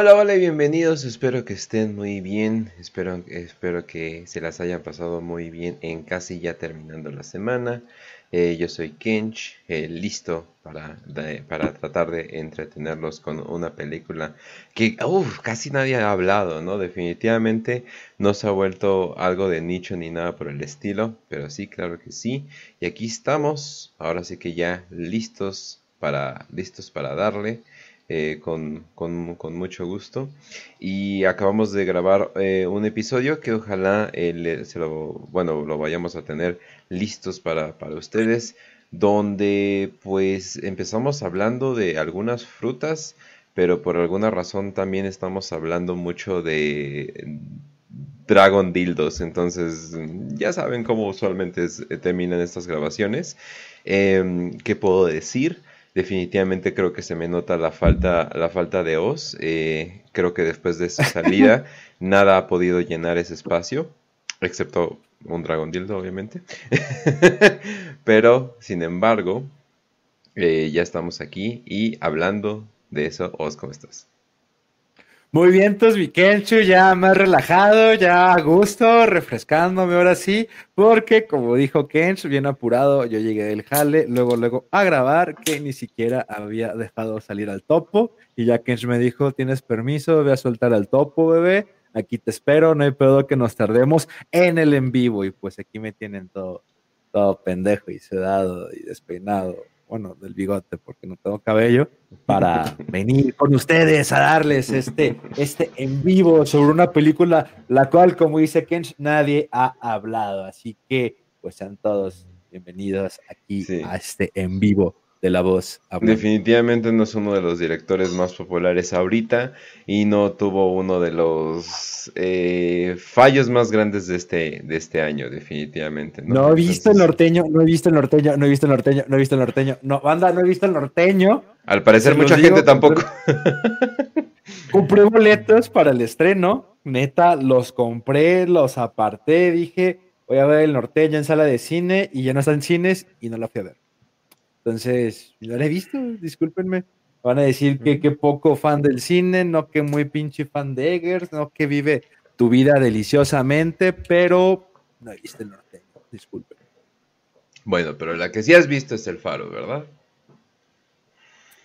Hola, hola y bienvenidos. Espero que estén muy bien. Espero, espero que se las hayan pasado muy bien en casi ya terminando la semana. Eh, yo soy Kench, eh, listo para, para tratar de entretenerlos con una película que casi nadie ha hablado, ¿no? Definitivamente no se ha vuelto algo de nicho ni nada por el estilo, pero sí, claro que sí. Y aquí estamos, ahora sí que ya listos para, listos para darle. Eh, con, mucho gusto. Y acabamos de grabar eh, un episodio que ojalá eh, se lo, bueno, lo vayamos a tener listos para, para ustedes, donde pues empezamos hablando de algunas frutas, pero por alguna razón también estamos hablando mucho de Dragon Dildos. Entonces, ya saben cómo usualmente terminan estas grabaciones. Em, ¿Qué puedo decir? Definitivamente creo que se me nota la falta, la falta de Oz. Eh, creo que después de su salida nada ha podido llenar ese espacio, excepto un dragón dildo, obviamente. Pero, sin embargo, eh, ya estamos aquí y hablando de eso, Oz, ¿cómo estás? Muy bien, entonces mi Kenchu, ya más relajado, ya a gusto, refrescándome ahora sí, porque como dijo Kench, bien apurado, yo llegué del jale, luego, luego a grabar, que ni siquiera había dejado salir al topo, y ya Kench me dijo, tienes permiso, voy a soltar al topo, bebé, aquí te espero, no hay pedo que nos tardemos en el en vivo, y pues aquí me tienen todo, todo pendejo y sedado y despeinado bueno, del bigote porque no tengo cabello, para venir con ustedes a darles este, este en vivo sobre una película la cual, como dice Kench, nadie ha hablado. Así que, pues sean todos bienvenidos aquí a este en vivo de la voz. Definitivamente no es uno de los directores más populares ahorita y no tuvo uno de los eh, fallos más grandes de este, de este año, definitivamente. No, he visto el norteño, no he visto el norteño, no he visto el norteño, no he visto el norteño. No, banda, no he visto el norteño. Al parecer mucha gente tampoco. Compré boletos para el estreno, neta, los compré, los aparté, dije, voy a ver el norteño en sala de cine y ya no está en cines y no la fui a ver. Entonces, no la he visto, discúlpenme. Van a decir que qué poco fan del cine, no que muy pinche fan de Eggers, no que vive tu vida deliciosamente, pero no he visto el norteño, disculpen. Bueno, pero la que sí has visto es el faro, ¿verdad?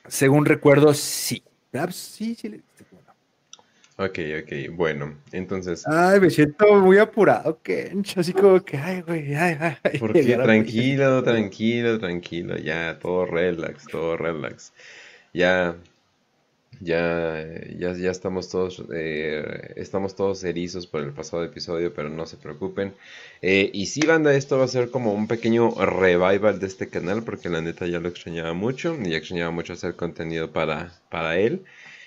Según recuerdo, sí. Ah, pues sí, sí le Ok, ok, bueno, entonces. Ay, me siento muy apurado, Kench, así como que, ay, güey, ay, ay. Porque tranquilo, tranquilo, tranquilo, ya, todo relax, todo relax. Ya, ya, ya, ya estamos todos, eh, estamos todos erizos por el pasado episodio, pero no se preocupen. Eh, y sí, banda, esto va a ser como un pequeño revival de este canal, porque la neta ya lo extrañaba mucho, y ya extrañaba mucho hacer contenido para, para él.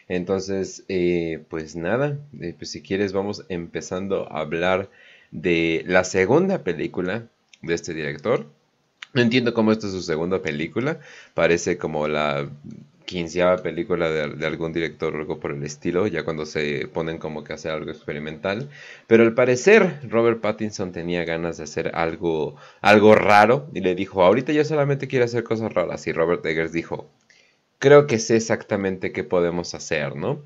Entonces, eh, pues nada, eh, pues si quieres vamos empezando a hablar de la segunda película de este director. No entiendo cómo esta es su segunda película, parece como la quinceava película de, algún director o algo por el estilo, ya cuando se ponen como que hacer algo experimental. Pero al parecer Robert Pattinson tenía ganas de hacer algo, algo raro y le dijo, ahorita yo solamente quiero hacer cosas raras. Y Robert Eggers dijo, creo que sé exactamente qué podemos hacer, ¿no?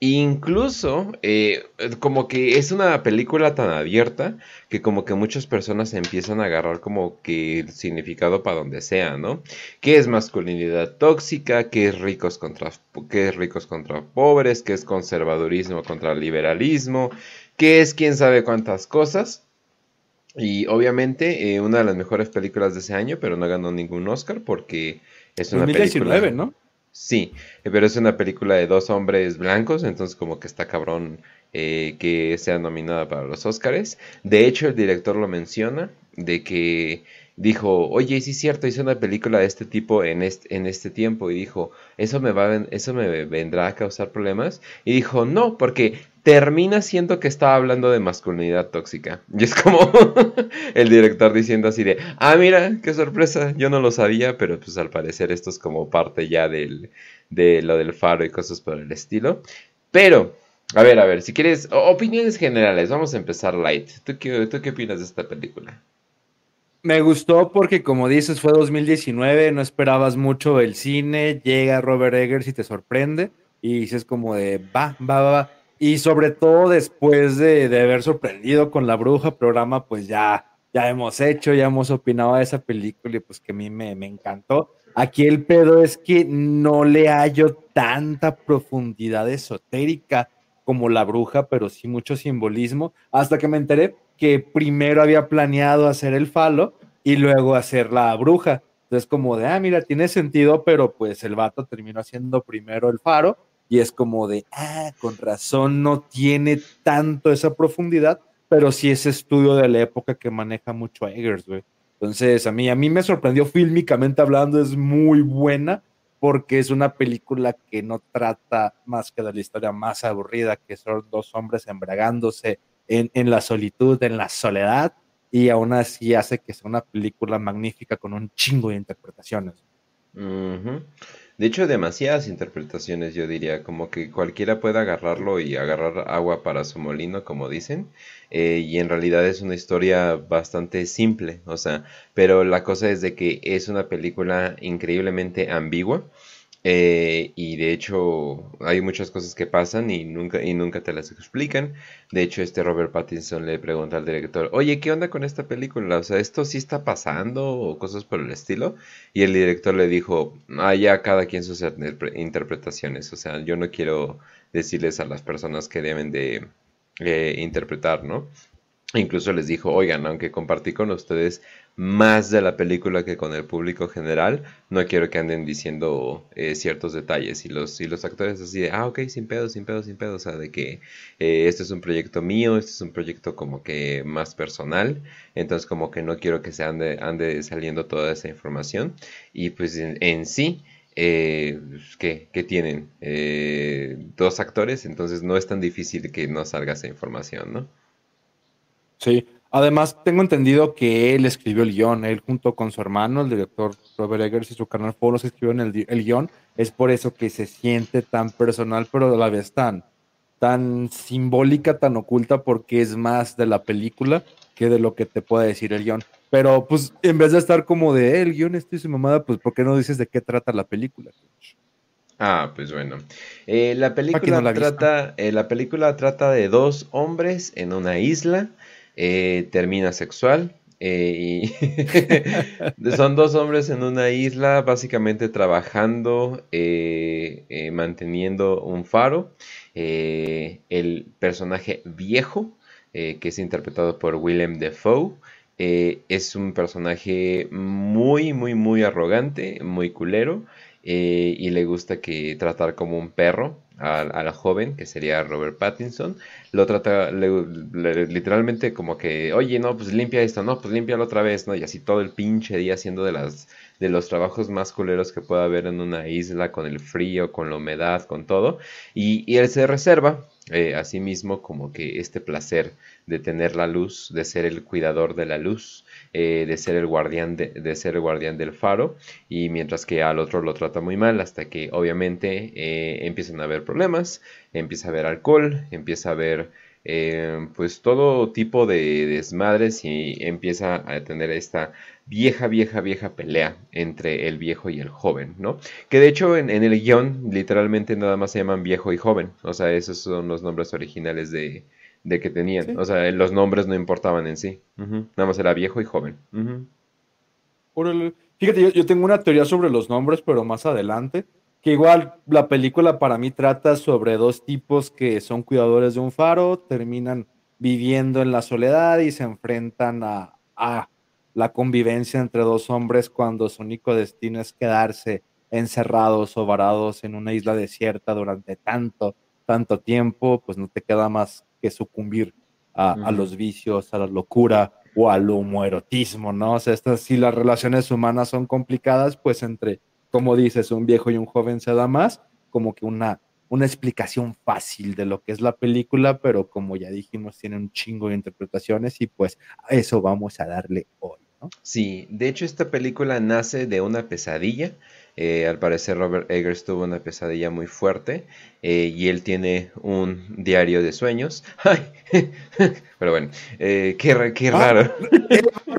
Incluso, eh, como que es una película tan abierta que como que muchas personas empiezan a agarrar como que el significado para donde sea, ¿no? ¿Qué es masculinidad tóxica? ¿Qué es ricos contra, qué es ricos contra pobres? ¿Qué es conservadurismo contra liberalismo? ¿Qué es quién sabe cuántas cosas? Y obviamente eh, una de las mejores películas de ese año, pero no ganó ningún Oscar porque es una 2019, película... ¿no? Sí, pero es una película de dos hombres blancos, entonces como que está cabrón eh, que sea nominada para los Oscars. De hecho, el director lo menciona, de que dijo, oye, sí es cierto, hice una película de este tipo en este, en este tiempo, y dijo, ¿eso me, va ¿eso me vendrá a causar problemas? Y dijo, no, porque termina siendo que estaba hablando de masculinidad tóxica. Y es como el director diciendo así de, ah, mira, qué sorpresa, yo no lo sabía, pero pues al parecer esto es como parte ya del, de lo del faro y cosas por el estilo. Pero, a ver, a ver, si quieres, opiniones generales, vamos a empezar light. ¿Tú qué, ¿Tú qué opinas de esta película? Me gustó porque, como dices, fue 2019, no esperabas mucho del cine, llega Robert Eggers y te sorprende y dices como de, va, va, va, Y sobre todo después de, de haber sorprendido con la bruja programa, pues ya, ya hemos hecho, ya hemos opinado de esa película y pues que a mí me, me encantó. Aquí el pedo es que no le hallo tanta profundidad esotérica como la bruja, pero sí mucho simbolismo, hasta que me enteré que primero había planeado hacer el falo y luego hacer la bruja. Entonces como de, ah, mira, tiene sentido, pero pues el vato terminó haciendo primero el faro y es como de, ah, con razón no tiene tanto esa profundidad, pero sí ese estudio de la época que maneja mucho Eggers, güey. Entonces, a mí, a mí me sorprendió fílmicamente hablando, es muy buena porque es una película que no trata más que de la historia más aburrida, que son dos hombres embragándose en, en la solitud, en la soledad, y aún así hace que sea una película magnífica con un chingo de interpretaciones. De hecho, demasiadas interpretaciones, yo diría, como que cualquiera puede agarrarlo y agarrar agua para su molino, como dicen, eh, y en realidad es una historia bastante simple, o sea, pero la cosa es de que es una película increíblemente ambigua, eh, y de hecho hay muchas cosas que pasan y nunca, y nunca te las explican. De hecho, este Robert Pattinson le pregunta al director, oye, ¿qué onda con esta película? O sea, ¿esto sí está pasando o cosas por el estilo? Y el director le dijo, ah, ya cada quien sus interpretaciones. O sea, yo no quiero decirles a las personas que deben de eh, interpretar, ¿no? Incluso les dijo, oigan, aunque compartí con ustedes más de la película que con el público general, no quiero que anden diciendo eh, ciertos detalles. Y los, y los actores así de, ah, ok, sin pedo, sin pedo, sin pedo. O sea, de que eh, este es un proyecto mío, este es un proyecto como que más personal. Entonces como que no quiero que se ande, ande saliendo toda esa información. Y pues en, sí... Eh, ¿qué, tienen? Eh, dos actores, entonces no es tan difícil que no salga esa información, ¿no? Sí, además tengo entendido que él escribió el guion, él junto con su hermano, el director Robert Eggers y su carnal Paul los escribieron el, el guion, es por eso que se siente tan personal, pero a la vez tan, tan simbólica, tan oculta, porque es más de la película que de lo que te puede decir el guion. Pero pues en vez de estar como de el guion este y su mamada, pues ¿por qué no dices de qué trata la película? Ah, pues bueno. Eh, la, película trata, eh, la película trata de dos hombres en una isla eh, termina sexual. Eh, son dos hombres en una isla, básicamente trabajando, eh, manteniendo un faro. el personaje viejo, que es interpretado por Willem Dafoe, es un personaje muy, muy, muy arrogante, muy culero. y le gusta que tratar como un perro a, la joven, que sería Robert Pattinson, lo trata literalmente como que, oye, no, pues limpia esto, no, pues limpialo otra vez, ¿no? Y así todo el pinche día haciendo de las de los trabajos más culeros que pueda haber en una isla, con el frío, con la humedad, con todo. Y, y él se reserva eh, a sí mismo como que este placer de tener la luz, de ser el cuidador de la luz, eh, de ser el guardián de, ser el guardián del faro y mientras que al otro lo trata muy mal hasta que obviamente eh, empiezan a haber problemas empieza a haber alcohol empieza a haber eh, pues todo tipo de desmadres y empieza a tener esta vieja, vieja, vieja pelea entre el viejo y el joven, ¿no? Que de hecho en, el guion literalmente nada más se llaman viejo y joven, o sea, esos son los nombres originales de, de que tenían. O sea, los nombres no importaban en sí. Nada más era viejo y joven. Fíjate, yo, tengo una teoría sobre los nombres, pero más adelante. Que igual la película para mí trata sobre dos tipos que son cuidadores de un faro, terminan viviendo en la soledad y se enfrentan a, a la convivencia entre dos hombres cuando su único destino es quedarse encerrados o varados en una isla desierta durante tanto, tanto tiempo, pues no te queda más que sucumbir a, los vicios, a la locura o al homoerotismo, ¿no? O sea, estas, si las relaciones humanas son complicadas, pues entre, como dices, un viejo y un joven se da más, como que una, una explicación fácil de lo que es la película, pero como ya dijimos, tiene un chingo de interpretaciones y pues a eso vamos a darle hoy, ¿no? Sí, de hecho esta película nace de una pesadilla. Eh, al parecer Robert Eggers tuvo una pesadilla muy fuerte eh, y él tiene un diario de sueños. Pero bueno, eh, qué, qué, ah, raro.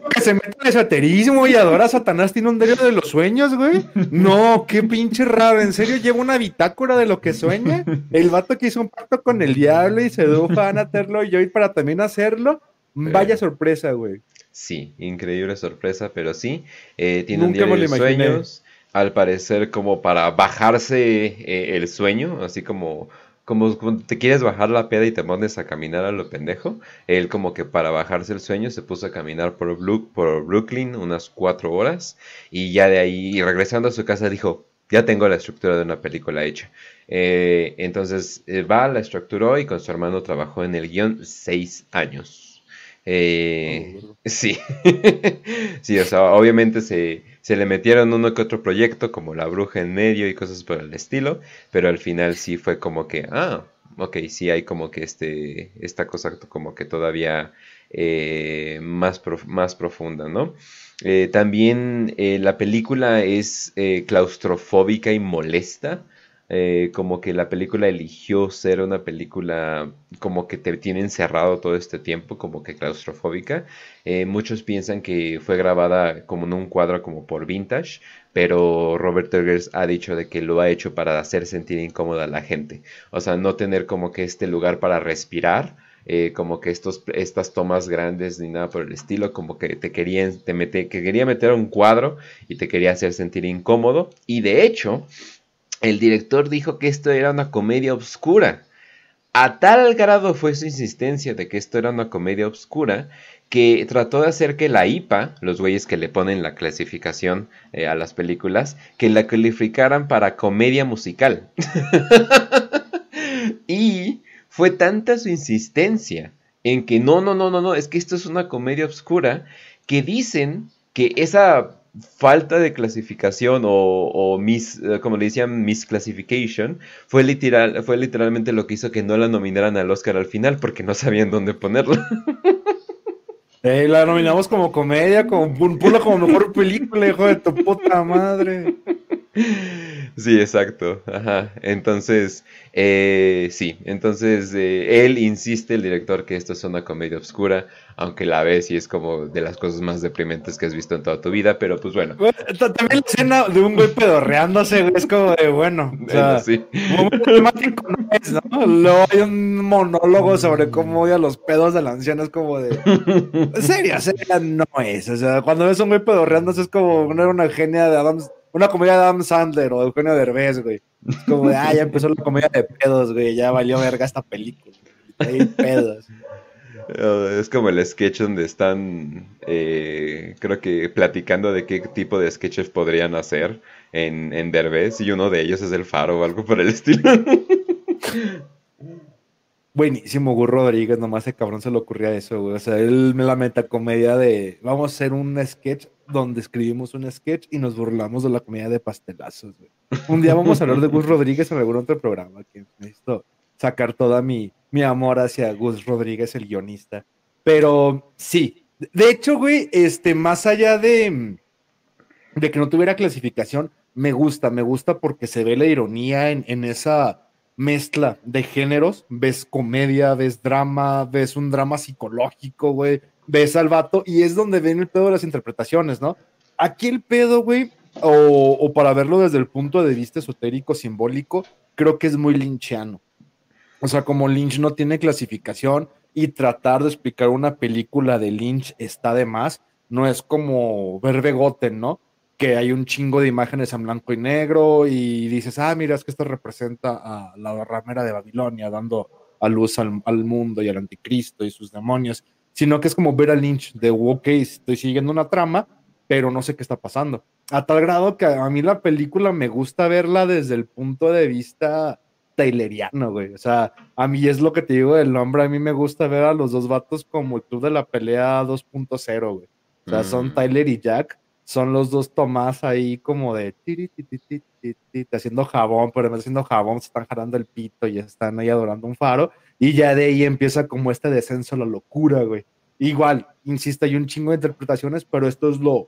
que se mete en esoterismo y adora a Satanás tiene un diario de los sueños, güey. No, qué pinche raro. ¿En serio lleva una bitácora de lo que sueña? El vato que hizo un pacto con el diablo y sedujo a Anaterlo y hoy para también hacerlo. Vaya sorpresa, güey. Sí, increíble sorpresa, pero sí. Eh, tiene un diario de sueños. Al parecer, como para bajarse eh, el sueño, así como, como, te quieres bajar la peda y te pones a caminar a lo pendejo. Él, como que para bajarse el sueño, se puso a caminar por, por Brooklyn unas cuatro horas. Y ya de ahí, regresando a su casa, dijo: Ya tengo la estructura de una película hecha. Eh, entonces va, la estructuró y con su hermano trabajó en el guion seis años. Eh, sí, sí, o sea, obviamente se, se, le metieron uno que otro proyecto, como La Bruja en medio y cosas por el estilo, pero al final sí fue como que, ah, ok, sí hay como que este, esta cosa como que todavía eh, más, más profunda, ¿no? Eh, también la película es claustrofóbica y molesta. Eh, como que la película eligió ser una película como que te tiene encerrado todo este tiempo, como que claustrofóbica. Eh, muchos piensan que fue grabada como en un cuadro como por vintage, pero Robert Eggers ha dicho de que lo ha hecho para hacer sentir incómoda a la gente. O sea, no tener como que este lugar para respirar. Eh, como que estos, estas tomas grandes ni nada por el estilo, como que te querían, te mete, que quería meter un cuadro y te quería hacer sentir incómodo. Y de hecho, el director dijo que esto era una comedia oscura. A tal grado fue su insistencia de que esto era una comedia oscura que trató de hacer que la IPA, los güeyes que le ponen la clasificación eh, a las películas, que la calificaran para comedia musical. y fue tanta su insistencia en que no, no, no, no, no, es que esto es una comedia oscura, que dicen que esa falta de clasificación o, mis, eh, como le decían, misclassification, fue, literal, fue literalmente lo que hizo que no la nominaran al Oscar al final porque no sabían dónde ponerla. Eh, la nominamos como comedia, como pula como mejor película, hijo de tu puta madre. Sí, exacto. Ajá. Entonces, eh, sí, entonces eh, él insiste, el director, que esto es una comedia oscura, aunque la ves y es como de las cosas más deprimentes que has visto en toda tu vida, pero pues bueno. También la escena de un güey pedorreándose, es como de bueno. O sea, sí. temático no es, ¿no? Luego hay un monólogo sobre cómo odia los pedos de la anciana, es como de. Seria, seria no es. O sea, cuando ves un güey pedorreándose es como una, una genia de Adams una comedia de Adam Sandler o de Eugenio Derbez, güey. Es como de, ah, ya empezó la comedia de pedos, güey, ya valió verga esta película. Hay pedos. Es como el sketch donde están, eh, creo que platicando de qué tipo de sketches podrían hacer en, en Derbez y uno de ellos es el faro o algo por el estilo. Buenísimo, Gus Rodríguez, nomás ese cabrón se le ocurría eso, güey. O sea, él me la metacomedia de vamos a hacer un sketch donde escribimos un sketch y nos burlamos de la comedia de pastelazos, güey. Un día vamos a hablar de Gus Rodríguez en algún otro programa que necesito sacar toda mi, mi amor hacia Gus Rodríguez, el guionista. Pero sí, de hecho, güey, este, más allá de, de que no tuviera clasificación, me gusta, me gusta porque se ve la ironía en, en esa mezcla de géneros, ves comedia, ves drama, ves un drama psicológico, güey, ves al vato y es donde ven el pedo de las interpretaciones, ¿no? Aquí el pedo, güey, o, para verlo desde el punto de vista esotérico, simbólico, creo que es muy linchiano. O sea, como Lynch no tiene clasificación y tratar de explicar una película de Lynch está de más, no es como ver Begotten, ¿no? que hay un chingo de imágenes en blanco y negro y dices, ah, mira, es que esto representa a la ramera de Babilonia dando a luz al, mundo y al anticristo y sus demonios, sino que es como ver a Lynch de, ok, estoy siguiendo una trama, pero no sé qué está pasando. A tal grado que a mí la película me gusta verla desde el punto de vista tayleriano, güey. O sea, a mí es lo que te digo del nombre, a mí me gusta ver a los dos vatos como el club de la pelea 2.0, güey. O sea, son mm. Tyler y Jack son los dos Tomás ahí como de haciendo jabón, pero además haciendo jabón se están jalando el pito y están ahí adorando un faro. Y ya de ahí empieza como este descenso a la locura, güey. Igual, insisto, hay un chingo de interpretaciones, pero esto es lo...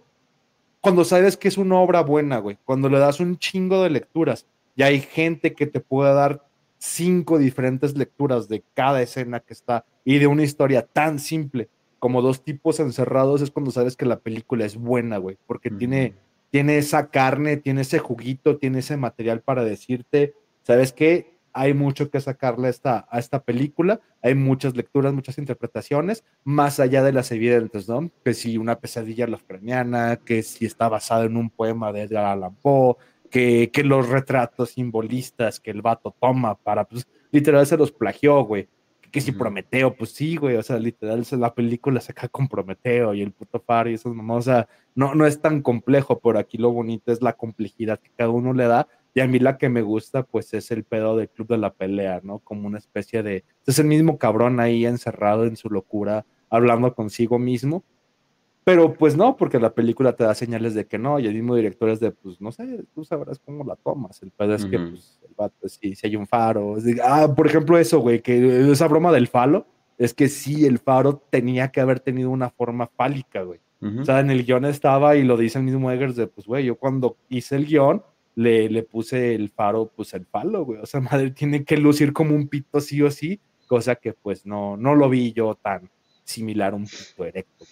Cuando sabes que es una obra buena, güey, cuando le das un chingo de lecturas y hay gente que te puede dar cinco diferentes lecturas de cada escena que está y de una historia tan simple como dos tipos encerrados, es cuando sabes que la película es buena, güey, porque tiene, tiene esa carne, tiene ese juguito, tiene ese material para decirte, ¿sabes qué? Hay mucho que sacarle a esta, a esta película, hay muchas lecturas, muchas interpretaciones, más allá de las evidentes, ¿no? Que si una pesadilla lofreniana, que si está basada en un poema de Edgar Allan Poe, que, que los retratos simbolistas que el vato toma para, pues, literal se los plagió, güey. Que, si Prometeo, pues sí, güey, o sea, literal la película se acá con Prometeo y el puto faro y eso, o sea, no, no es tan complejo, pero aquí lo bonito es la complejidad que cada uno le da y a mí la que me gusta, pues es el pedo del club de la pelea, ¿no? Como una especie de. Es el mismo cabrón ahí encerrado en su locura, hablando consigo mismo. Pero pues no, porque la película te da señales de que no, y el mismo director es de, pues no sé, tú sabrás cómo la tomas. El pedo es que, pues, el vato, si, si hay un faro. ah, por ejemplo, eso, güey, que esa broma del falo, es que sí, el faro tenía que haber tenido una forma fálica, güey. O sea, en el guion estaba y lo dice el mismo Eggers de, pues, güey, yo cuando hice el guion, le, le puse el faro, pues el falo, güey. O sea, madre tiene que lucir como un pito sí o sí, cosa que pues no, no lo vi yo tan similar a un pito erecto.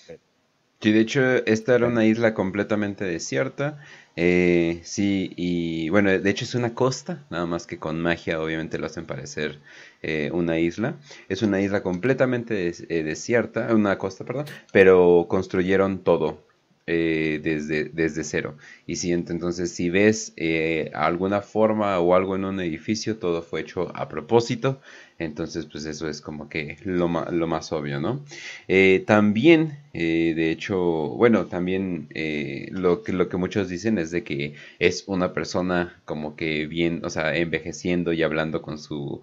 Sí, de hecho, esta era una isla completamente desierta. Eh, sí, y bueno, de hecho es una costa, nada más que con magia obviamente lo hacen parecer eh, una isla. Es una isla completamente eh, desierta, una costa, perdón, pero construyeron todo. Desde, desde cero. Y si entonces si ves eh, alguna forma o algo en un edificio, todo fue hecho a propósito. Entonces, pues eso es como que lo, lo más obvio, ¿no? Eh, también, eh, de hecho, bueno, también lo, que, lo que muchos dicen es de que es una persona como que bien, o sea, envejeciendo y hablando con su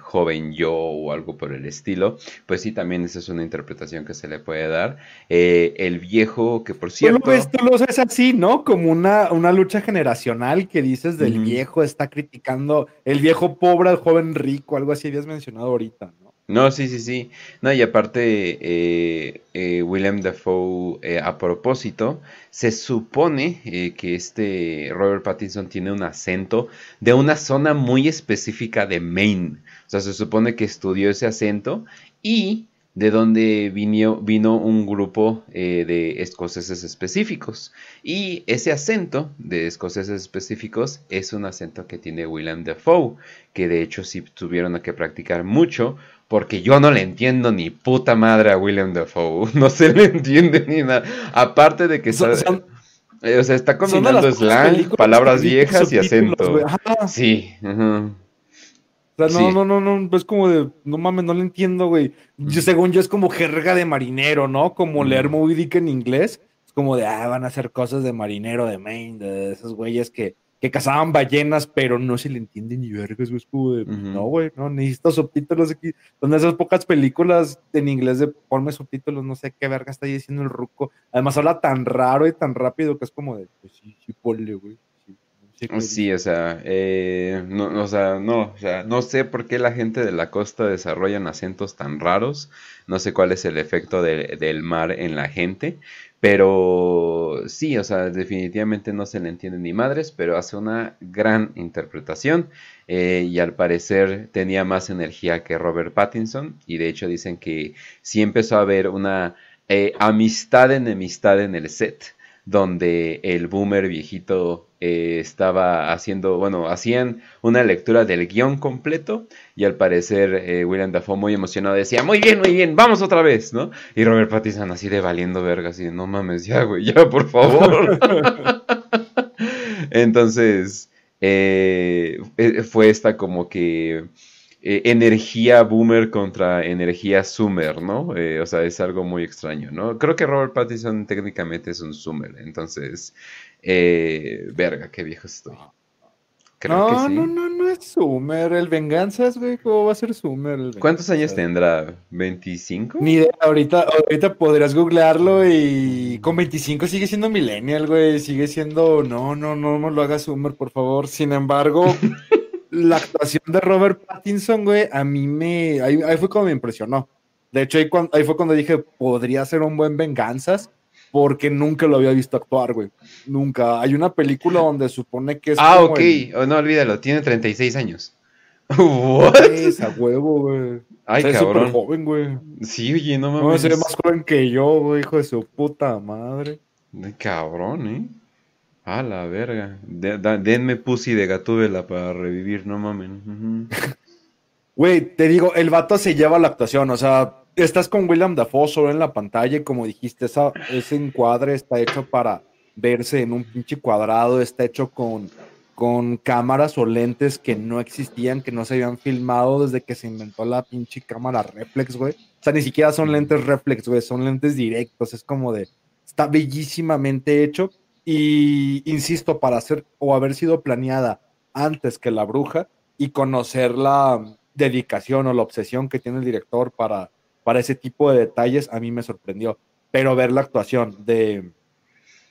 joven yo o algo por el estilo. Pues sí, también esa es una interpretación que se le puede dar. el viejo, que por cierto... Pues tú lo sabes así, ¿no? Como una, una lucha generacional que dices del viejo, está criticando el viejo pobre al joven rico, algo así habías mencionado ahorita, ¿no? No, sí, sí, sí. No, y aparte, eh, eh, William Dafoe, eh, a propósito, se supone que este Robert Pattinson tiene un acento de una zona muy específica de Maine. O sea, se supone que estudió ese acento y de donde vino, vino un grupo de escoceses específicos. Y ese acento de escoceses específicos es un acento que tiene William Defoe, que de hecho sí tuvieron que practicar mucho, porque yo no le entiendo ni puta madre a William Defoe, no se le entiende ni nada. Aparte de que... Eh, o sea, está combinando slang, palabras viejas y acento. Sí. O sea, no, no, no, no, es como de, no mames, no lo entiendo, güey. Yo, según yo, es como jerga de marinero, ¿no? Como leer Moby Dick en inglés. Es como de, ah, van a hacer cosas de marinero de Maine, de esos güeyes que, que cazaban ballenas, pero no se le entiende ni vergas, güey. Es como de, no, güey, no, necesito subtítulos aquí. Son esas pocas películas en inglés de ponme subtítulos, no sé qué verga está diciendo el ruco. Además habla tan raro y tan rápido que es como de, pues sí, sí, ponle, güey. Sí, o sea, eh, no, o sea, no, o sea, no sé por qué la gente de la costa desarrollan acentos tan raros, no sé cuál es el efecto del mar en la gente, pero sí, o sea, definitivamente no se le entiende ni madres, pero hace una gran interpretación eh, y al parecer tenía más energía que Robert Pattinson y de hecho dicen que sí empezó a haber una eh, amistad enemistad en el set donde el boomer viejito eh, estaba haciendo, bueno, hacían una lectura del guion completo y al parecer eh, William Dafoe muy emocionado decía, muy bien, muy bien, vamos otra vez, ¿no? Y Robert Pattinson así de valiendo verga, así de, no mames, ya, güey, ya, por favor. Entonces, eh, fue esta como que eh, energía boomer contra energía zoomer, ¿no? Eh, o sea, es algo muy extraño, ¿no? Creo que Robert Pattinson técnicamente es un zoomer, entonces, eh, verga, qué viejo estoy. Creo no, que sí. no, no, no es Zoomer. El Venganzas, güey, ¿cómo va a ser Zoomer? ¿Cuántos años tendrá? ¿25? Ni idea, ahorita, ahorita podrías googlearlo y con 25 sigue siendo millennial, güey. Sigue siendo, no, no, no, no lo hagas Zoomer, por favor. Sin embargo, la actuación de Robert Pattinson, güey, a mí me. Ahí, fue como me impresionó. De hecho, ahí, cuando- ahí fue cuando dije, podría ser un buen Venganzas, porque nunca lo había visto actuar, güey. Nunca. Hay una película donde supone que es. Ah, como ok. el- Oh, no, olvídalo, tiene 36 años. ¿What? Es a huevo, güey. Ay, O sea, es súper cabrón. joven, güey. Sí, oye, no No, mames. se ve más joven que yo, güey, hijo de su puta madre. Ay, Cabrón, ¿eh? A la verga. Denme pussy de Gatúbela para revivir, no mamen. Güey, te digo, el vato se lleva la actuación, o sea, estás con William Dafoe solo en la pantalla y como dijiste, esa, ese encuadre está hecho para verse en un pinche cuadrado, está hecho con, con cámaras o lentes que no existían, que no se habían filmado desde que se inventó la pinche cámara reflex, güey. O sea, ni siquiera son lentes reflex, güey, son lentes directos, es como de, está bellísimamente hecho y, insisto, para hacer o haber sido planeada antes que la bruja y conocer la dedicación o la obsesión que tiene el director para, para ese tipo de detalles, a mí me sorprendió. Pero ver la actuación de,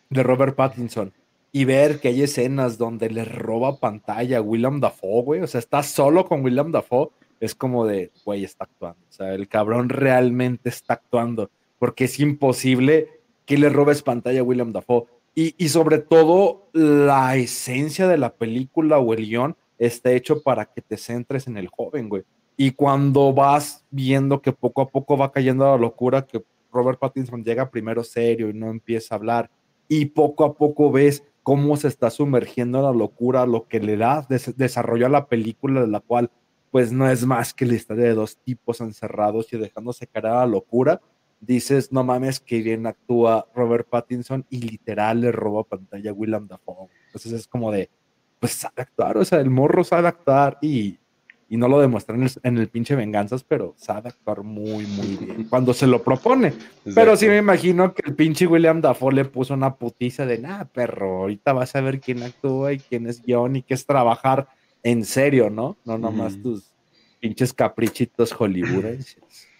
de Robert Pattinson y ver que hay escenas donde le roba pantalla a William Dafoe, güey, o sea, está solo con William Dafoe, es como de, güey, está actuando. O sea, el cabrón realmente está actuando, porque es imposible que le robes pantalla a William Dafoe. Y, sobre todo, la esencia de la película o el guion está hecho para que te centres en el joven, güey. Y cuando vas viendo que poco a poco va cayendo la locura, que Robert Pattinson llega primero serio y no empieza a hablar, y poco a poco ves cómo se está sumergiendo en la locura, lo que le da des desarrollo a la película, de la cual pues no es más que la historia de dos tipos encerrados y dejándose caer a la locura, dices, no mames, que bien actúa Robert Pattinson y literal le roba pantalla a Willem Dafoe. Entonces es como de, pues sabe actuar, o sea, el morro sabe actuar y, y no lo demuestra en el, en el, pinche Venganzas, pero sabe actuar muy, muy bien cuando se lo propone. Exacto. Pero sí me imagino que el pinche William Dafoe le puso una putiza de, nada, perro, ahorita vas a ver quién actúa y quién es guion y qué es trabajar en serio, ¿no? No nomás mm. tus pinches caprichitos hollywoodenses.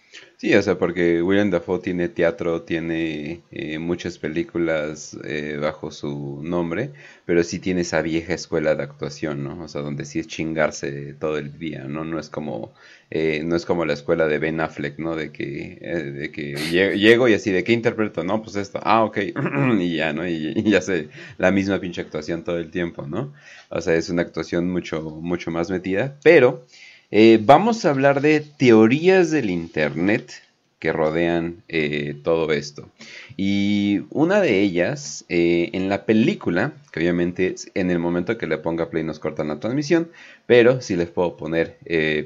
Sí, o sea, porque William Dafoe tiene teatro, tiene eh, muchas películas eh, bajo su nombre, pero sí tiene esa vieja escuela de actuación, ¿no? O sea, donde sí es chingarse todo el día, ¿no? No es como, eh, no es como la escuela de Ben Affleck, ¿no? De que, eh, de que llego y así, ¿de qué interpreto? No, pues esto, ah, ok, y ya, ¿no? Y, y ya sé la misma pinche actuación todo el tiempo, ¿no? O sea, es una actuación mucho, mucho más metida, pero... Eh, vamos a hablar de teorías del Internet que rodean eh, todo esto. Y una de ellas, eh, en la película, que obviamente en el momento que le ponga play nos cortan la transmisión, pero sí les puedo poner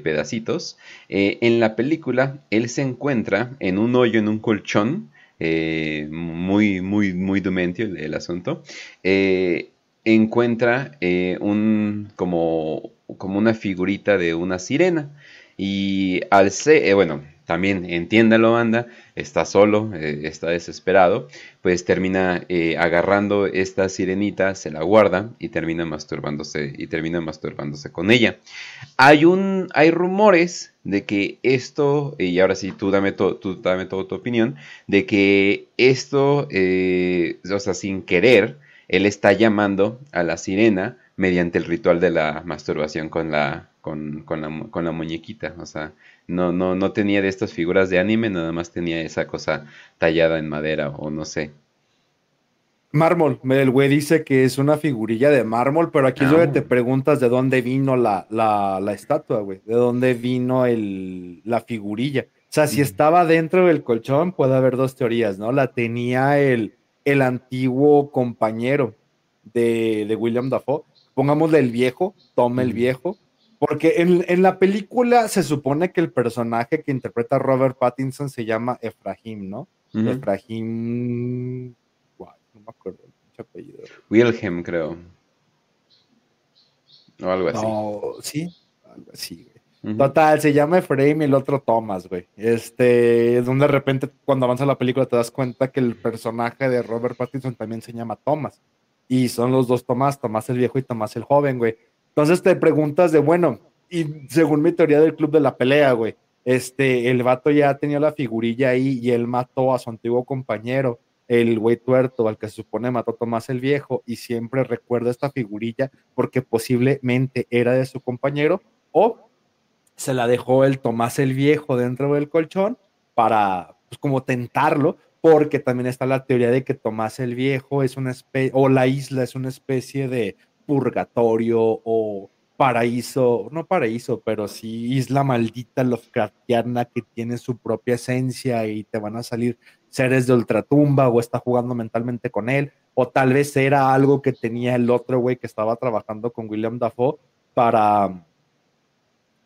pedacitos. en la película, él se encuentra en un hoyo, en un colchón, muy, muy, muy dementio el asunto. Encuentra un como como una figurita de una sirena. Y al ser, eh, bueno, también entiéndalo, anda, está solo, eh, está desesperado, pues termina eh, agarrando esta sirenita, se la guarda y termina masturbándose y termina masturbándose con ella. Hay un, hay rumores de que esto, y ahora sí, tú dame, tú dame toda tu opinión, de que esto, o sea, sin querer, él está llamando a la sirena mediante el ritual de la masturbación con la, con, con la, con la muñequita. O sea, no, no, no tenía de estas figuras de anime, nada más tenía esa cosa tallada en madera o no sé. Mármol, el güey dice que es una figurilla de mármol, pero aquí es donde te preguntas de dónde vino la, la, la estatua, güey, de dónde vino el, la figurilla. O sea, si estaba dentro del colchón, puede haber dos teorías, ¿no? La tenía el, el antiguo compañero de, de William Dafoe, pongámosle el viejo, tome el viejo, porque en, en, la película se supone que el personaje que interpreta Robert Pattinson se llama Efraín, ¿no? Uh -huh. Efraín, wow, no me acuerdo el apellido. Wilhelm, creo. O algo así. No, sí, algo así. Total, se llama Efraín y el otro Thomas, güey. Este, es donde de repente cuando avanza la película te das cuenta que el personaje de Robert Pattinson también se llama Thomas. Y son los dos Tomás, Tomás el viejo y Tomás el joven, güey. Entonces te preguntas de, bueno, y según mi teoría del club de la pelea, güey, este, el vato ya tenía la figurilla ahí y él mató a su antiguo compañero, el güey tuerto, al que se supone mató a Tomás el viejo, y siempre recuerda esta figurilla porque posiblemente era de su compañero, o se la dejó el Tomás el viejo dentro del colchón para, pues como tentarlo, porque también está la teoría de que Tomás el Viejo es una especie, o la isla es una especie de purgatorio o paraíso, no paraíso, pero sí isla maldita Lovecraftiana que tiene su propia esencia y te van a salir seres de ultratumba o está jugando mentalmente con él, o tal vez era algo que tenía el otro güey que estaba trabajando con William Dafoe para,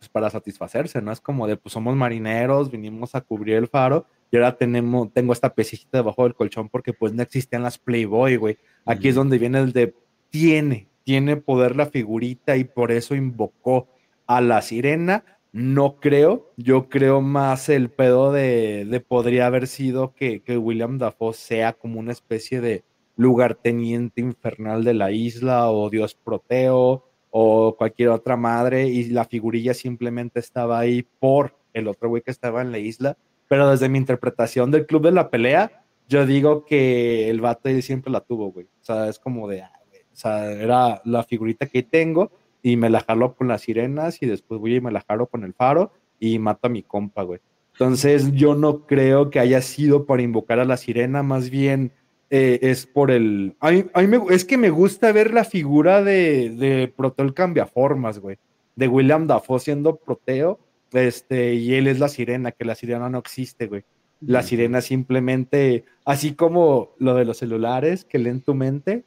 pues para satisfacerse, ¿no? Es como de, pues somos marineros, vinimos a cubrir el faro y ahora tenemos, tengo esta pesita debajo del colchón porque pues no existían las Playboy, güey. Aquí es donde viene el de, tiene, tiene poder la figurita y por eso invocó a la sirena. No creo, yo creo más el pedo de, podría haber sido que, William Dafoe sea como una especie de lugarteniente infernal de la isla o dios proteo o cualquier otra madre y la figurilla simplemente estaba ahí por el otro güey que estaba en la isla. Pero desde mi interpretación del club de la pelea, yo digo que el vato siempre la tuvo, güey. O sea, es como de, o sea, era la figurita que tengo y me la jalo con las sirenas y después voy y me la jalo con el faro y mato a mi compa, güey. Entonces yo no creo que haya sido para invocar a la sirena, más bien eh, es por el... A mí, me, es que me gusta ver la figura de, de Proteo el cambiaformas, güey. De William Dafoe siendo Proteo, este, y él es la sirena, que la sirena no existe, güey. La sirena simplemente, así como lo de los celulares que leen tu mente,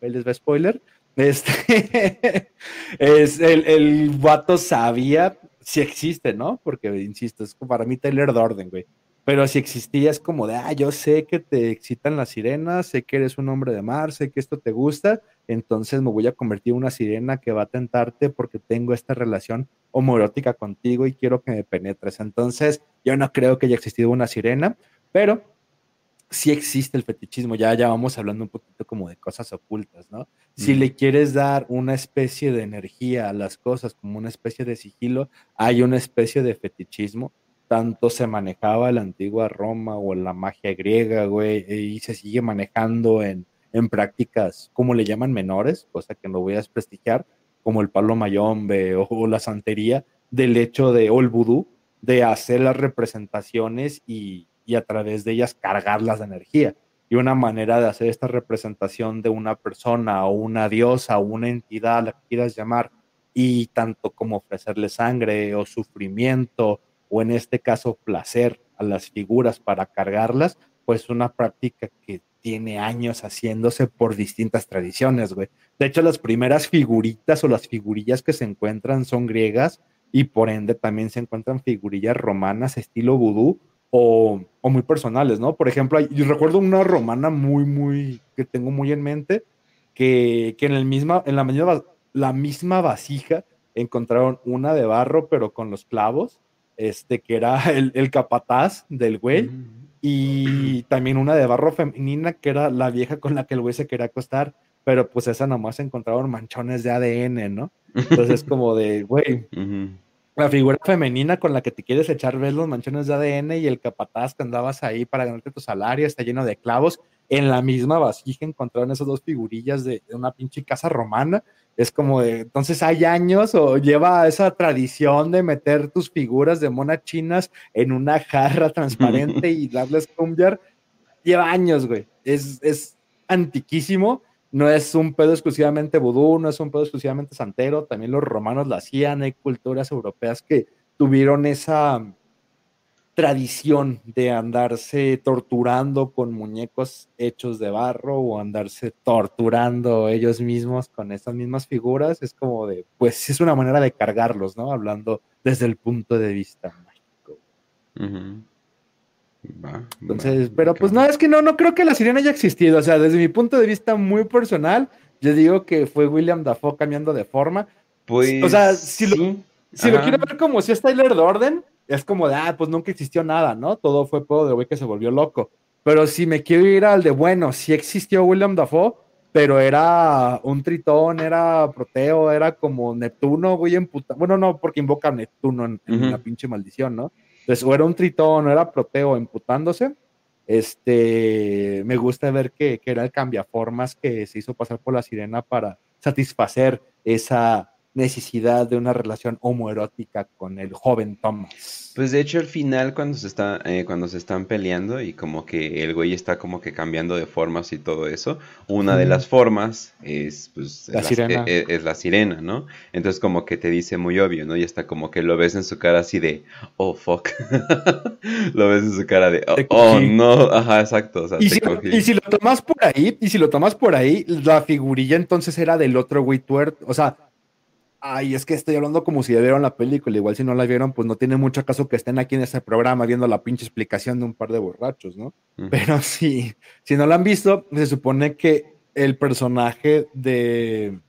él les va spoiler. Este es el, el vato sabía si existe, ¿no? Porque, insisto, es para mí Taylor Dorden, güey. Pero si existía, es como de, ah, yo sé que te excitan las sirenas, sé que eres un hombre de mar, sé que esto te gusta, entonces me voy a convertir en una sirena que va a tentarte porque tengo esta relación homoerótica contigo y quiero que me penetres. Entonces, yo no creo que haya existido una sirena, pero sí existe el fetichismo, ya, ya vamos hablando un poquito como de cosas ocultas, ¿no? Si le quieres dar una especie de energía a las cosas, como una especie de sigilo, hay una especie de fetichismo. Tanto se manejaba la antigua Roma o la magia griega, güey, y se sigue manejando en, en prácticas, como le llaman menores, cosa que no voy a desprestigiar, como el palo mayombe o, o la santería, del hecho de, o el vudú, de hacer las representaciones y, y a través de ellas cargarlas de energía. Y una manera de hacer esta representación de una persona o una diosa o una entidad, la que quieras llamar, y tanto como ofrecerle sangre o sufrimiento o en este caso placer a las figuras para cargarlas, pues una práctica que tiene años haciéndose por distintas tradiciones, güey. De hecho, las primeras figuritas o las figurillas que se encuentran son griegas y por ende también se encuentran figurillas romanas estilo vudú o, muy personales, ¿no? Por ejemplo, yo recuerdo una romana muy, muy, que tengo muy en mente, que, en, el misma, en la, la misma vasija encontraron una de barro, pero con los clavos, este, que era el, capataz del güey, mm. y también una de barro femenina, que era la vieja con la que el güey se quería acostar, pero pues esa nomás encontraron manchones de ADN, ¿no? Entonces, como de, güey, la figura femenina con la que te quieres echar ver los manchones de ADN y el capataz que andabas ahí para ganarte tu salario está lleno de clavos. En la misma vasija encontraron esas dos figurillas de, una pinche casa romana. Es como de, entonces hay años o lleva esa tradición de meter tus figuras de monas chinas en una jarra transparente y darles cumbiar. Lleva años, güey. Es, es antiquísimo no es un pedo exclusivamente vudú, no es un pedo exclusivamente santero, también los romanos lo hacían, hay culturas europeas que tuvieron esa tradición de andarse torturando con muñecos hechos de barro o andarse torturando ellos mismos con esas mismas figuras, es como de, pues es una manera de cargarlos, ¿no? Hablando desde el punto de vista mágico. Entonces, pero pues no, es que no, no creo que la sirena haya existido. O sea, desde mi punto de vista muy personal, yo digo que fue William Dafoe cambiando de forma. Pues. O sea, si lo, si lo quiero ver como si es Tyler Orden, es como de, ah, pues nunca existió nada, ¿no? Todo fue pedo de güey que se volvió loco. Pero si me quiero ir al de, bueno, sí existió William Dafoe, pero era un tritón, era proteo, era como Neptuno, güey, en puta. Bueno, no, porque invoca a Neptuno en, la pinche maldición, ¿no? Entonces, o era un tritón, o era proteo emputándose. Este, me gusta ver que, que era el cambiaformas que se hizo pasar por la sirena para satisfacer esa necesidad de una relación homoerótica con el joven Thomas. Pues de hecho al final cuando se está eh, cuando se están peleando y como que el güey está como que cambiando de formas y todo eso, una de las formas es pues la, sirena. Es, es, la sirena, ¿no? Entonces como que te dice muy obvio, ¿no? Y está como que lo ves en su cara así de oh fuck. lo ves en su cara de oh, oh no, ajá, exacto, o sea, ¿Y, si, y si lo tomas por ahí, y si lo tomas por ahí, la figurilla entonces era del otro güey tuerto, o sea, Ay, es que estoy hablando como si ya vieron la película. Igual si no la vieron, pues no tiene mucho caso que estén aquí en este programa viendo la pinche explicación de un par de borrachos, ¿no? Pero sí, si no la han visto, se supone que el personaje de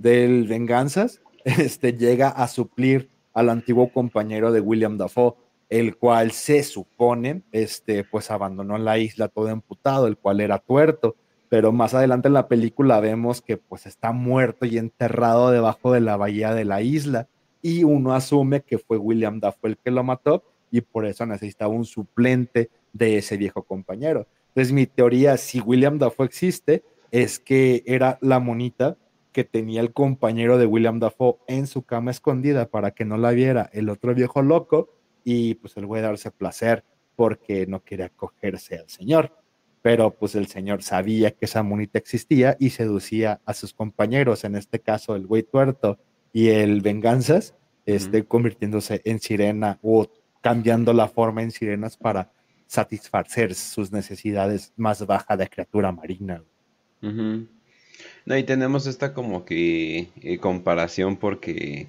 del Venganzas este, llega a suplir al antiguo compañero de William Dafoe, el cual se supone, este, pues abandonó la isla todo emputado, el cual era tuerto pero más adelante en la película vemos que pues está muerto y enterrado debajo de la bahía de la isla y uno asume que fue William Dafoe el que lo mató y por eso necesitaba un suplente de ese viejo compañero. Entonces mi teoría, si William Dafoe existe, es que era la monita que tenía el compañero de William Dafoe en su cama escondida para que no la viera el otro viejo loco y pues él voy a darse placer porque no quería acogerse al señor pero pues el señor sabía que esa monita existía y seducía a sus compañeros, en este caso el güey tuerto y el venganzas, este, convirtiéndose en sirena o cambiando la forma en sirenas para satisfacer sus necesidades más bajas de criatura marina. No, y tenemos esta como que eh, comparación porque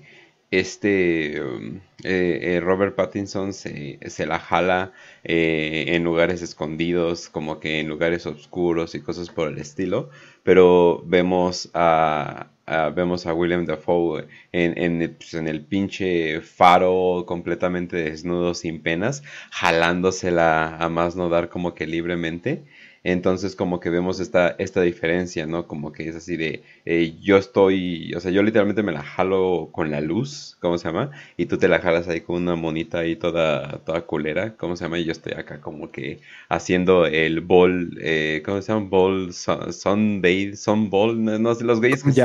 este um, eh, eh, Robert Pattinson se, la jala eh, en lugares escondidos, como que en lugares oscuros y cosas por el estilo, pero vemos a, vemos a William Dafoe en, pues, en, el pinche faro completamente desnudo, sin penas, jalándosela a más no dar como que libremente. Entonces como que vemos esta, esta diferencia, ¿no? Como que es así de, eh, yo estoy, o sea, yo literalmente me la jalo con la luz, ¿cómo se llama? Y tú te la jalas ahí con una monita ahí toda, toda culera, ¿cómo se llama? Y yo estoy acá como que haciendo el ball, eh, ¿cómo se llama? Ball, sunbathe, sunball, no, no sé, los güeyes que... Se,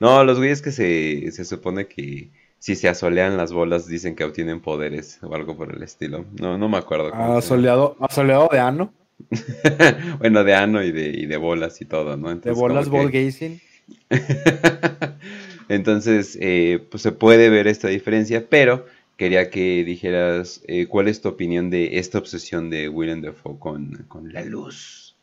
no, los güeyes que se, se supone que si se asolean las bolas dicen que obtienen poderes o algo por el estilo. No, no me acuerdo. Asoleado, asoleado de ano. bueno, de ano y de, de bolas y todo, ¿no? de bolas ball gazing. Entonces, eh, pues se puede ver esta diferencia, pero quería que dijeras eh, cuál es tu opinión de esta obsesión de Willem Dafoe con, con la luz.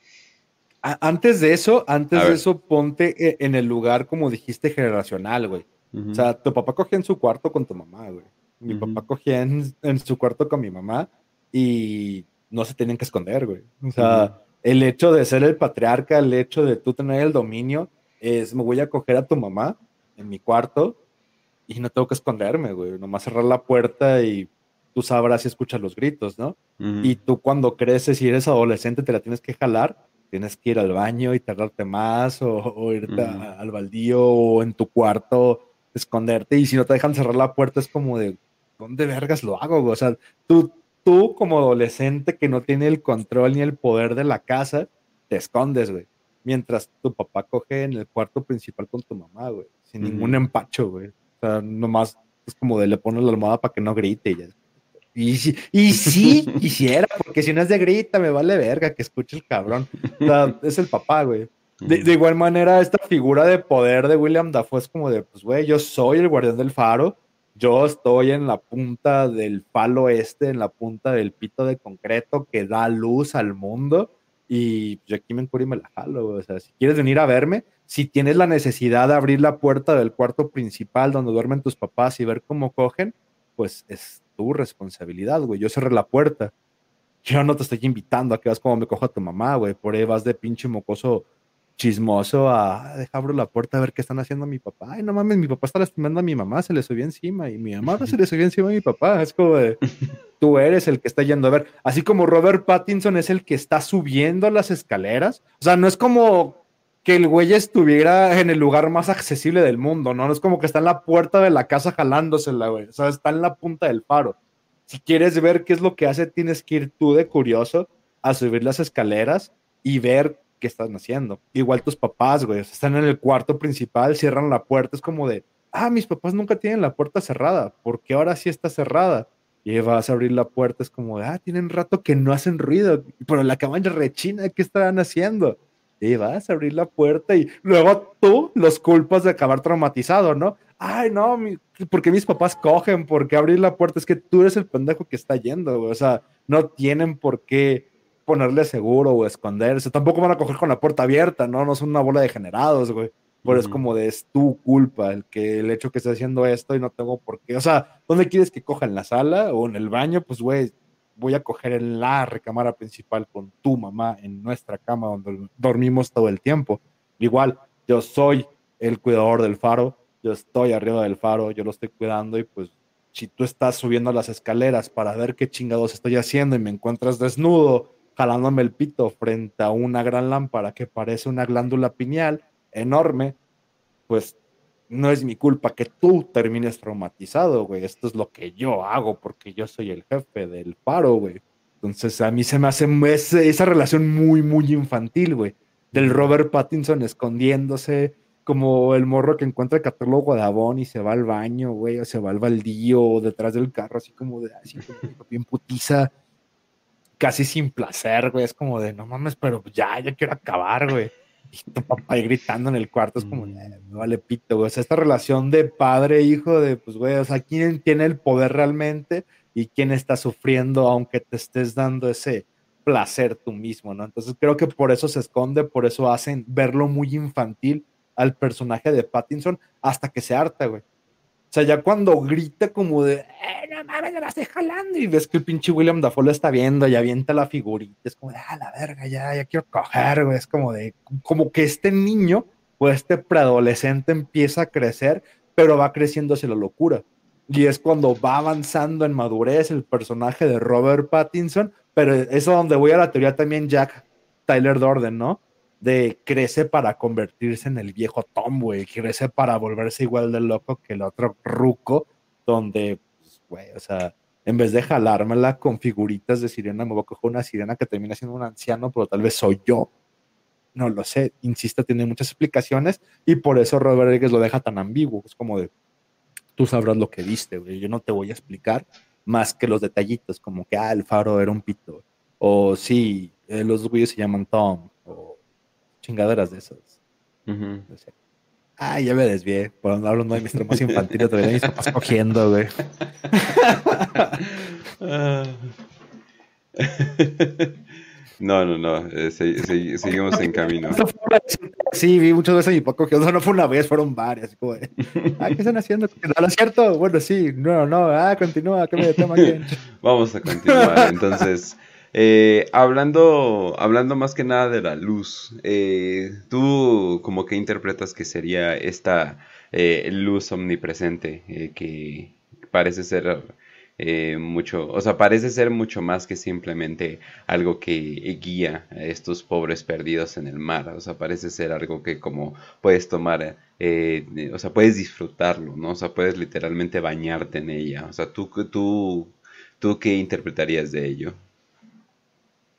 Antes de eso, antes de eso, ponte eh, en el lugar, como dijiste, generacional, güey. O sea, tu papá cogía en su cuarto con tu mamá, güey. Mi papá cogía en, en, su cuarto con mi mamá y no se tienen que esconder, güey. O sea, el hecho de ser el patriarca, el hecho de tú tener el dominio, es me voy a coger a tu mamá en mi cuarto y no tengo que esconderme, güey. Nomás cerrar la puerta y tú sabrás si escuchas los gritos, ¿no? Y tú cuando creces y eres adolescente te la tienes que jalar, tienes que ir al baño y tardarte más o, irte al baldío o en tu cuarto esconderte y si no te dejan cerrar la puerta es como de, ¿dónde vergas lo hago? Güey? O sea, tú tú como adolescente que no tiene el control ni el poder de la casa, te escondes, güey. Mientras tu papá coge en el cuarto principal con tu mamá, güey. Sin ningún empacho, güey. O sea, nomás es como de le pones la almohada para que no grite y ya. Y, y sí, quisiera, porque si no es de grita, me vale verga que escuche el cabrón. O sea, es el papá, güey. De, de, igual manera, esta figura de poder de William Dafoe es como de, pues, güey, yo soy el guardián del faro, yo estoy en la punta del palo este, en la punta del pito de concreto que da luz al mundo y yo aquí me encuro y me la jalo. O sea, si quieres venir a verme, si tienes la necesidad de abrir la puerta del cuarto principal donde duermen tus papás y ver cómo cogen, pues es tu responsabilidad, güey. Yo cerré la puerta. Yo no te estoy invitando a que vas como me cojo a tu mamá, güey. Por ahí vas de pinche mocoso chismoso a dejar abro la puerta a ver qué están haciendo mi papá. Ay, no mames, mi papá está lastimando a mi mamá, se le subió encima y mi mamá se le subió encima a mi papá. Es como de, tú eres el que está yendo a ver. Así como Robert Pattinson es el que está subiendo las escaleras. O sea, no es como que el güey estuviera en el lugar más accesible del mundo, ¿no? No es como que está en la puerta de la casa jalándosela, güey. O sea, está en la punta del faro. Si quieres ver qué es lo que hace, tienes que ir tú de curioso a subir las escaleras y ver qué están haciendo. Igual tus papás, güey, están en el cuarto principal, cierran la puerta, es como de, ah, mis papás nunca tienen la puerta cerrada, porque ahora sí está cerrada. Y vas a abrir la puerta, es como, ah, tienen rato que no hacen ruido, pero la cabaña rechina, ¿qué estarán haciendo? Y vas a abrir la puerta y luego tú los culpas de acabar traumatizado, ¿no? Ay, no, porque mis papás cogen, porque abrir la puerta es que tú eres el pendejo que está yendo, o sea, no tienen por qué ponerle seguro o esconderse, tampoco van a coger con la puerta abierta, ¿no? No son una bola de generados, güey. Pero es como de es tu culpa el que el hecho que esté haciendo esto y no tengo por qué. O sea, ¿dónde quieres que coja? ¿En la sala o en el baño? Pues, güey, voy a coger en la recámara principal con tu mamá en nuestra cama donde dormimos todo el tiempo. Igual, yo soy el cuidador del faro, yo estoy arriba del faro, yo lo estoy cuidando y pues si tú estás subiendo las escaleras para ver qué chingados estoy haciendo y me encuentras desnudo, jalándome el pito frente a una gran lámpara que parece una glándula pineal, enorme, pues no es mi culpa que tú termines traumatizado, güey. Esto es lo que yo hago porque yo soy el jefe del paro, güey. Entonces a mí se me hace esa relación muy, muy infantil, güey. Del Robert Pattinson escondiéndose, como el morro que encuentra el catálogo de y se va al baño, güey, o se va al baldío detrás del carro, así como de, así como bien putiza, casi sin placer, güey. Es como de, no mames, pero ya, ya quiero acabar, güey y tu papá ahí gritando en el cuarto, es como, eh, me vale pito, güey. O sea, esta relación de padre-hijo, de pues, güey, o sea, quién tiene el poder realmente y quién está sufriendo, aunque te estés dando ese placer tú mismo, ¿no? Entonces creo que por eso se esconde, por eso hacen verlo muy infantil al personaje de Pattinson hasta que se harta, güey. O sea, ya cuando grita como de, eh, no mames, me la estoy jalando, y ves que el pinche William Dafoe lo está viendo y avienta la figurita, es como de, ah, la verga, ya, ya quiero coger, es como de, como que este niño o este preadolescente empieza a crecer, pero va creciendo hacia la locura. Y es cuando va avanzando en madurez el personaje de Robert Pattinson, pero es donde voy a la teoría también Jack Tyler Dorden, ¿no? De crece para convertirse en el viejo Tom, güey, crece para volverse igual de loco que el otro ruco, donde, pues, güey, o sea, en vez de jalármela con figuritas de sirena, me voy a coger una sirena que termina siendo un anciano, pero tal vez soy yo. No lo sé, insisto, tiene muchas explicaciones y por eso Robert Rodríguez lo deja tan ambiguo. Es como de, tú sabrás lo que viste, güey, yo no te voy a explicar más que los detallitos, como que, ah, el faro era un pito, o sí, eh, los güeyes se llaman Tom, chingaderas de esas. Ah, ya me desvié. Por hablar de mis traumas infantiles, todavía mis papás cogiendo, güey. No, no, no. Eh, seguimos en camino. Sí, vi muchas veces mi papá cogiendo. No fue una vez, fueron varias. Como ah, ¿qué están haciendo? ¿No es cierto? Bueno, sí. No, no. Ah, continúa. ¿Qué me tema aquí? Vamos a continuar. Entonces. Eh, hablando, hablando más que nada de la luz, eh, ¿tú como que interpretas que sería esta eh, luz omnipresente que parece ser mucho, o sea, parece ser mucho más que simplemente algo que guía a estos pobres perdidos en el mar, o sea, parece ser algo que como puedes tomar, o sea, puedes disfrutarlo, ¿no? O sea, puedes literalmente bañarte en ella, o sea, ¿tú, tú, tú qué interpretarías de ello?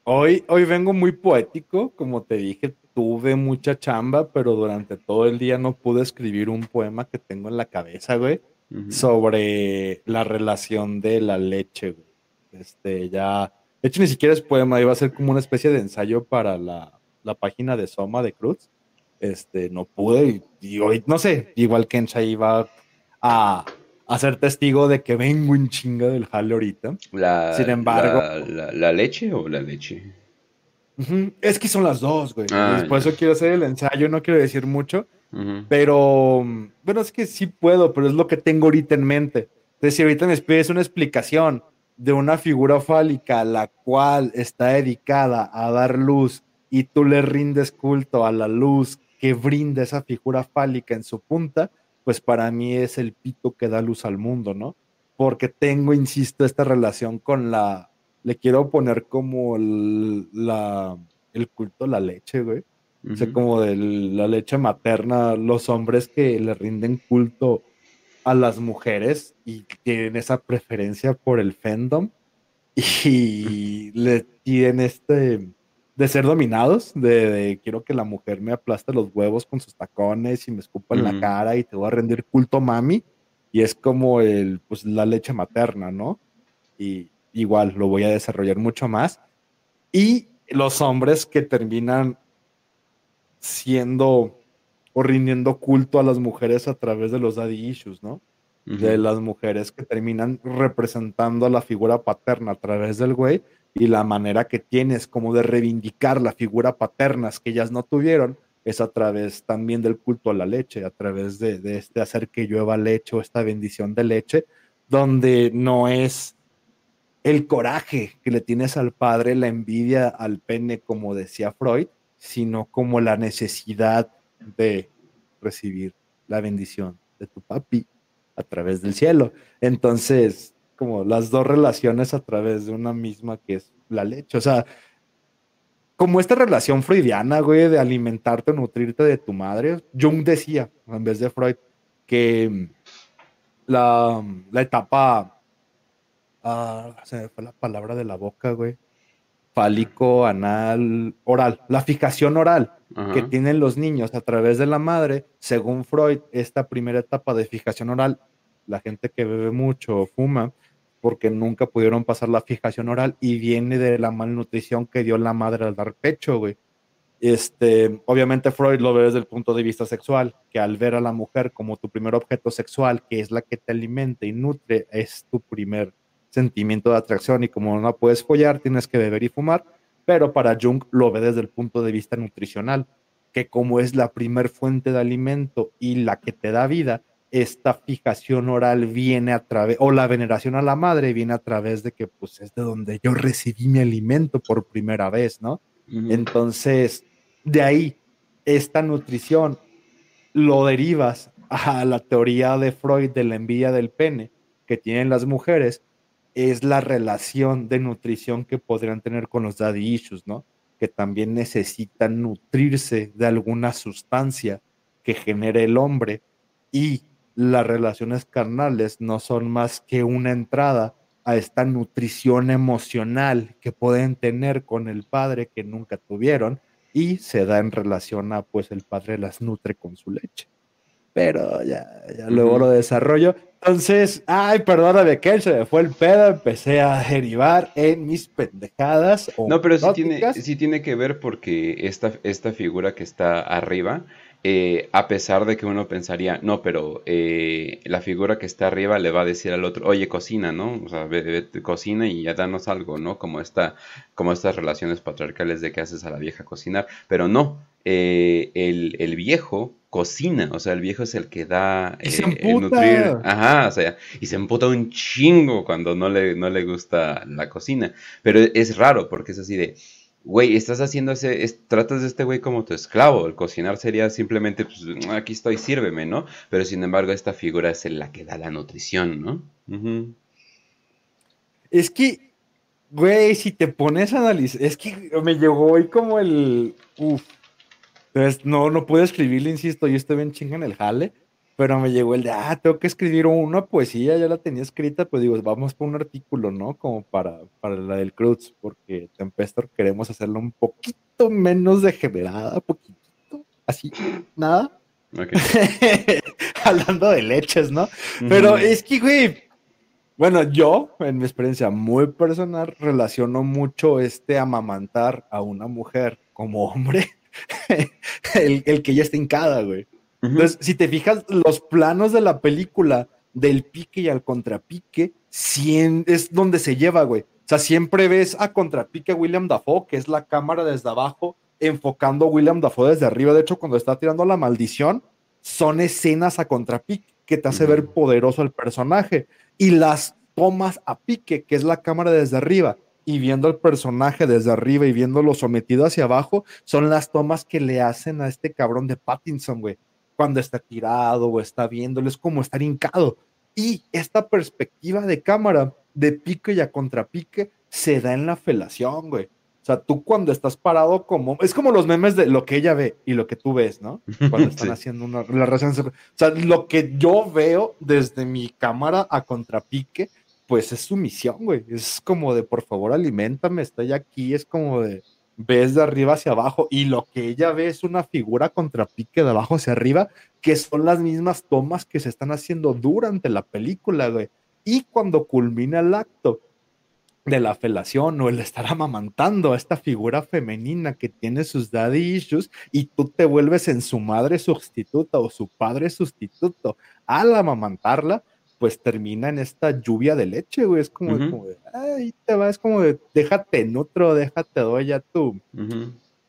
Hoy, hoy vengo muy poético, como te dije, tuve mucha chamba, pero durante todo el día no pude escribir un poema que tengo en la cabeza, güey, sobre la relación de la leche, güey. Este, ya, de hecho ni siquiera es poema, iba a ser como una especie de ensayo para la, la página de Soma de Cruz. Este, no pude y, hoy, no sé, igual que Kensha iba a, a ser testigo de que vengo en chinga del jale ahorita. Sin embargo. La, leche o la leche? Es que son las dos, güey. Ah, por eso quiero hacer el ensayo, no quiero decir mucho. Pero, bueno, es que sí puedo, pero es lo que tengo ahorita en mente. Entonces, si ahorita me pides una explicación de una figura fálica la cual está dedicada a dar luz y tú le rindes culto a la luz que brinda esa figura fálica en su punta, pues para mí es el pito que da luz al mundo, ¿no? Porque tengo, insisto, esta relación con la, le quiero poner como el, la, el culto a la leche, güey. O sea, como de la leche materna, los hombres que le rinden culto a las mujeres y tienen esa preferencia por el fandom y le tienen este, de ser dominados, de, quiero que la mujer me aplaste los huevos con sus tacones y me escupa en la cara y te voy a rendir culto mami. Y es como el, pues, la leche materna, ¿no? Y igual lo voy a desarrollar mucho más. Y los hombres que terminan siendo o rindiendo culto a las mujeres a través de los daddy issues, ¿no? De las mujeres que terminan representando a la figura paterna a través del güey y la manera que tienes como de reivindicar la figura paterna que ellas no tuvieron es a través también del culto a la leche, a través de, de este hacer que llueva leche o esta bendición de leche, donde no es el coraje que le tienes al padre, la envidia al pene, como decía Freud, sino como la necesidad de recibir la bendición de tu papi a través del cielo. Entonces, como las dos relaciones a través de una misma que es la leche. O sea, como esta relación freudiana, güey, de alimentarte, nutrirte de tu madre. Jung decía, en vez de Freud, que la, la etapa, ah, se me fue la palabra de la boca, güey, fálico, anal, oral, la fijación oral que tienen los niños a través de la madre, según Freud, esta primera etapa de fijación oral, la gente que bebe mucho o fuma, porque nunca pudieron pasar la fijación oral y viene de la malnutrición que dio la madre al dar pecho, güey. Este, obviamente Freud lo ve desde el punto de vista sexual, que al ver a la mujer como tu primer objeto sexual, que es la que te alimenta y nutre, es tu primer sentimiento de atracción y como no puedes follar, tienes que beber y fumar, pero para Jung lo ve desde el punto de vista nutricional, que como es la primer fuente de alimento y la que te da vida, esta fijación oral viene a través, o la veneración a la madre viene a través de que pues es de donde yo recibí mi alimento por primera vez, ¿no? Entonces, de ahí, esta nutrición lo derivas a la teoría de Freud de la envidia del pene que tienen las mujeres, es la relación de nutrición que podrían tener con los daddy issues, ¿no? Que también necesitan nutrirse de alguna sustancia que genere el hombre y las relaciones carnales no son más que una entrada a esta nutrición emocional que pueden tener con el padre que nunca tuvieron y se da en relación a pues el padre las nutre con su leche. Pero ya, ya luego lo desarrollo. Entonces, ay, perdóname, que se me fue el pedo, empecé a derivar en mis pendejadas. No, pero sí tiene, sí tiene que ver porque esta, esta figura que está arriba, eh, a pesar de que uno pensaría, no, pero eh, la figura que está arriba le va a decir al otro, oye, cocina, ¿no? O sea, cocina y ya danos algo, ¿no? Como, esta, como estas relaciones patriarcales de que haces a la vieja cocinar. Pero no, eh, el, el viejo cocina, o sea, el viejo es el que da y se eh, nutrir, ajá, o sea, y se emputa un chingo cuando no le, no le gusta la cocina, pero es raro porque es así de, güey, estás haciendo ese, tratas de este güey como tu esclavo, el cocinar sería simplemente, pues, aquí estoy, sírveme, ¿no? Pero sin embargo, esta figura es la que da la nutrición, ¿no? Es que, güey, si te pones a analizar, es que me llegó hoy como el, uff, entonces, no, no puedo escribirle, insisto, yo estoy bien chinga en el jale, pero me llegó el de, ah, tengo que escribir una poesía, ya la tenía escrita, pues digo, vamos por un artículo, ¿no? Como para, para la del Cruz, porque Tempestor queremos hacerlo un poquito menos degenerada, poquito, así, nada. Hablando de leches, ¿no? Pero es que, güey, bueno, yo, en mi experiencia muy personal, relaciono mucho este amamantar a una mujer como hombre el, que ya está hincada, güey. Entonces, si te fijas, los planos de la película del pique y al contrapique, es donde se lleva, güey. O sea, siempre ves a contrapique a William Dafoe, que es la cámara desde abajo, enfocando a William Dafoe desde arriba. De hecho, cuando está tirando la maldición, son escenas a contrapique que te hace ver poderoso el personaje. Y las tomas a pique, que es la cámara desde arriba, y viendo al personaje desde arriba y viéndolo sometido hacia abajo, son las tomas que le hacen a este cabrón de Pattinson, güey. Cuando está tirado o está viéndolo, es como estar hincado. Y esta perspectiva de cámara, de pique y a contrapique, se da en la felación, güey. O sea, tú cuando estás parado como... Es como los memes de lo que ella ve y lo que tú ves, ¿no? Cuando están haciendo una relación... O sea, lo que yo veo desde mi cámara a contrapique pues es su misión, güey. Es como de, por favor, alimentame, estoy aquí. Es como de, ves de arriba hacia abajo y lo que ella ve es una figura contrapique de abajo hacia arriba, que son las mismas tomas que se están haciendo durante la película, güey. Y cuando culmina el acto de la felación o el estar amamantando a esta figura femenina que tiene sus daddy issues y tú te vuelves en su madre sustituta o su padre sustituto al amamantarla, pues termina en esta lluvia de leche, güey. Es como, de, ay, te va, es como de, déjate nutro, déjate doy ya tu,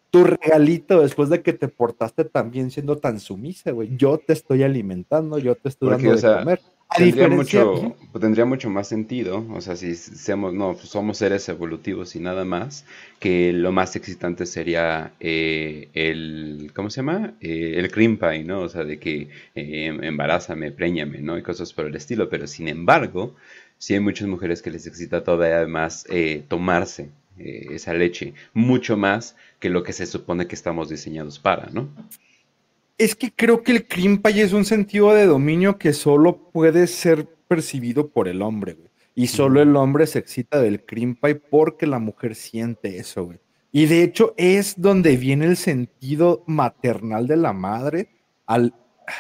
tu regalito después de que te portaste tan bien siendo tan sumisa, güey. Yo te estoy alimentando, yo te estoy dando de comer. Tendría mucho, tendría mucho más sentido, o sea, si seamos, no, pues somos seres evolutivos y nada más, que lo más excitante sería eh, el, ¿cómo se llama? Eh, el cream pie, ¿no? O sea, de que eh, embarázame, préñame, ¿no? Y cosas por el estilo, pero sin embargo, sí hay muchas mujeres que les excita todavía más eh, tomarse esa leche, mucho más que lo que se supone que estamos diseñados para, ¿no? Es que creo que el cream pie es un sentido de dominio que solo puede ser percibido por el hombre, güey. Y solo el hombre se excita del cream pie porque la mujer siente eso, güey. Y de hecho es donde viene el sentido maternal de la madre, al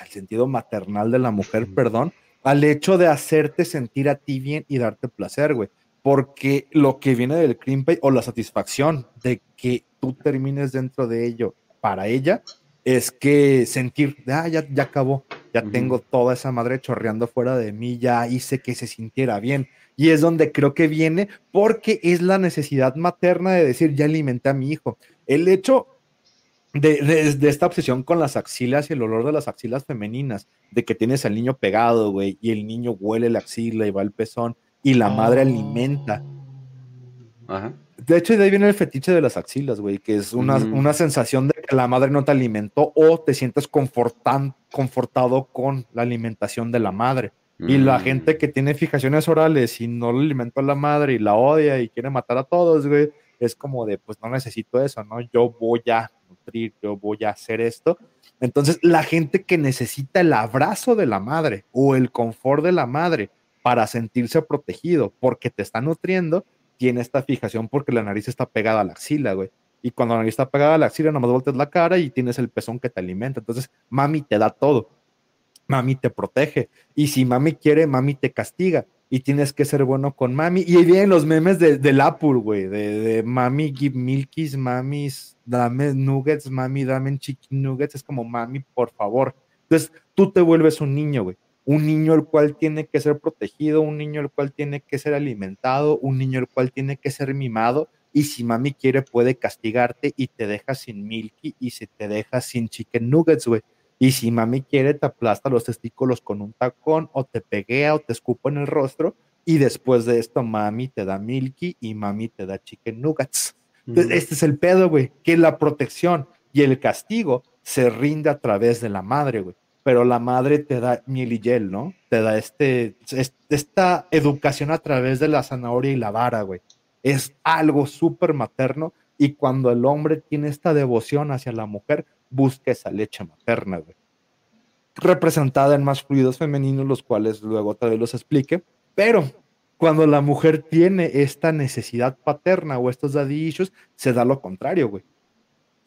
el sentido maternal de la mujer, perdón, al hecho de hacerte sentir a ti bien y darte placer, güey. Porque lo que viene del cream pie o la satisfacción de que tú termines dentro de ello para ella, es que sentir, ah, ya, ya acabó, ya tengo toda esa madre chorreando fuera de mí, ya hice que se sintiera bien. Y es donde creo que viene, porque es la necesidad materna de decir, ya alimenté a mi hijo. El hecho de, de, esta obsesión con las axilas y el olor de las axilas femeninas, de que tienes al niño pegado, güey, y el niño huele la axila y va al pezón, y la madre alimenta. Ajá. De hecho, de ahí viene el fetiche de las axilas, güey, que es una, una, sensación de que la madre no te alimentó o te sientes confortan, confortado con la alimentación de la madre. Y la mm. gente que tiene fijaciones orales y no le alimentó a la madre y la odia y quiere matar a todos, güey, es como de, pues no necesito eso, ¿no? Yo voy a nutrir, yo voy a hacer esto. Entonces, la gente que necesita el abrazo de la madre o el confort de la madre para sentirse protegido porque te está nutriendo, tiene esta fijación porque la nariz está pegada a la axila, güey. Y cuando la nariz está pegada a la axila, nomás volteas la cara y tienes el pezón que te alimenta. Entonces, mami te da todo. Mami te protege. Y si mami quiere, mami te castiga. Y tienes que ser bueno con mami. Y ahí vienen los memes de, del Apple, güey. De, mami, give milkies, mamis, dame nuggets, mami, dame chicken nuggets. Es como, mami, por favor. Entonces, tú te vuelves un niño, güey un niño el cual tiene que ser protegido, un niño el cual tiene que ser alimentado, un niño el cual tiene que ser mimado, y si mami quiere puede castigarte y te deja sin milky y se te deja sin chicken nuggets, güey. Y si mami quiere te aplasta los testículos con un tacón o te peguea o te escupa en el rostro y después de esto mami te da milky y mami te da chicken nuggets. Este es el pedo, güey, que la protección y el castigo se rinde a través de la madre, güey pero la madre te da miel y gel, ¿no? Te da este, esta educación a través de la zanahoria y la vara, güey. Es algo súper materno y cuando el hombre tiene esta devoción hacia la mujer, busca esa leche materna, güey. Representada en más fluidos femeninos, los cuales luego otra vez los explique, pero cuando la mujer tiene esta necesidad paterna o estos daddy se da lo contrario, güey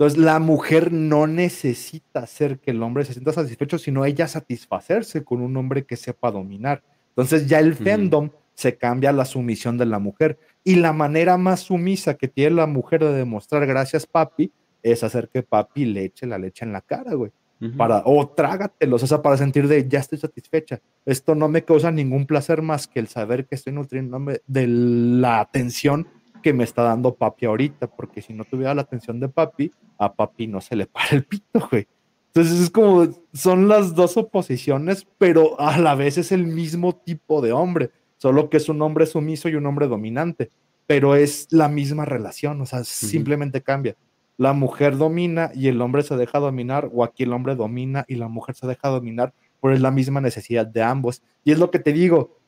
entonces, la mujer no necesita hacer que el hombre se sienta satisfecho, sino ella satisfacerse con un hombre que sepa dominar. Entonces, ya el fandom se cambia a la sumisión de la mujer. Y la manera más sumisa que tiene la mujer de demostrar gracias, papi, es hacer que papi le eche la leche en la cara, güey. Para, o trágatelos, o sea, para sentir de ya estoy satisfecha. Esto no me causa ningún placer más que el saber que estoy nutriéndome de la atención que me está dando papi ahorita, porque si no tuviera la atención de papi, a papi no se le para el pito, güey. Entonces es como, son las dos oposiciones, pero a la vez es el mismo tipo de hombre, solo que es un hombre sumiso y un hombre dominante, pero es la misma relación, o sea, simplemente cambia. La mujer domina y el hombre se deja dominar, o aquí el hombre domina y la mujer se deja dominar, por la misma necesidad de ambos. Y es lo que te digo,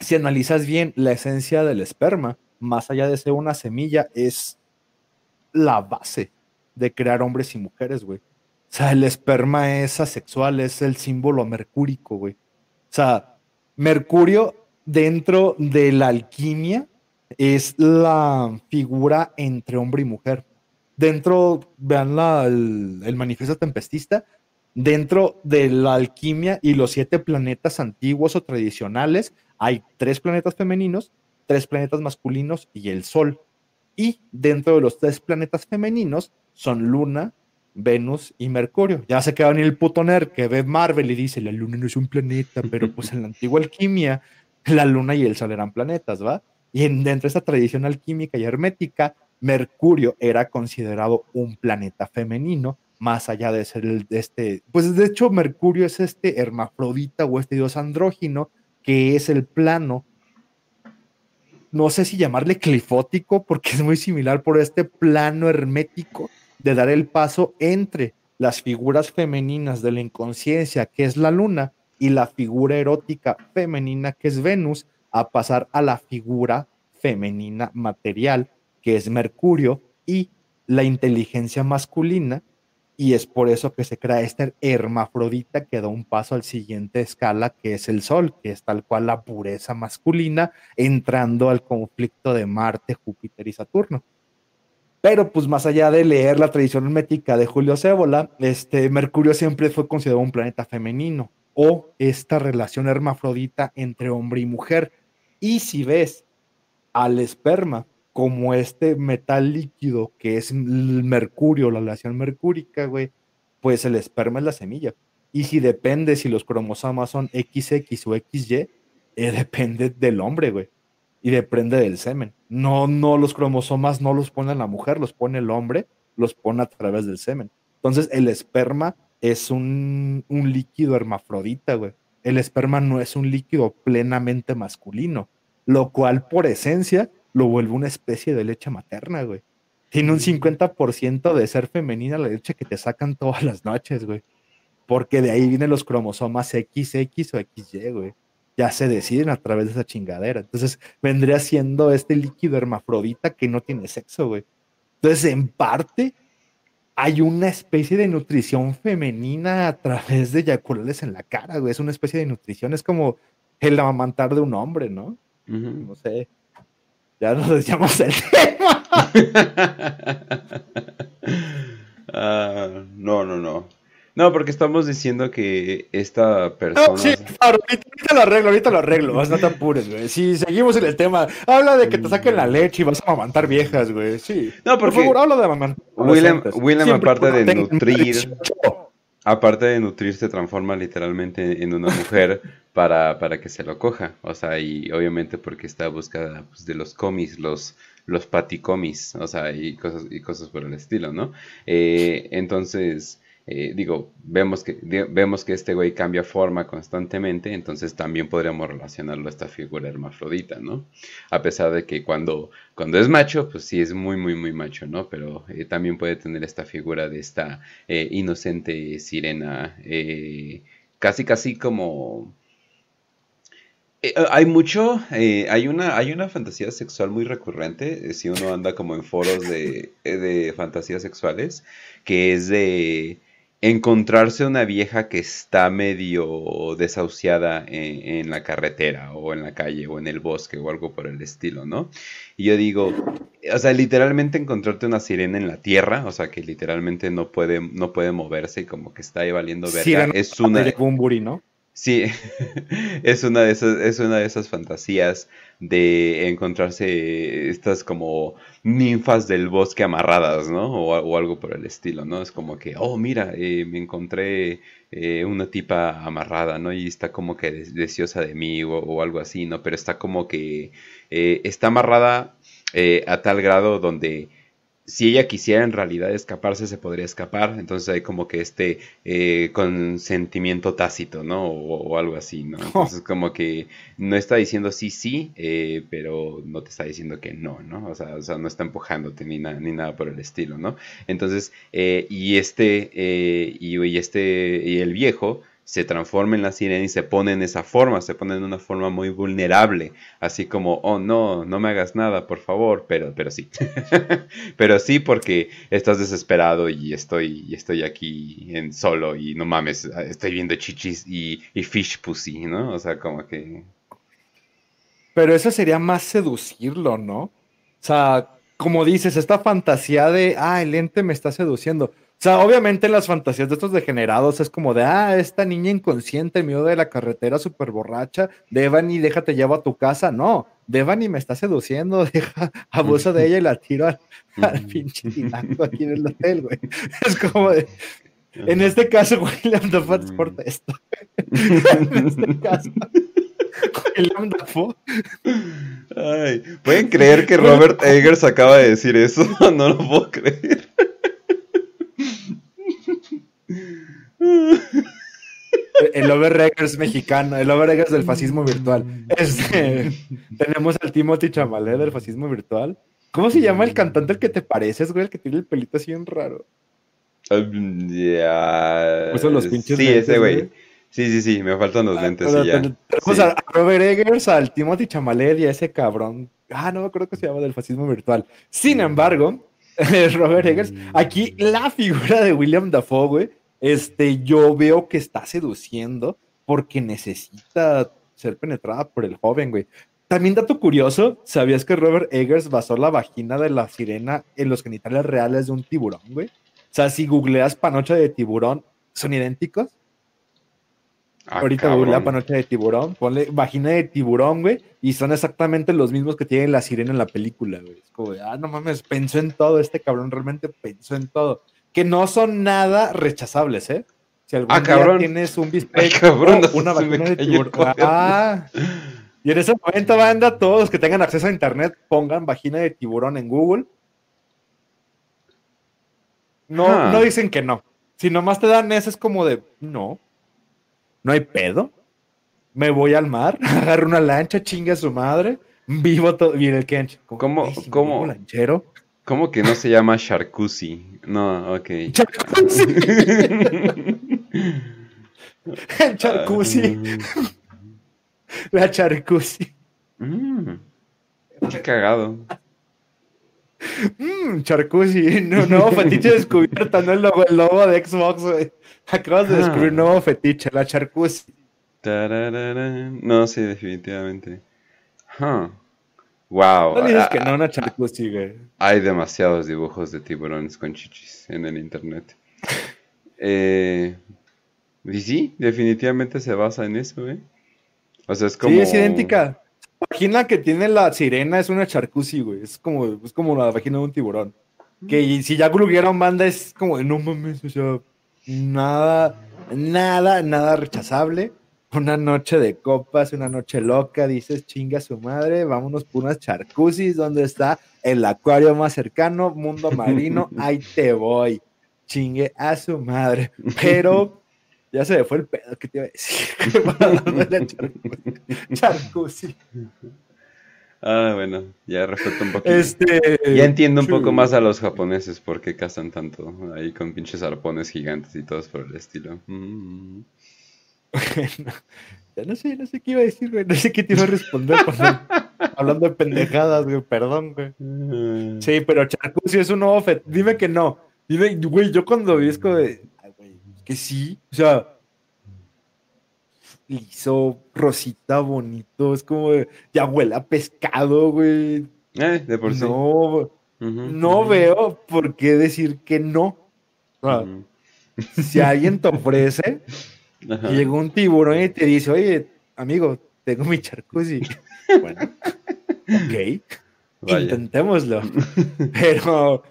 si analizas bien la esencia del esperma, más allá de ser una semilla, es la base de crear hombres y mujeres, güey. O sea, el esperma es asexual, es el símbolo mercúrico, güey. O sea, Mercurio dentro de la alquimia es la figura entre hombre y mujer. Dentro, vean la, el, manifiesto tempestista, dentro de la alquimia y los siete planetas antiguos o tradicionales, hay tres planetas femeninos, tres planetas masculinos y el Sol. Y dentro de los tres planetas femeninos son Luna, Venus y Mercurio. Ya se queda ni el puto nerd que ve Marvel y dice, la Luna no es un planeta, pero pues en la antigua alquimia, la Luna y el Sol eran planetas, ¿va? Y dentro de esta tradición alquímica y hermética, Mercurio era considerado un planeta femenino, más allá de ser el, este, pues de hecho Mercurio es este hermafrodita o este dios andrógino, que es el plano, no sé si llamarle clifótico, porque es muy similar por este plano hermético de dar el paso entre las figuras femeninas de la inconsciencia, que es la luna, y la figura erótica femenina, que es Venus, a pasar a la figura femenina material, que es Mercurio, y la inteligencia masculina, y es por eso que se crea esta hermafrodita que da un paso al siguiente escala, que es el Sol, que es tal cual la pureza masculina, entrando al conflicto de Marte, Júpiter y Saturno. Pero pues más allá de leer la tradición hermética de Julio Cébola, este, Mercurio siempre fue considerado un planeta femenino o esta relación hermafrodita entre hombre y mujer. Y si ves al esperma como este metal líquido que es el mercurio, la relación mercúrica, güey, pues el esperma es la semilla. Y si depende si los cromosomas son XX o XY, eh, depende del hombre, güey. Y depende del semen. No, no, los cromosomas no los pone la mujer, los pone el hombre, los pone a través del semen. Entonces, el esperma es un, un líquido hermafrodita, güey. El esperma no es un líquido plenamente masculino lo cual por esencia lo vuelve una especie de leche materna, güey. Tiene un 50% de ser femenina la leche que te sacan todas las noches, güey. Porque de ahí vienen los cromosomas XX o XY, güey. Ya se deciden a través de esa chingadera. Entonces vendría siendo este líquido hermafrodita que no tiene sexo, güey. Entonces, en parte, hay una especie de nutrición femenina a través de eyacularles en la cara, güey. Es una especie de nutrición, es como el amamantar de un hombre, ¿no? No sé. Ya nos decíamos el tema. Ah, no, no, no. No, porque estamos diciendo que esta persona. No, sí, ahorita, lo arreglo, ahorita lo arreglo. No te apures, güey. Si seguimos en el tema, habla de que te saquen la leche y vas a amamantar viejas, güey. Sí. No, porque. Por favor, habla de amamantar. William, William aparte de nutrir aparte de nutrir, se transforma literalmente en una mujer para, para, que se lo coja. O sea, y obviamente porque está buscada pues, de los cómics, los, los paticomis, o sea, y cosas, y cosas por el estilo, ¿no? Eh, entonces, eh, digo, vemos que, vemos que este güey cambia forma constantemente, entonces también podríamos relacionarlo a esta figura hermafrodita, ¿no? A pesar de que cuando, cuando es macho, pues sí es muy, muy, muy macho, ¿no? Pero eh, también puede tener esta figura de esta inocente sirena, casi, casi como... hay mucho, hay, una, hay una fantasía sexual muy recurrente, si uno anda como en foros de, de fantasías sexuales, que es de encontrarse una vieja que está medio desahuciada en, la carretera o en la calle o en el bosque o algo por el estilo, ¿no? Y yo digo, o sea, literalmente encontrarte una sirena en la tierra, o sea, que literalmente no puede, no puede moverse y como que está ahí valiendo verga, es una... ¿no? Sí, es una, de esas, es una de esas fantasías de encontrarse estas como ninfas del bosque amarradas, ¿no? O, algo por el estilo, ¿no? Es como que, oh, mira, eh, me encontré eh, una tipa amarrada, ¿no? Y está como que deseosa de mí o, algo así, ¿no? Pero está como que eh, está amarrada a tal grado donde si ella quisiera en realidad escaparse, se podría escapar. Entonces hay como que este eh, consentimiento tácito, ¿no? O, algo así, ¿no? Entonces como que no está diciendo sí, sí, eh, pero no te está diciendo que no, ¿no? O sea, o sea no está empujándote ni, ni nada por el estilo, ¿no? Entonces, eh, y este, y, y, este, y el viejo se transforma en la sirena y se pone en esa forma, se pone en una forma muy vulnerable, así como, oh no, no me hagas nada, por favor, pero, pero sí, pero sí porque estás desesperado y estoy, estoy aquí en solo y no mames, estoy viendo chichis y, y fish pussy, ¿no? O sea, como que... pero eso sería más seducirlo, ¿no? O sea, como dices, esta fantasía de, ah, el ente me está seduciendo. O sea, obviamente las fantasías de estos degenerados es como de, ah, esta niña inconsciente en medio de la carretera súper borracha, Devani, déjate, llevo a tu casa. No, Devani me está seduciendo, deja, abuso de ella y la tiro al, pinche tinaco aquí en el hotel, güey. Es como de, en este caso, William Dafoe exporta esto. en este caso. William Dafoe. Ay, ¿pueden creer que Robert Eggers acaba de decir eso? No lo puedo creer. El Overreggers mexicano, el Overreggers del fascismo virtual. Este, tenemos al Timothy Chamalé del fascismo virtual. ¿Cómo se llama el cantante al que te pareces, güey? El que tiene el pelito así bien raro. Um, ya. los pinches sí, ese güey. Sí, sí, sí, me faltan los ah, lentes y ya. Tenemos a Robert Eggers, al Timothy Chamalet y a ese cabrón. Ah, no me acuerdo que se llama del fascismo virtual. Sin embargo, Robert Eggers, aquí la figura de William Dafoe, güey, este, yo veo que está seduciendo porque necesita ser penetrada por el joven, güey. También dato curioso, ¿sabías que Robert Eggers basó la vagina de la sirena en los genitales reales de un tiburón, güey? O sea, si googleas panocha de tiburón, ¿son idénticos? Ah, Ahorita googlea panocha de tiburón, ponle vagina de tiburón, güey, y son exactamente los mismos que tiene la sirena en la película, güey. Es como, ah, no mames, pensó en todo, este cabrón realmente pensó en todo que no son nada rechazables, ¿eh? Si algún ah, día tienes un bistec cabrón, una vagina de tiburón. Ah, y en ese momento, banda, todos los que tengan acceso a internet, pongan vagina de tiburón en Google. No, ah. no dicen que no. Si nomás te dan eso, es como de, no, no hay pedo. Me voy al mar, agarro una lancha, chinga a su madre, vivo todo. Viene el Kench. ¿Cómo? ¿Cómo? Lanchero. ¿Cómo que no se llama Charcusi? No, ok. Charcusi. Charcusi. La Charcusi. Mm, qué cagado. Mmm, Charcusi. No, nuevo fetiche descubierto, no el logo, el logo de Xbox, Acabas de descubrir un nuevo fetiche, la Charcusi. No, sí, definitivamente. Huh. Wow. No dices que no, una Charcusi, güey. Hay demasiados dibujos de tiburones con chichis en el internet. eh, y sí, definitivamente se basa en eso, ¿eh? O sea, es como. Sí, es idéntica. La vagina que tiene la sirena es una charcusi, güey. Es como, es como la vagina de un tiburón. Que si ya un banda es como, no mames, o sea, nada, nada, nada rechazable una noche de copas, una noche loca, dices chinga su madre, vámonos por unas charcusis, donde está el acuario más cercano, mundo marino, ahí te voy, chingue a su madre, pero ya se me fue el pedo que te iba a decir, charcusi. Ah, bueno, ya respeto un poquito. Este, ya entiendo un poco más a los japoneses por qué cazan tanto ahí con pinches arpones gigantes y todos por el estilo. Mm. no sé, no sé qué iba a decir, güey. No sé qué te iba a responder hablando de pendejadas, güey. Perdón, güey. Mm. Sí, pero Charcusi es un nuevo fet. Dime que no. Dime, güey, yo cuando vi es de. Ay, güey, que sí. O sea. Liso, rosita, bonito. Es como de. Ya huele a pescado, güey. Eh, de por sí. No, no veo por qué decir que no. Si alguien te ofrece y llegó un tiburón y te dice, oye, amigo, tengo mi charcusi. bueno, ok, intentémoslo. Pero,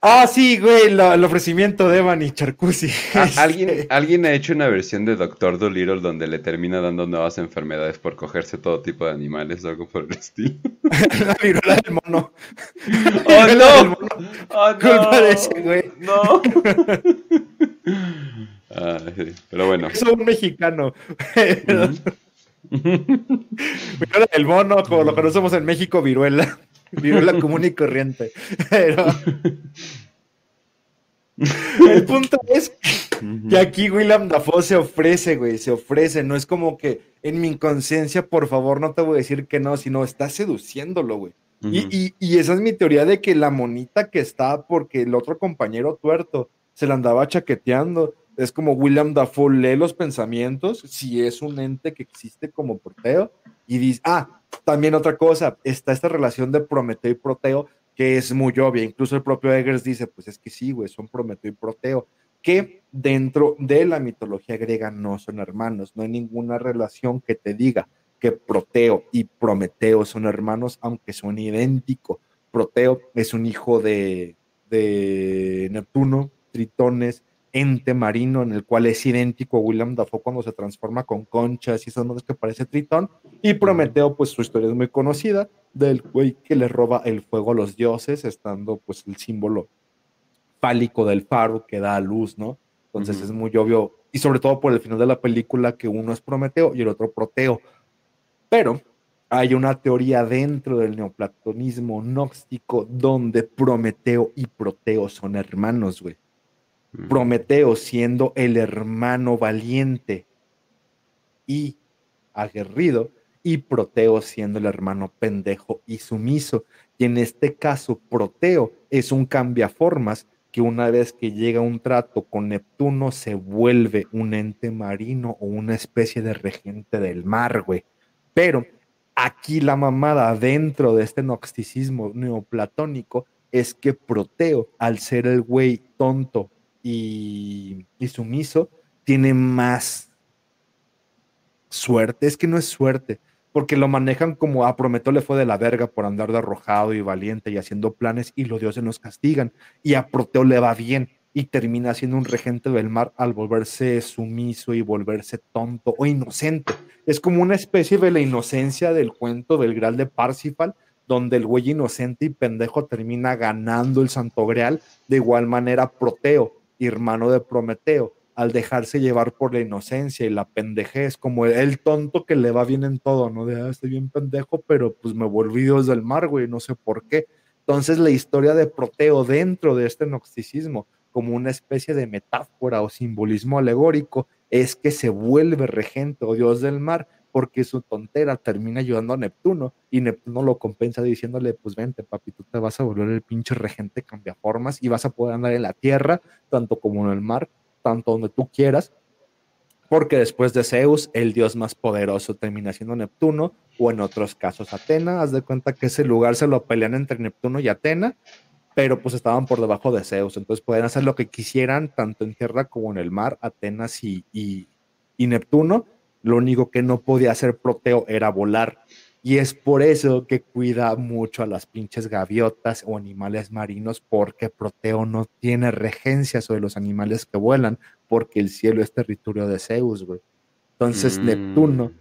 ah, sí, güey, el ofrecimiento de Evan y charcusi. ¿Alguien, este, ¿Alguien ha hecho una versión de Doctor Dolittle donde le termina dando nuevas enfermedades por cogerse todo tipo de animales o algo por el estilo? la viruela del mono. ¡Oh, no! ¡Oh, no! Culpa de ese, güey. ¡No! Ah, pero bueno. Es un mexicano. viruela del mono, como lo conocemos en México, viruela. Viruela común y corriente. Pero... El punto es que aquí William Dafoe se ofrece, güey, se ofrece. No es como que en mi inconsciencia, por favor, no te voy a decir que no, sino está seduciéndolo, güey. y, y, esa es mi teoría de que la monita que está, porque el otro compañero tuerto se la andaba chaqueteando, es como William Dafoe lee los pensamientos, si es un ente que existe como porteo, Y dice, ah, también otra cosa, está esta relación de Prometeo y Proteo que es muy obvia. Incluso el propio Eggers dice, pues es que sí, güey, son Prometeo y Proteo, que dentro de la mitología griega no son hermanos, no hay ninguna relación que te diga que Proteo y Prometeo son hermanos, aunque son idénticos. Proteo es un hijo de, de Neptuno, Tritones, ente marino en el cual es idéntico a William Dafoe cuando se transforma con conchas y esos nombres que parece Tritón. Y Prometeo, pues su historia es muy conocida, del güey que le roba el fuego a los dioses, estando pues el símbolo fálico del faro que da a luz, ¿no? Entonces es muy obvio, y sobre todo por el final de la película, que uno es Prometeo y el otro Proteo. Pero hay una teoría dentro del neoplatonismo gnóstico donde Prometeo y Proteo son hermanos, güey. Prometeo siendo el hermano valiente y aguerrido, y Proteo siendo el hermano pendejo y sumiso. Y en este caso, Proteo es un cambiaformas que una vez que llega un trato con Neptuno se vuelve un ente marino o una especie de regente del mar, güey. Pero aquí la mamada dentro de este gnosticismo neoplatónico es que Proteo, al ser el güey tonto y, sumiso, tiene más suerte. Es que no es suerte, porque lo manejan como a Prometeo le fue de la verga por andar de arrojado y valiente y haciendo planes y los dioses nos castigan. Y a Proteo le va bien y termina siendo un regente del mar al volverse sumiso y volverse tonto o inocente. Es como una especie de la inocencia del cuento del Graal de Parsifal, donde el güey inocente y pendejo termina ganando el Santo Graal. De igual manera, Proteo hermano de Prometeo, al dejarse llevar por la inocencia y la pendejez, como el, tonto que le va bien en todo, ¿no? De, ah, estoy bien pendejo, pero pues me volví Dios del mar, güey, no sé por qué. Entonces la historia de Proteo dentro de este gnosticismo, como una especie de metáfora o simbolismo alegórico, es que se vuelve regente o dios del mar, porque su tontera termina ayudando a Neptuno y Neptuno lo compensa diciéndole, pues vente papi, tú te vas a volver el pinche regente cambia formas y vas a poder andar en la tierra, tanto como en el mar, tanto donde tú quieras, porque después de Zeus, el dios más poderoso termina siendo Neptuno, o en otros casos Atena, haz de cuenta que ese lugar se lo pelean entre Neptuno y Atena, pero pues estaban por debajo de Zeus, entonces pueden hacer lo que quisieran, tanto en tierra como en el mar, Atenas y, y, y Neptuno, lo único que no podía hacer Proteo era volar. Y es por eso que cuida mucho a las pinches gaviotas o animales marinos, porque Proteo no tiene regencia sobre los animales que vuelan, porque el cielo es territorio de Zeus, güey. Entonces mm. Neptuno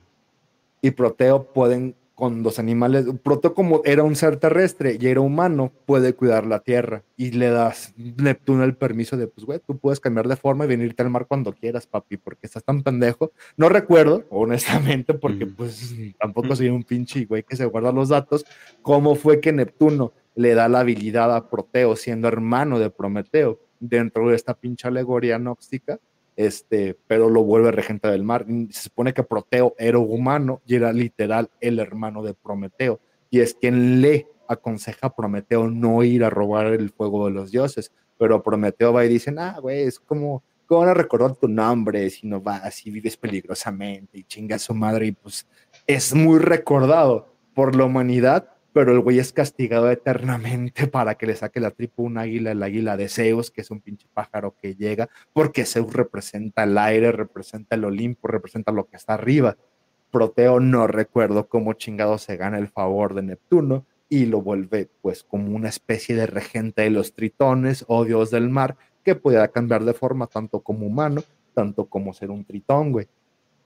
y Proteo pueden con los animales. Proto como era un ser terrestre y era humano, puede cuidar la tierra y le das Neptuno el permiso de, pues, güey, tú puedes cambiar de forma y venirte al mar cuando quieras, papi, porque estás tan pendejo. No recuerdo, honestamente, porque pues tampoco soy un pinche güey que se guarda los datos, cómo fue que Neptuno le da la habilidad a Proteo siendo hermano de Prometeo dentro de esta pinche alegoría gnóstica este, pero lo vuelve regente del mar. Se supone que Proteo era humano y era literal el hermano de Prometeo, y es quien le aconseja a Prometeo no ir a robar el fuego de los dioses, pero Prometeo va y dice, ah, güey, es como, ¿cómo van a recordar tu nombre si no vas y vives peligrosamente y chingas su madre? Y pues es muy recordado por la humanidad pero el güey es castigado eternamente para que le saque la tripa un águila, el águila de Zeus, que es un pinche pájaro que llega, porque Zeus representa el aire, representa el Olimpo, representa lo que está arriba. Proteo no recuerdo cómo chingado se gana el favor de Neptuno y lo vuelve pues como una especie de regente de los tritones o dios del mar que pudiera cambiar de forma tanto como humano, tanto como ser un tritón, güey.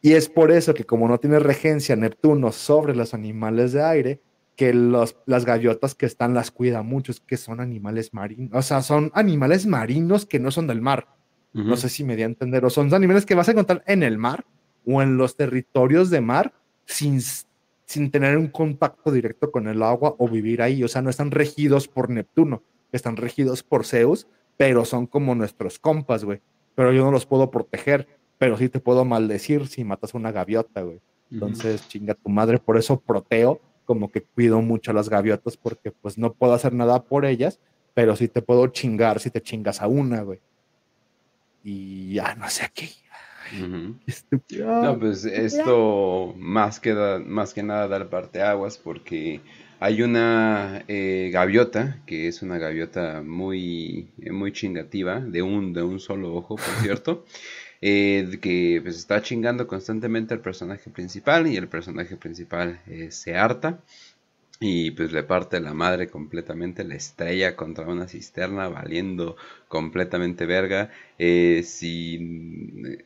Y es por eso que como no tiene regencia Neptuno sobre los animales de aire, que los, las gaviotas que están las cuida mucho, es que son animales marinos, o sea, son animales marinos que no son del mar. No sé si me di a entender, o son animales que vas a encontrar en el mar o en los territorios de mar sin, sin tener un contacto directo con el agua o vivir ahí, o sea, no están regidos por Neptuno, están regidos por Zeus, pero son como nuestros compas, güey. Pero yo no los puedo proteger, pero sí te puedo maldecir si matas una gaviota, güey. Entonces, chinga tu madre, por eso proteo como que cuido mucho a las gaviotas porque pues no puedo hacer nada por ellas, pero sí te puedo chingar si te chingas a una, güey. Y ya no sé aquí. No, pues esto más que, más que nada dar parte aguas porque hay una eh, gaviota, que es una gaviota muy, muy chingativa, de un, de un solo ojo, por cierto, eh, que pues está chingando constantemente al personaje principal y el personaje principal eh, se harta y pues le parte la madre completamente, la estrella contra una cisterna, valiendo completamente verga. Eh, si,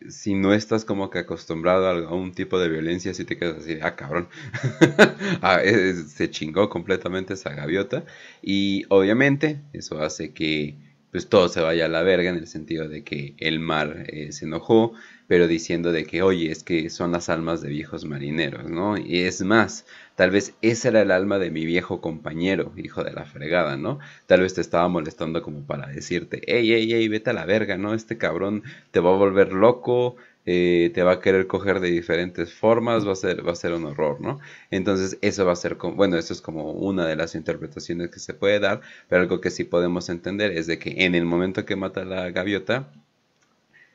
si, no estás como que acostumbrado a, un tipo de violencia, si te quedas así, ah, cabrón, ah, se chingó completamente esa gaviota. Y obviamente eso hace que pues todo se vaya a la verga en el sentido de que el mar eh, se enojó, pero diciendo de que, oye, es que son las almas de viejos marineros, ¿no? Y es más, tal vez ese era el alma de mi viejo compañero, hijo de la fregada, ¿no? Tal vez te estaba molestando como para decirte, ey, ey, ey, vete a la verga, ¿no? Este cabrón te va a volver loco, eh, te va a querer coger de diferentes formas, va a ser, va a ser un horror, ¿no? Entonces eso va a ser, como, bueno, eso es como una de las interpretaciones que se puede dar, pero algo que sí podemos entender es de que en el momento que mata la gaviota,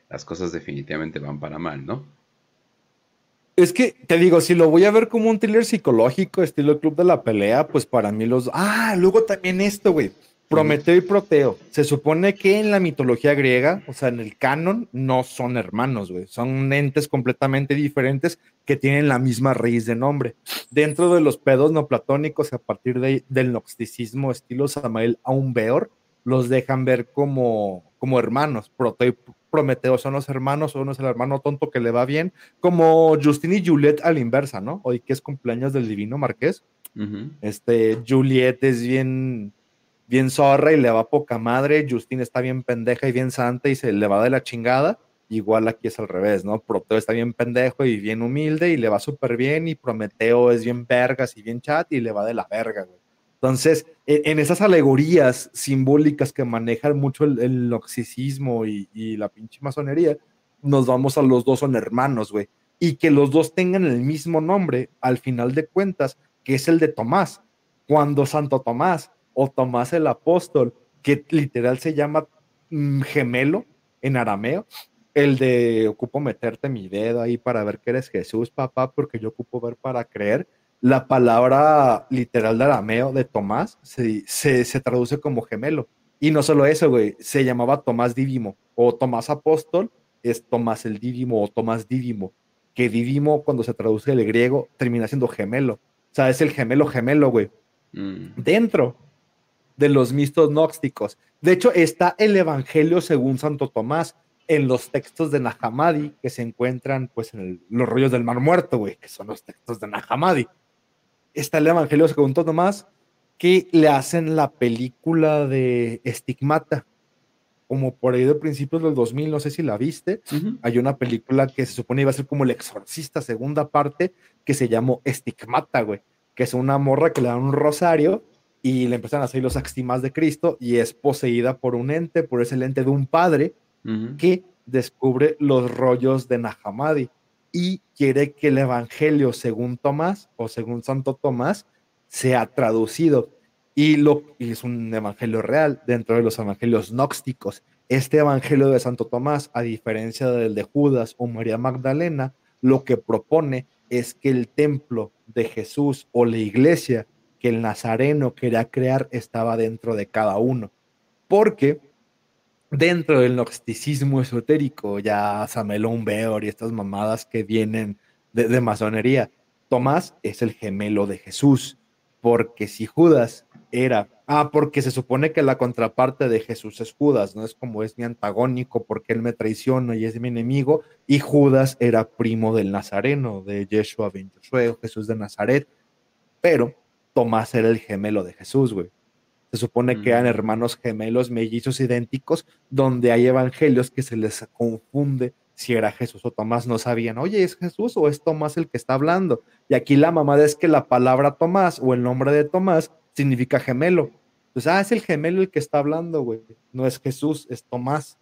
las cosas definitivamente van para mal, ¿no? Es que, te digo, si lo voy a ver como un thriller psicológico, estilo Club de la Pelea, pues para mí los... Ah, luego también esto, güey. Prometeo y Proteo. Se supone que en la mitología griega, o sea, en el canon, no son hermanos, güey. Son entes completamente diferentes que tienen la misma raíz de nombre. Dentro de los pedos no platónicos, a partir de, del gnosticismo estilo Samael Aumbeor, los dejan ver como, como hermanos. Proteo y Prometeo son los hermanos, uno es el hermano tonto que le va bien, como Justin y Juliet a la inversa, ¿no? Hoy que es cumpleaños del divino Marqués. Este, Juliet es bien, bien zorra y le va poca madre, Justin está bien pendeja y bien santa y se le va de la chingada. Igual aquí es al revés, ¿no? Proteo está bien pendejo y bien humilde y le va súper bien y Prometeo es bien vergas y bien chat y le va de la verga, güey. Entonces, en, esas alegorías simbólicas que manejan mucho el, el y, la pinche masonería, nos vamos a los dos son hermanos, güey. Y que los dos tengan el mismo nombre, al final de cuentas, que es el de Tomás. Cuando Santo Tomás o Tomás el apóstol, que literal se llama mm, gemelo en arameo, el de ocupo meterte mi dedo ahí para ver que eres Jesús, papá, porque yo ocupo ver para creer la palabra literal de arameo de Tomás se, se, traduce como gemelo. Y no solo eso, güey, se llamaba Tomás Dídimo o Tomás Apóstol es Tomás el Dídimo o Tomás Dídimo, que Dídimo cuando se traduce del griego termina siendo gemelo. O sea, es el gemelo gemelo, güey. Mm. Dentro de los mistos gnósticos. De hecho, está el Evangelio según Santo Tomás en los textos de Nahamadi que se encuentran pues en los rollos del Mar Muerto, güey, que son los textos de Nahamadi. Está el Evangelio según Tomás, que le hacen la película de Estigmata, como por ahí de principios del 2000, no sé si la viste, hay una película que se supone iba a ser como El Exorcista, segunda parte, que se llamó Estigmata, güey, que es una morra que le da un rosario y le empiezan a hacer los axtimas de Cristo y es poseída por un ente, por ese ente de un padre que descubre los rollos de Nahamadi y quiere que el Evangelio según Tomás o según Santo Tomás sea traducido. Y, lo, es un evangelio real dentro de los evangelios gnósticos. Este evangelio de Santo Tomás, a diferencia del de Judas o María Magdalena, lo que propone es que el templo de Jesús o la iglesia que el nazareno quería crear estaba dentro de cada uno. Porque dentro del gnosticismo esotérico, ya Samelón Beor y estas mamadas que vienen de, masonería, Tomás es el gemelo de Jesús, porque si Judas era, ah, porque se supone que la contraparte de Jesús es Judas, no es como es mi antagónico porque él me traiciona y es mi enemigo, y Judas era primo del Nazareno, de Yeshua ben Jesús de Nazaret, pero Tomás era el gemelo de Jesús, güey. Se supone que eran hermanos gemelos, mellizos idénticos, donde hay evangelios que se les confunde si era Jesús o Tomás. No sabían, oye, ¿es Jesús o es Tomás el que está hablando? Y aquí la mamada es que la palabra Tomás o el nombre de Tomás significa gemelo. Pues, ah, es el gemelo el que está hablando, güey. No es Jesús, es Tomás.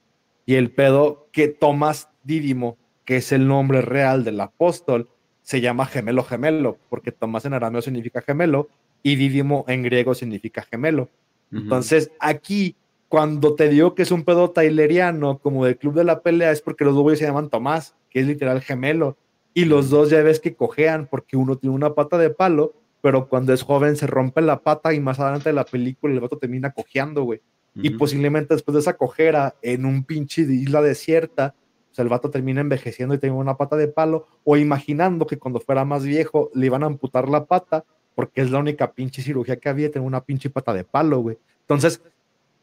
Y el pedo que Tomás Dídimo, que es el nombre real del apóstol, se llama gemelo gemelo, porque Tomás en arameo significa gemelo y Dídimo en griego significa gemelo. Entonces, aquí cuando te digo que es un pedo taileriano, como del club de la pelea, es porque los dos se llaman Tomás, que es literal gemelo. Y los dos ya ves que cojean porque uno tiene una pata de palo, pero cuando es joven se rompe la pata y más adelante de la película el vato termina cojeando, güey. Y posiblemente después de esa cojera en un pinche isla desierta, sea, el vato termina envejeciendo y tiene una pata de palo, o imaginando que cuando fuera más viejo le iban a amputar la pata, porque es la única pinche cirugía que había, tener una pinche pata de palo, güey. Entonces,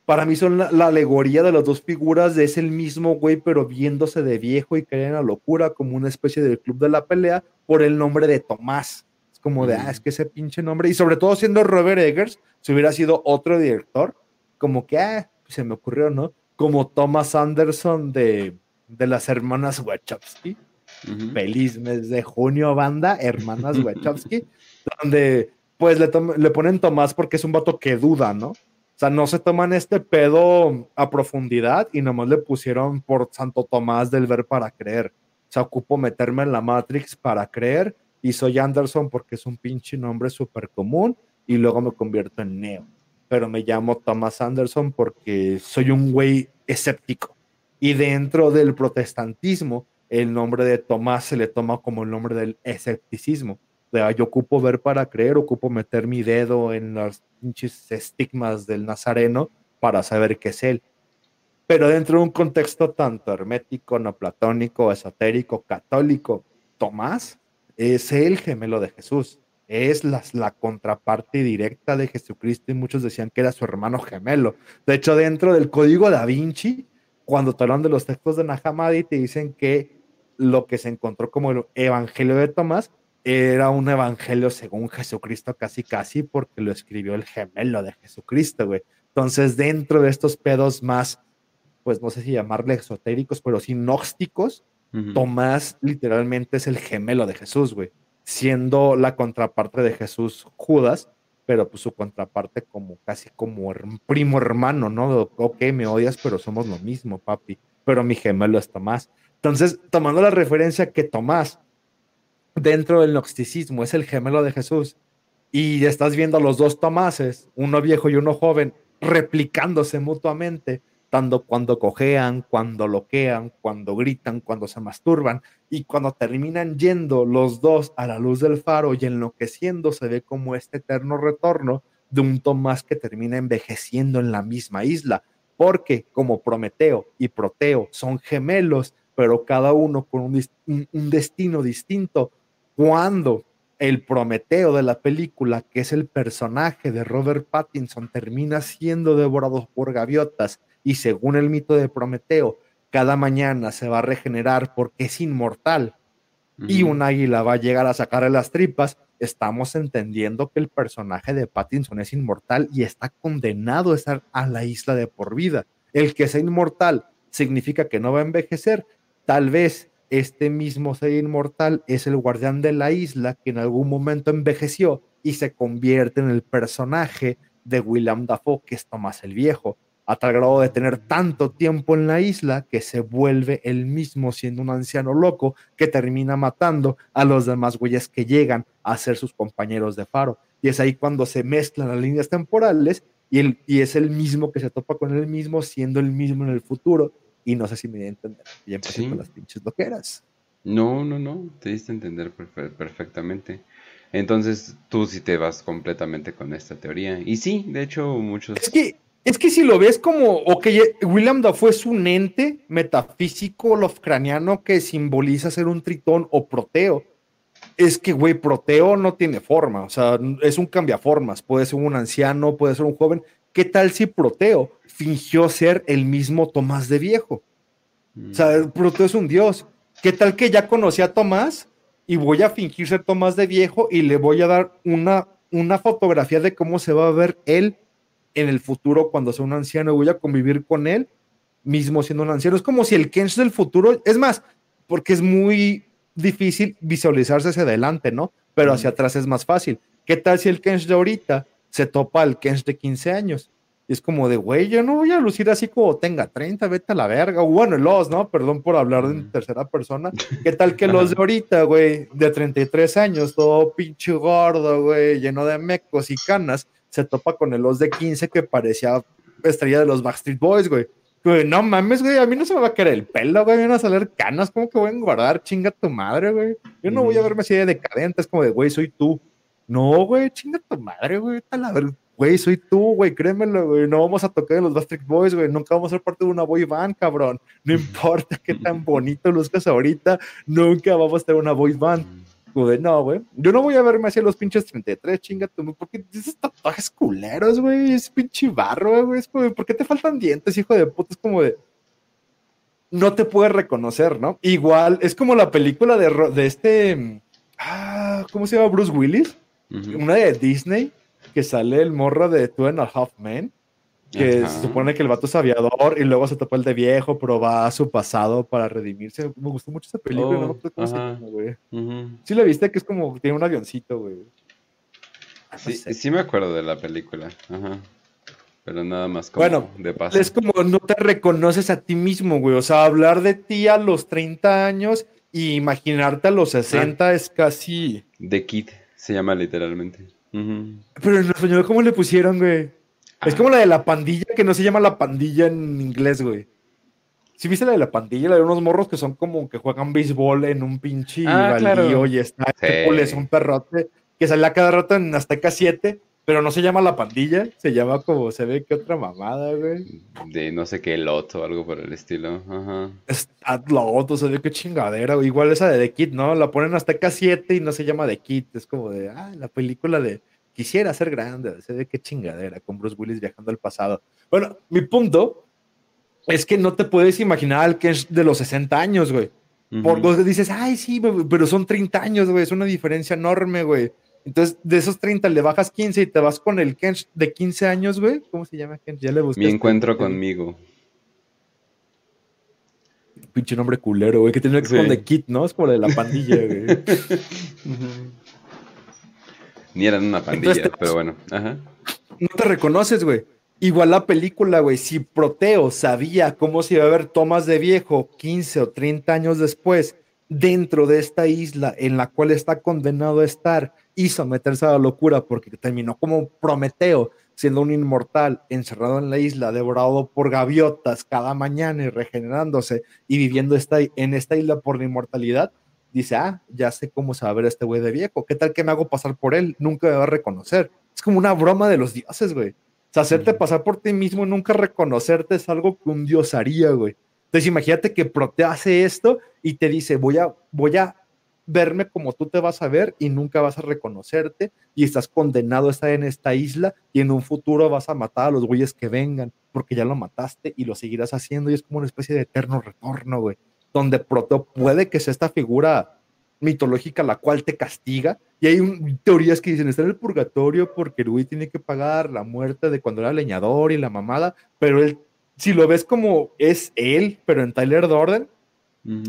para mí son la, alegoría de las dos figuras de es el mismo güey, pero viéndose de viejo y caer en la locura, como una especie del club de la pelea, por el nombre de Tomás. Es como de, ah, es que ese pinche nombre, y sobre todo siendo Robert Eggers, si hubiera sido otro director, como que, ah, se me ocurrió, ¿no? Como Thomas Anderson de de las hermanas Wachowski. Feliz mes de junio, banda, hermanas Wachowski, donde pues le, le ponen Tomás porque es un vato que duda, ¿no? O sea, no se toman este pedo a profundidad y nomás le pusieron por Santo Tomás del ver para creer. O sea, ocupo meterme en la Matrix para creer y soy Anderson porque es un pinche nombre súper común y luego me convierto en Neo. Pero me llamo Thomas Anderson porque soy un güey escéptico. Y dentro del protestantismo, el nombre de Tomás se le toma como el nombre del escepticismo. De, yo ocupo ver para creer, ocupo meter mi dedo en los pinches estigmas del nazareno para saber qué es él. Pero dentro de un contexto tanto hermético, no platónico, esotérico, católico, Tomás es el gemelo de Jesús, es la, la, contraparte directa de Jesucristo y muchos decían que era su hermano gemelo. De hecho, dentro del código da Vinci cuando te hablan de los textos de Nahamadi, te dicen que lo que se encontró como el Evangelio de Tomás era un evangelio según Jesucristo casi casi porque lo escribió el gemelo de Jesucristo, güey. Entonces, dentro de estos pedos más, pues no sé si llamarle esotéricos, pero sí gnósticos, Tomás literalmente es el gemelo de Jesús, güey. Siendo la contraparte de Jesús Judas, pero pues su contraparte como casi como un primo hermano, ¿no? Ok, me odias, pero somos lo mismo, papi. Pero mi gemelo es Tomás. Entonces, tomando la referencia que Tomás, dentro del gnosticismo, es el gemelo de Jesús, y estás viendo a los dos Tomases, uno viejo y uno joven, replicándose mutuamente, tanto cuando cojean, cuando loquean, cuando gritan, cuando se masturban, y cuando terminan yendo los dos a la luz del faro y enloqueciendo, se ve como este eterno retorno de un Tomás que termina envejeciendo en la misma isla, porque como Prometeo y Proteo son gemelos, pero cada uno con un, un destino distinto, cuando el Prometeo de la película, que es el personaje de Robert Pattinson, termina siendo devorado por gaviotas y según el mito de Prometeo, cada mañana se va a regenerar porque es inmortal y un águila va a llegar a sacarle las tripas, estamos entendiendo que el personaje de Pattinson es inmortal y está condenado a estar a la isla de por vida. El que sea inmortal significa que no va a envejecer. Tal vez este mismo ser inmortal es el guardián de la isla que en algún momento envejeció y se convierte en el personaje de William Dafoe, que es Tomás el Viejo a tal grado de tener tanto tiempo en la isla que se vuelve él mismo siendo un anciano loco que termina matando a los demás güeyes que llegan a ser sus compañeros de faro. Y es ahí cuando se mezclan las líneas temporales y, el, y es el mismo que se topa con él mismo siendo el mismo en el futuro. Y no sé si me di a entender. Ya empecé con las pinches loqueras. No, no, no, te diste a entender perfectamente. Entonces tú sí te vas completamente con esta teoría. Y sí, de hecho muchos... Es que es que si lo ves como, ok, William Dafoe es un ente metafísico lofcraniano que simboliza ser un tritón o proteo. Es que, güey, proteo no tiene forma, o sea, es un cambiaformas, puede ser un anciano, puede ser un joven. ¿Qué tal si proteo fingió ser el mismo Tomás de viejo? O sea, mm. proteo es un dios. ¿Qué tal que ya conocí a Tomás y voy a fingir ser Tomás de viejo y le voy a dar una, una fotografía de cómo se va a ver él en el futuro cuando sea un anciano voy a convivir con él mismo siendo un anciano. Es como si el Kench del futuro, es más, porque es muy difícil visualizarse hacia adelante, ¿no? Pero hacia atrás es más fácil. ¿Qué tal si el Kench de ahorita se topa al Kench de 15 años? es como de, güey, yo no voy a lucir así como tenga 30, vete a la verga. O bueno, los, ¿no? Perdón por hablar en tercera persona. ¿Qué tal que los de ahorita, güey, de 33 años, todo pinche gordo, güey, lleno de mecos y canas, se topa con el os de 15 que parecía estrella de los Backstreet Boys, güey. Güey, no mames, güey, a mí no se me va a caer el pelo, güey, me van a salir canas, ¿cómo que voy a engordar? Chinga tu madre, güey. Yo no voy a verme así de decadente, es como de, güey, soy tú. No, güey, chinga tu madre, güey, la güey, soy tú, güey, créemelo, güey, no vamos a tocar en los Backstreet Boys, güey, nunca vamos a ser parte de una boy band, cabrón. No importa qué tan bonito luzcas ahorita, nunca vamos a tener una boy band. Güey, no, güey. Yo no voy a verme hacia los pinches 33, chinga tú, porque esos tatuajes culeros, güey. Es pinche barro, güey. Es como, ¿por qué te faltan dientes, hijo de puta? Es como de. No te puedes reconocer, ¿no? Igual, es como la película de, de este. Ah, ¿Cómo se llama? Bruce Willis. Una de Disney, que sale el morro de Two and a Half Men que se supone que el vato es aviador y luego se topó el de viejo, pero va a su pasado para redimirse. Me gustó mucho esa película, no me cómo se llama, güey. Sí la viste que es como tiene un avioncito, güey. sí, sí me acuerdo de la película. Ajá. Pero nada más como bueno, de paso. Es como no te reconoces a ti mismo, güey. O sea, hablar de ti a los 30 años y imaginarte a los 60 es casi. The Kid se llama literalmente. Pero en español, ¿cómo le pusieron, güey? Es como la de la pandilla, que no se llama la pandilla en inglés, güey. ¿Sí viste la de la pandilla? La de unos morros que son como que juegan béisbol en un pinche ah, y está es un perrote que sale a cada rato en Azteca 7, pero no se llama la pandilla, se llama como se ve que otra mamada, güey. De no sé qué loto, algo por el estilo. Ajá. Es loto, se ve qué chingadera, güey. Igual esa de The Kid, ¿no? La ponen hasta Azteca 7 y no se llama The Kid, es como de, ah, la película de quisiera ser grande, se ve qué chingadera con Bruce Willis viajando al pasado. Bueno, mi punto es que no te puedes imaginar al que es de los 60 años, güey. Por vos dices, ay, sí, pero son 30 años, güey, es una diferencia enorme, güey. Entonces, de esos 30 le bajas 15 y te vas con el Kench de 15 años, güey. ¿Cómo se llama Kench? Ya le busqué. Mi encuentro conmigo. Pinche nombre culero, güey, que tiene que ser de Kit, ¿no? Es como de la pandilla, güey. Ni eran una pandilla, pero bueno. Ajá. No te reconoces, güey. Igual la película, güey, si Proteo sabía cómo se iba a ver tomas de viejo 15 o 30 años después dentro de esta isla en la cual está condenado a estar y someterse a la locura porque terminó como Prometeo, siendo un inmortal encerrado en la isla, devorado por gaviotas cada mañana y regenerándose y viviendo esta, en esta isla por la inmortalidad, dice, ah, ya sé cómo se va a ver este güey de viejo, ¿qué tal que me hago pasar por él? Nunca me va a reconocer. Es como una broma de los dioses, güey. O sea, hacerte pasar por ti mismo, nunca reconocerte es algo que un dios haría, güey. Entonces imagínate que Prote hace esto y te dice, voy a, voy a verme como tú te vas a ver y nunca vas a reconocerte y estás condenado a estar en esta isla y en un futuro vas a matar a los güeyes que vengan porque ya lo mataste y lo seguirás haciendo y es como una especie de eterno retorno, güey donde Proto puede que sea esta figura mitológica la cual te castiga. Y hay teorías que dicen, está en el purgatorio porque el tiene que pagar la muerte de cuando era leñador y la mamada, pero él, si lo ves como es él, pero en Tyler Dorden,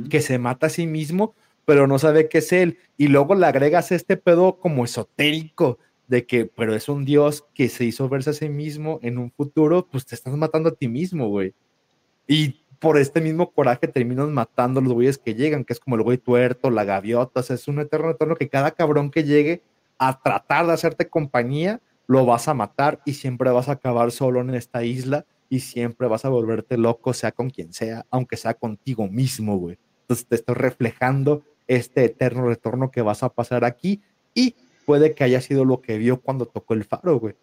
que se mata a sí mismo, pero no sabe qué es él, y luego le agregas este pedo como esotérico de que, pero es un dios que se hizo verse a sí mismo en un futuro, pues te estás matando a ti mismo, güey. Y por este mismo coraje terminan matando a los güeyes que llegan, que es como el güey tuerto, la gaviota, o sea, es un eterno eterno que cada cabrón que llegue a tratar de hacerte compañía, lo vas a matar y siempre vas a acabar solo en esta isla y siempre vas a volverte loco, sea con quien sea, aunque sea contigo mismo, güey. Entonces te estoy reflejando este eterno retorno que vas a pasar aquí y puede que haya sido lo que vio cuando tocó el faro, güey.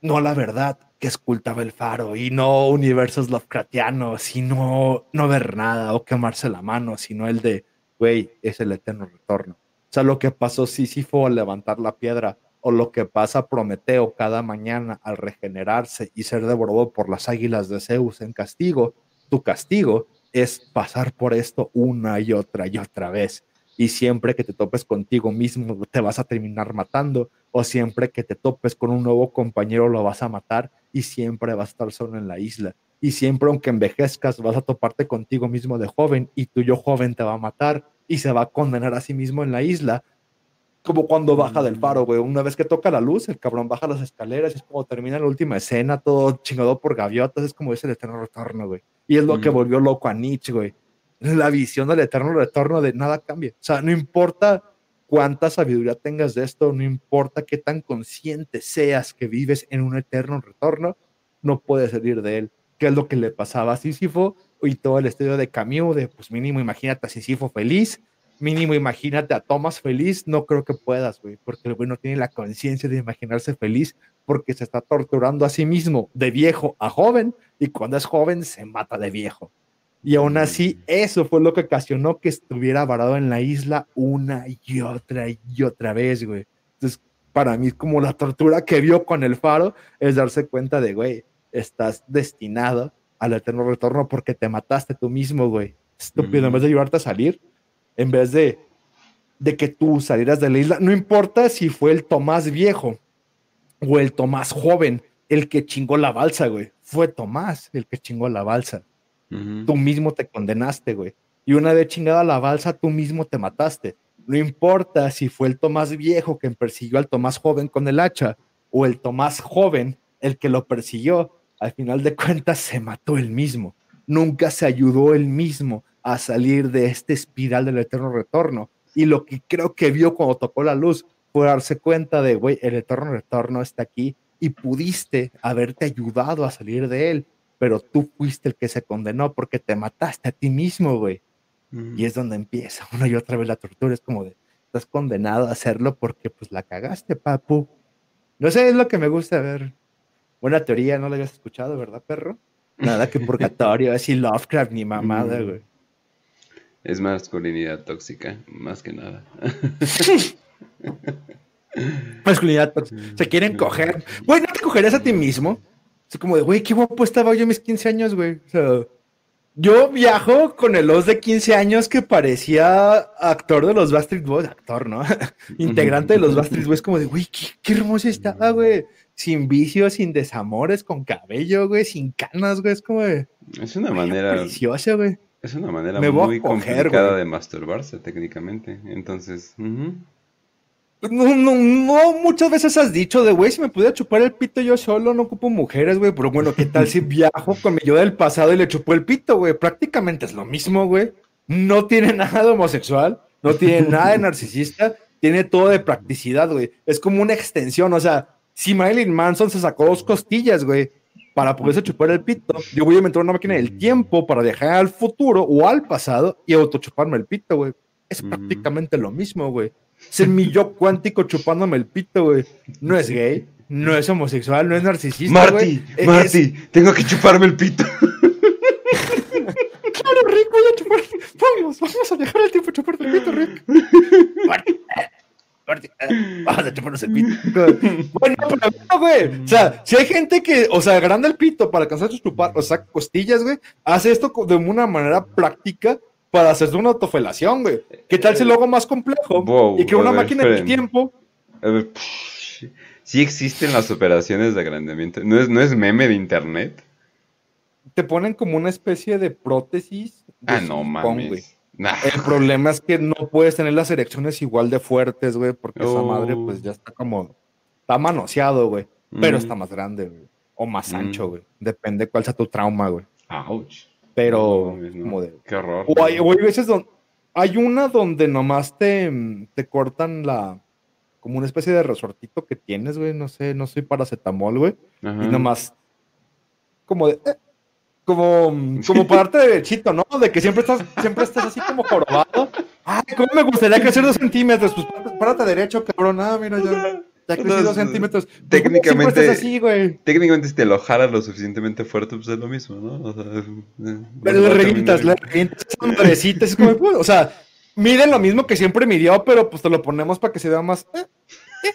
No la verdad, que escultaba el faro y no universos Lovecraftianos, sino no ver nada o quemarse la mano, sino el de, güey, es el eterno retorno. O sea, lo que pasó Sísifo al levantar la piedra o lo que pasa Prometeo cada mañana al regenerarse y ser devorado por las águilas de Zeus en castigo, tu castigo es pasar por esto una y otra y otra vez. Y siempre que te topes contigo mismo te vas a terminar matando o siempre que te topes con un nuevo compañero lo vas a matar y siempre vas a estar solo en la isla. Y siempre aunque envejezcas vas a toparte contigo mismo de joven y tu yo joven te va a matar y se va a condenar a sí mismo en la isla como cuando baja del faro, güey. Una vez que toca la luz, el cabrón baja las escaleras, es como termina la última escena, todo chingado por gaviotas, es como ese el eterno retorno, güey. Y es lo que volvió loco a Nietzsche, güey la visión del eterno retorno de nada cambia. O sea, no importa cuánta sabiduría tengas de esto, no importa qué tan consciente seas que vives en un eterno retorno, no puede salir de él. ¿Qué es lo que le pasaba a Sísifo? Y todo el estudio de Camus, de pues mínimo imagínate a Sísifo feliz, mínimo imagínate a Thomas feliz, no creo que puedas, güey, porque el güey no tiene la conciencia de imaginarse feliz porque se está torturando a sí mismo de viejo a joven y cuando es joven se mata de viejo. Y aún así, mm. eso fue lo que ocasionó que estuviera varado en la isla una y otra y otra vez, güey. Entonces, para mí, como la tortura que vio con el faro, es darse cuenta de, güey, estás destinado al eterno retorno porque te mataste tú mismo, güey. Estúpido, en vez de ayudarte a salir, en vez de, de que tú salieras de la isla, no importa si fue el Tomás viejo o el Tomás joven el que chingó la balsa, güey. Fue Tomás el que chingó la balsa. Tú mismo te condenaste, güey. Y una vez chingada la balsa, tú mismo te mataste. No importa si fue el Tomás viejo quien persiguió al Tomás joven con el hacha o el Tomás joven el que lo persiguió. Al final de cuentas se mató él mismo. Nunca se ayudó él mismo a salir de este espiral del eterno retorno. Y lo que creo que vio cuando tocó la luz fue darse cuenta de, güey, el eterno retorno está aquí y pudiste haberte ayudado a salir de él pero tú fuiste el que se condenó porque te mataste a ti mismo, güey. Y es donde empieza una y otra vez la tortura. Es como de, estás condenado a hacerlo porque pues la cagaste, papu. No sé, es lo que me gusta ver. Buena teoría, no la habías escuchado, ¿verdad, perro? Nada que purgatorio, así Lovecraft ni mamada, güey. Es masculinidad tóxica, más que nada. masculinidad tóxica. Se quieren coger. Güey, ¿no te cogerías a ti mismo? Es como de, güey, qué guapo estaba yo a mis 15 años, güey. O sea, yo viajo con el os de 15 años que parecía actor de los Bastard Boys, actor, ¿no? Integrante de los Bastard Boys, como de, güey, qué, hermoso estaba, güey. Sin vicios, sin desamores, con cabello, güey, sin canas, güey. Es como de. Es una manera. Preciosa, güey. Es una manera muy complicada de masturbarse, técnicamente. Entonces. No, no, no, muchas veces has dicho de, güey, si me pudiera chupar el pito yo solo, no ocupo mujeres, güey, pero bueno, ¿qué tal si viajo con mi yo del pasado y le chupo el pito, güey? Prácticamente es lo mismo, güey. No tiene nada de homosexual, no tiene nada de narcisista, tiene todo de practicidad, güey. Es como una extensión, o sea, si Marilyn Manson se sacó dos costillas, güey, para poderse chupar el pito, yo voy a inventar una máquina del tiempo para viajar al futuro o al pasado y autochuparme el pito, güey. Es prácticamente lo mismo, güey. Ser mi yo cuántico chupándome el pito, güey. No es gay, no es homosexual, no es narcisista. Marty, Marty, tengo que chuparme el pito. claro, Rick, voy a chupar. Vamos, vamos a dejar el tiempo chuparte el pito, Rick. Marty, Vamos a chuparnos el pito. bueno, pero no, güey. O sea, si hay gente que, o sea, agranda el pito para alcanzar a chupar, o sea, costillas, güey, hace esto de una manera práctica para hacerse una autofelación, güey. ¿Qué tal si lo hago más complejo? y que una máquina de tiempo. sí existen las operaciones de agrandamiento. ¿No es, ¿No es meme de internet? Te ponen como una especie de prótesis. ah, no mames. El problema es que no puedes tener las erecciones igual de fuertes, güey, porque esa madre, pues ya está como. Está manoseado, güey. Pero mm. está más grande, güey. O más ancho, mm. güey. Depende cuál sea tu trauma, güey. Ouch. Pero, Qué horror. O hay, veces donde. Hay una donde nomás te, te cortan la. Como una especie de resortito que tienes, güey. No sé, no soy paracetamol, güey. Y nomás. Como de. Eh, como, como pararte de derechito, ¿no? De que siempre estás, siempre estás así como jorobado. Ay, ¿cómo me gustaría crecer dos centímetros? Pues párate derecho, cabrón. Ah, mira, ya. Ya crecí dos centímetros. Técnicamente, así, güey? técnicamente, si te lo jalas lo suficientemente fuerte, pues es lo mismo, ¿no? O sea, eh, Pero le revientas, le revientas es como, pues, o sea, mide lo mismo que siempre midió, pero pues te lo ponemos para que se vea más. Eh, eh,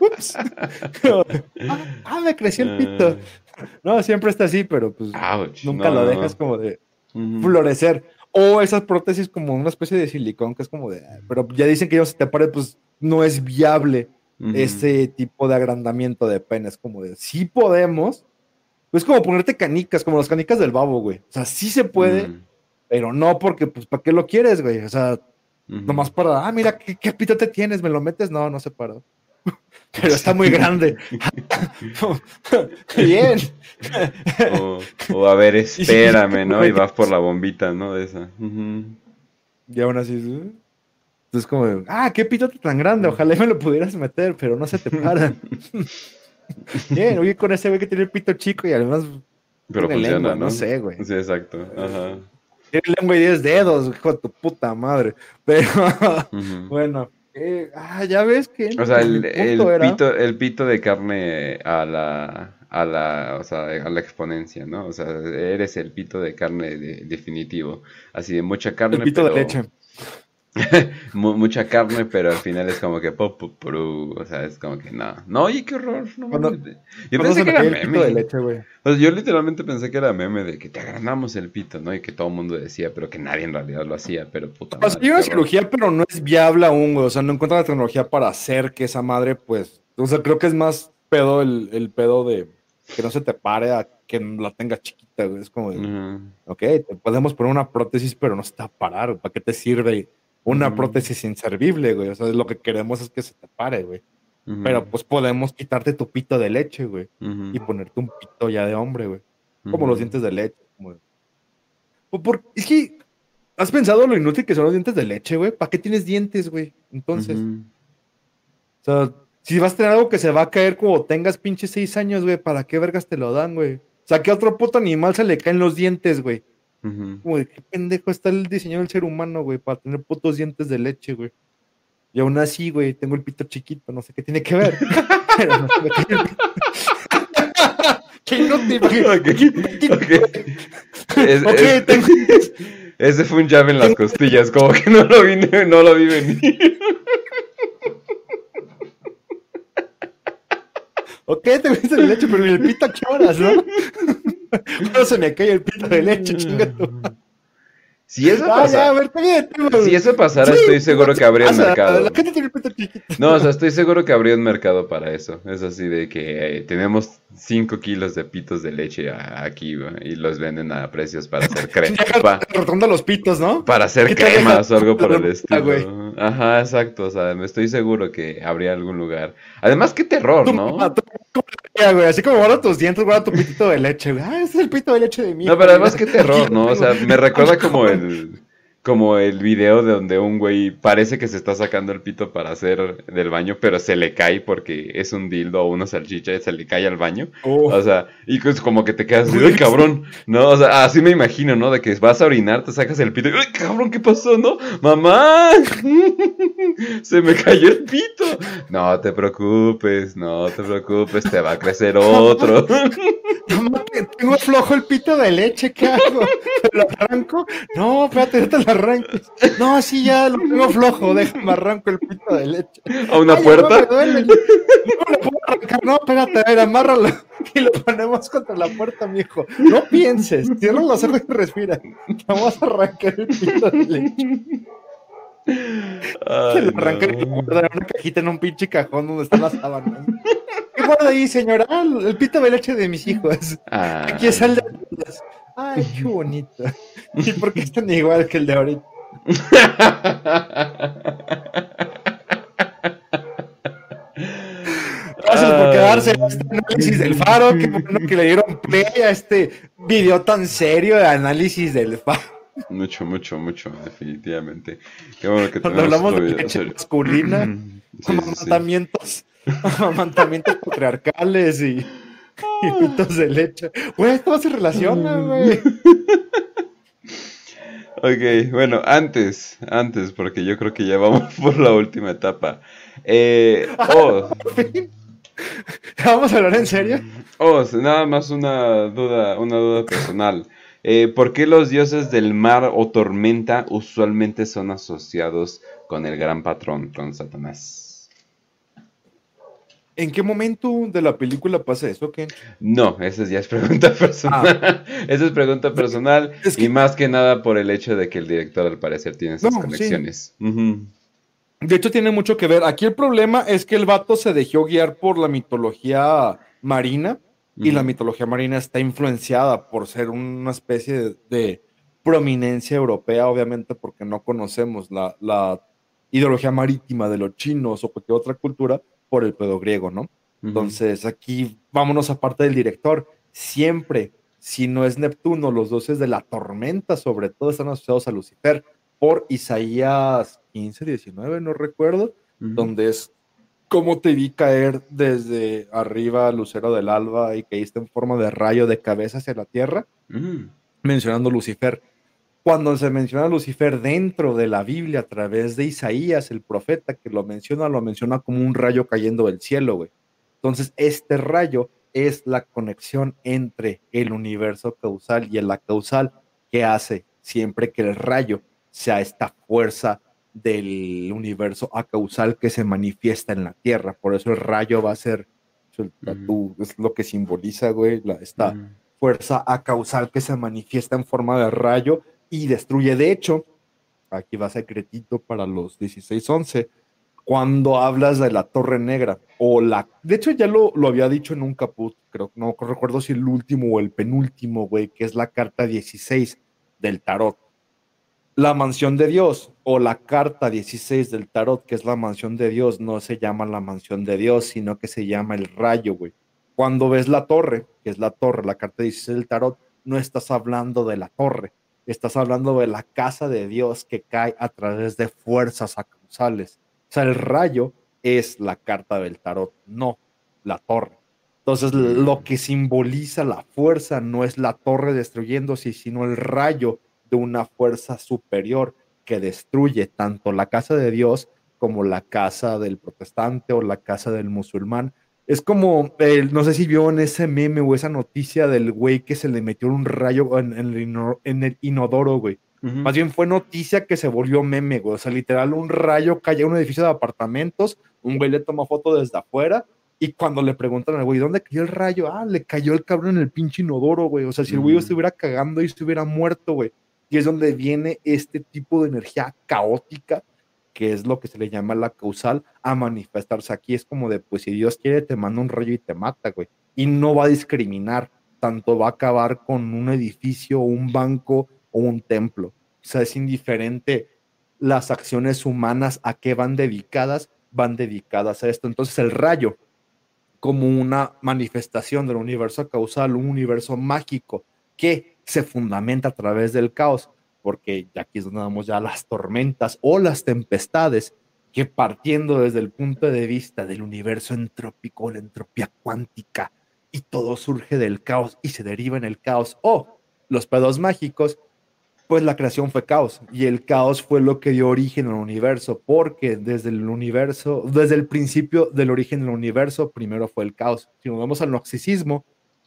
ah, ah, me creció el pito. No, siempre está así, pero pues nunca lo dejas como de florecer. O esas prótesis como una especie de silicón que es como de, pero ya dicen que ellos se te pare, pues no es viable ese tipo de agrandamiento de penes, como de sí podemos, es como ponerte canicas, como las canicas del babo, güey. O sea, sí se puede, pero no porque, pues, ¿para qué lo quieres, güey? O sea, nomás para, ah, mira, ¿qué, qué te tienes? ¿Me lo metes? No, no se para. pero está muy grande. Bien. O, a ver, espérame, ¿no? Y vas por la bombita, ¿no? De esa. Y aún así, entonces, como, ah, qué pitote tan grande, ojalá me lo pudieras meter, pero no se te para. Bien, oye, con ese güey que tiene el pito chico y además Pero funciona, lengua, ¿no? no sé, güey. Sí, exacto. Ajá. Tiene lengua y 10 dedos, hijo de tu puta madre. Pero, bueno, eh, ah, ya ves que O sea, el, el era- pito, el pito de carne a la, a la, o sea, a la exponencia, ¿no? O sea, eres el pito de carne de- definitivo. Así de mucha carne, el pito de pero- leche. mu- mucha carne, pero al final es como que pop, o sea, es como que no. No, oye, qué horror. No, Cuando- yo pensé que era pito de meme. leche. O sea, yo literalmente pensé que era meme de que te agrandamos el pito, ¿no? Y que todo el mundo decía, pero que nadie en realidad lo hacía, pero puta O sea, madre, hay una cirugía, pero no es viable aún, güey. O sea, no encuentra la tecnología para hacer que esa madre, pues. O sea, creo que es más pedo el, el pedo de que no se te pare a que la tenga chiquita, güey. Es como de, ok, te podemos poner una prótesis, pero no se te va a parar. ¿Para qué te sirve una prótesis inservible, güey? O sea, lo que queremos es que se te pare, güey. Pero pues podemos quitarte tu pito de leche, güey. Y ponerte un pito ya de hombre, güey. Como los dientes de leche. como Pues, por- Es que, ¿has pensado lo inútil que son los dientes de leche, güey? ¿Para qué tienes dientes, güey? Entonces, o sea, si vas a tener algo que se va a caer como tengas pinche seis años, güey, ¿para qué vergas te lo dan, güey? O sea, que a otro puto animal se le caen los dientes, güey. Como de qué pendejo está el diseño del ser humano, güey, para tener putos dientes de leche, güey. Y aún así, güey, tengo el pito chiquito, no sé qué tiene que ver. Pero no el pito. Qué inútil, güey. Ok, ok. Es- Ok, es- tengo- Ese fue un jab en las costillas, como que no lo vi, no lo vi venir. Ok, tengo dientes de leche, pero ¿y el pito a qué horas, no? Cuando se me cae el pito de leche, chinga tu madre. Si eso Ah, pasara, si eso pasara, Sí, estoy seguro que habría un mercado. La gente tiene el pito chiquito. No, o sea, estoy seguro que habría un mercado para eso. Es así de que eh, tenemos 5 kilos de pitos de leche aquí y los venden a precios para hacer crema. Rotando los pitos, ¿no? para hacer ¿Qué tal cremas o algo por el Ah, estilo. Ajá, exacto. O sea, me estoy seguro que habría algún lugar. Además, qué terror, ¿no? Así como guarda tus dientes, guarda tu pitito de leche, güey. Ah, ese es el pito de leche de mí. No, pero además qué terror, ¿no? O sea, me recuerda como el como el video de donde un güey parece que se está sacando el pito para hacer del baño, pero se le cae porque es un dildo o una salchicha y se le cae al baño. O sea, y pues como que te quedas así, ¡ay, cabrón! No, o sea, así me imagino, ¿no? De que vas a orinar, te sacas el pito y, ¡ay, cabrón! ¿Qué pasó, no? ¡Mamá! Se me cayó el pito. No te preocupes, no te preocupes, te va a crecer otro. Tengo flojo el pito de leche, ¿qué hago? ¿Te lo arranco? No, espérate, no te lo arranques. No, sí, ya lo tengo flojo, déjame arranco el pito de leche. ¿A una Ay, puerta? mamá, me duele. No lo puedo arrancar, no, espérate, a ver, amárralo y lo ponemos contra la puerta, mijo. No pienses, cierra los ojos y respira. Vamos a arrancar el pito de leche. Ay, Se lo arranca y lo no. guarda en una cajita en un pinche cajón donde están las sábanas. ¿Qué guarda ahí, señora? Ah, el pito de leche de mis hijos. Aquí es el de. Ay, qué bonito. ¿Y por qué están igual que el de ahorita? Gracias por quedarse en este análisis del faro. Qué bueno que le dieron play a este video tan serio de análisis del faro. Mucho, mucho, mucho, definitivamente. Qué bueno que Cuando hablamos de leche serio. masculina, Sí, sí, sí. amamantamientos, amamantamientos patriarcales y, y pitos de leche. Güey, todo se relaciona, güey. Ok, bueno, antes, antes, porque yo creo que ya vamos por la última etapa. Eh, oh, Vamos a hablar en serio. oh, nada más una duda, una duda personal. Eh, ¿por qué los dioses del mar o tormenta usualmente son asociados con el gran patrón, con Satanás? ¿En qué momento de la película pasa eso, Ken? No, esa ya es pregunta personal. Esa es pregunta personal Ah. Es que- y más que nada por el hecho de que el director al parecer tiene esas No, sí. conexiones. De hecho, tiene mucho que ver. Aquí el problema es que el vato se dejó guiar por la mitología marina y la mitología marina está influenciada por ser una especie de, de prominencia europea, obviamente porque no conocemos la, la ideología marítima de los chinos o cualquier otra cultura por el pedo griego, ¿no? Entonces, aquí vámonos aparte del director. Siempre, si no es Neptuno, los dioses de la tormenta, sobre todo, están asociados a Lucifer por Isaías 15, 19, no recuerdo, donde es cómo te vi caer desde arriba, lucero del alba, y caíste en forma de rayo de cabeza hacia la tierra, Mm. mencionando Lucifer. Cuando se menciona a Lucifer dentro de la Biblia a través de Isaías, el profeta que lo menciona, lo menciona como un rayo cayendo del cielo, güey. Entonces, este rayo es la conexión entre el universo causal y la causal que hace siempre que el rayo sea esta fuerza del universo acausal que se manifiesta en la Tierra. Por eso el rayo va a ser, es lo que simboliza, güey, la, esta Mm. fuerza acausal que se manifiesta en forma de rayo y destruye. De hecho, aquí va secretito para los 16-11, cuando hablas de la Torre Negra o la... De hecho, ya lo, lo había dicho en un caput, creo, no recuerdo si el último o el penúltimo, güey, que es la carta 16 del tarot. La mansión de Dios o la carta 16 del tarot, que es la mansión de Dios, no se llama la mansión de Dios, sino que se llama el rayo, güey. Cuando ves la torre, que es la torre, la carta 16 del tarot, no estás hablando de la torre, estás hablando de la casa de Dios que cae a través de fuerzas acausales. O sea, el rayo es la carta del tarot, no la torre. Entonces, lo que simboliza la fuerza no es la torre destruyéndose, sino el rayo de una fuerza superior que destruye tanto la casa de Dios como la casa del protestante o la casa del musulmán. Es como, eh, no sé si vio en ese meme o esa noticia del güey que se le metió un rayo en, en el, ino- en el inodoro, güey. Más bien fue noticia que se volvió meme, güey. O sea, literal, un rayo cayó en un edificio de apartamentos, un güey le toma foto desde afuera y cuando le preguntan al güey, ¿dónde cayó el rayo? Ah, le cayó el cabrón en el pinche inodoro, güey. O sea, si el güey Ujú. estuviera cagando y se hubiera muerto, güey. Y es donde viene este tipo de energía caótica, que es lo que se le llama la causal, a manifestarse aquí. Es como de, pues si Dios quiere, te manda un rayo y te mata, güey. Y no va a discriminar, tanto va a acabar con un edificio, un banco o un templo. O sea, es indiferente las acciones humanas a qué van dedicadas, van dedicadas a esto. Entonces el rayo, como una manifestación del universo causal, un universo mágico que se fundamenta a través del caos, porque aquí es donde vamos ya las tormentas o las tempestades, que partiendo desde el punto de vista del universo entrópico, la entropía cuántica, y todo surge del caos y se deriva en el caos, o los pedos mágicos, pues la creación fue caos y el caos fue lo que dio origen al universo, porque desde el universo, desde el principio del origen del universo, primero fue el caos. Si nos vamos al noxicismo,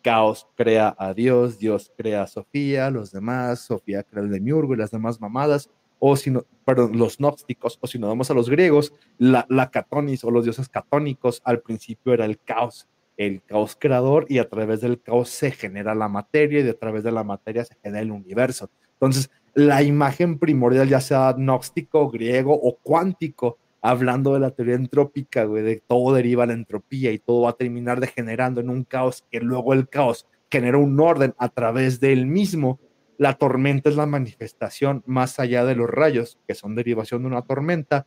caos crea a Dios, Dios crea a Sofía, los demás, Sofía crea el demiurgo y las demás mamadas, o si no, perdón, los gnósticos, o si nos vamos a los griegos, la, la catonis o los dioses catónicos, al principio era el caos, el caos creador, y a través del caos se genera la materia, y a través de la materia se genera el universo. Entonces, la imagen primordial, ya sea gnóstico, griego o cuántico, hablando de la teoría entrópica, de todo deriva la entropía y todo va a terminar degenerando en un caos, que luego el caos genera un orden a través del mismo. La tormenta es la manifestación más allá de los rayos, que son derivación de una tormenta.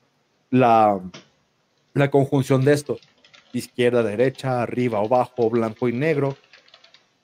La, la conjunción de esto, izquierda, derecha, arriba o abajo, blanco y negro,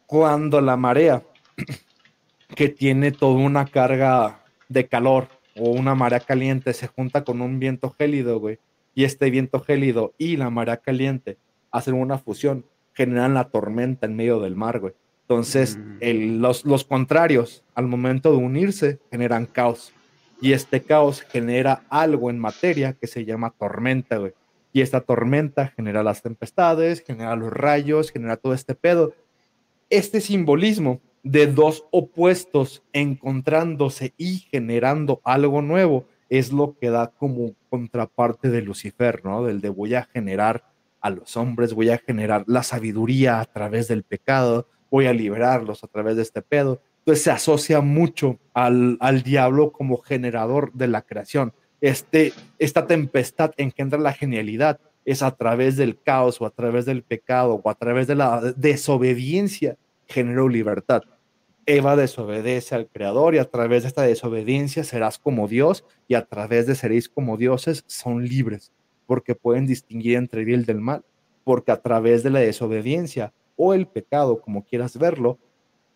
cuando la marea que tiene toda una carga de calor o una marea caliente se junta con un viento gélido, güey, y este viento gélido y la marea caliente hacen una fusión, generan la tormenta en medio del mar, güey. Entonces, Mm. el- los, los contrarios, al momento de unirse, generan caos. Y este caos genera algo en materia que se llama tormenta, güey. Y esta tormenta genera las tempestades, genera los rayos, genera todo este pedo. Este simbolismo de dos opuestos encontrándose y generando algo nuevo es lo que da como contraparte de Lucifer, ¿no? Del de voy a generar a los hombres, voy a generar la sabiduría a través del pecado, voy a liberarlos a través de este pedo. Entonces se asocia mucho al, al diablo como generador de la creación. Este, esta tempestad engendra la genialidad, es a través del caos o a través del pecado o a través de la desobediencia generó libertad. Eva desobedece al Creador y a través de esta desobediencia serás como Dios y a través de seréis como dioses son libres porque pueden distinguir entre el bien y el del mal, porque a través de la desobediencia o el pecado, como quieras verlo,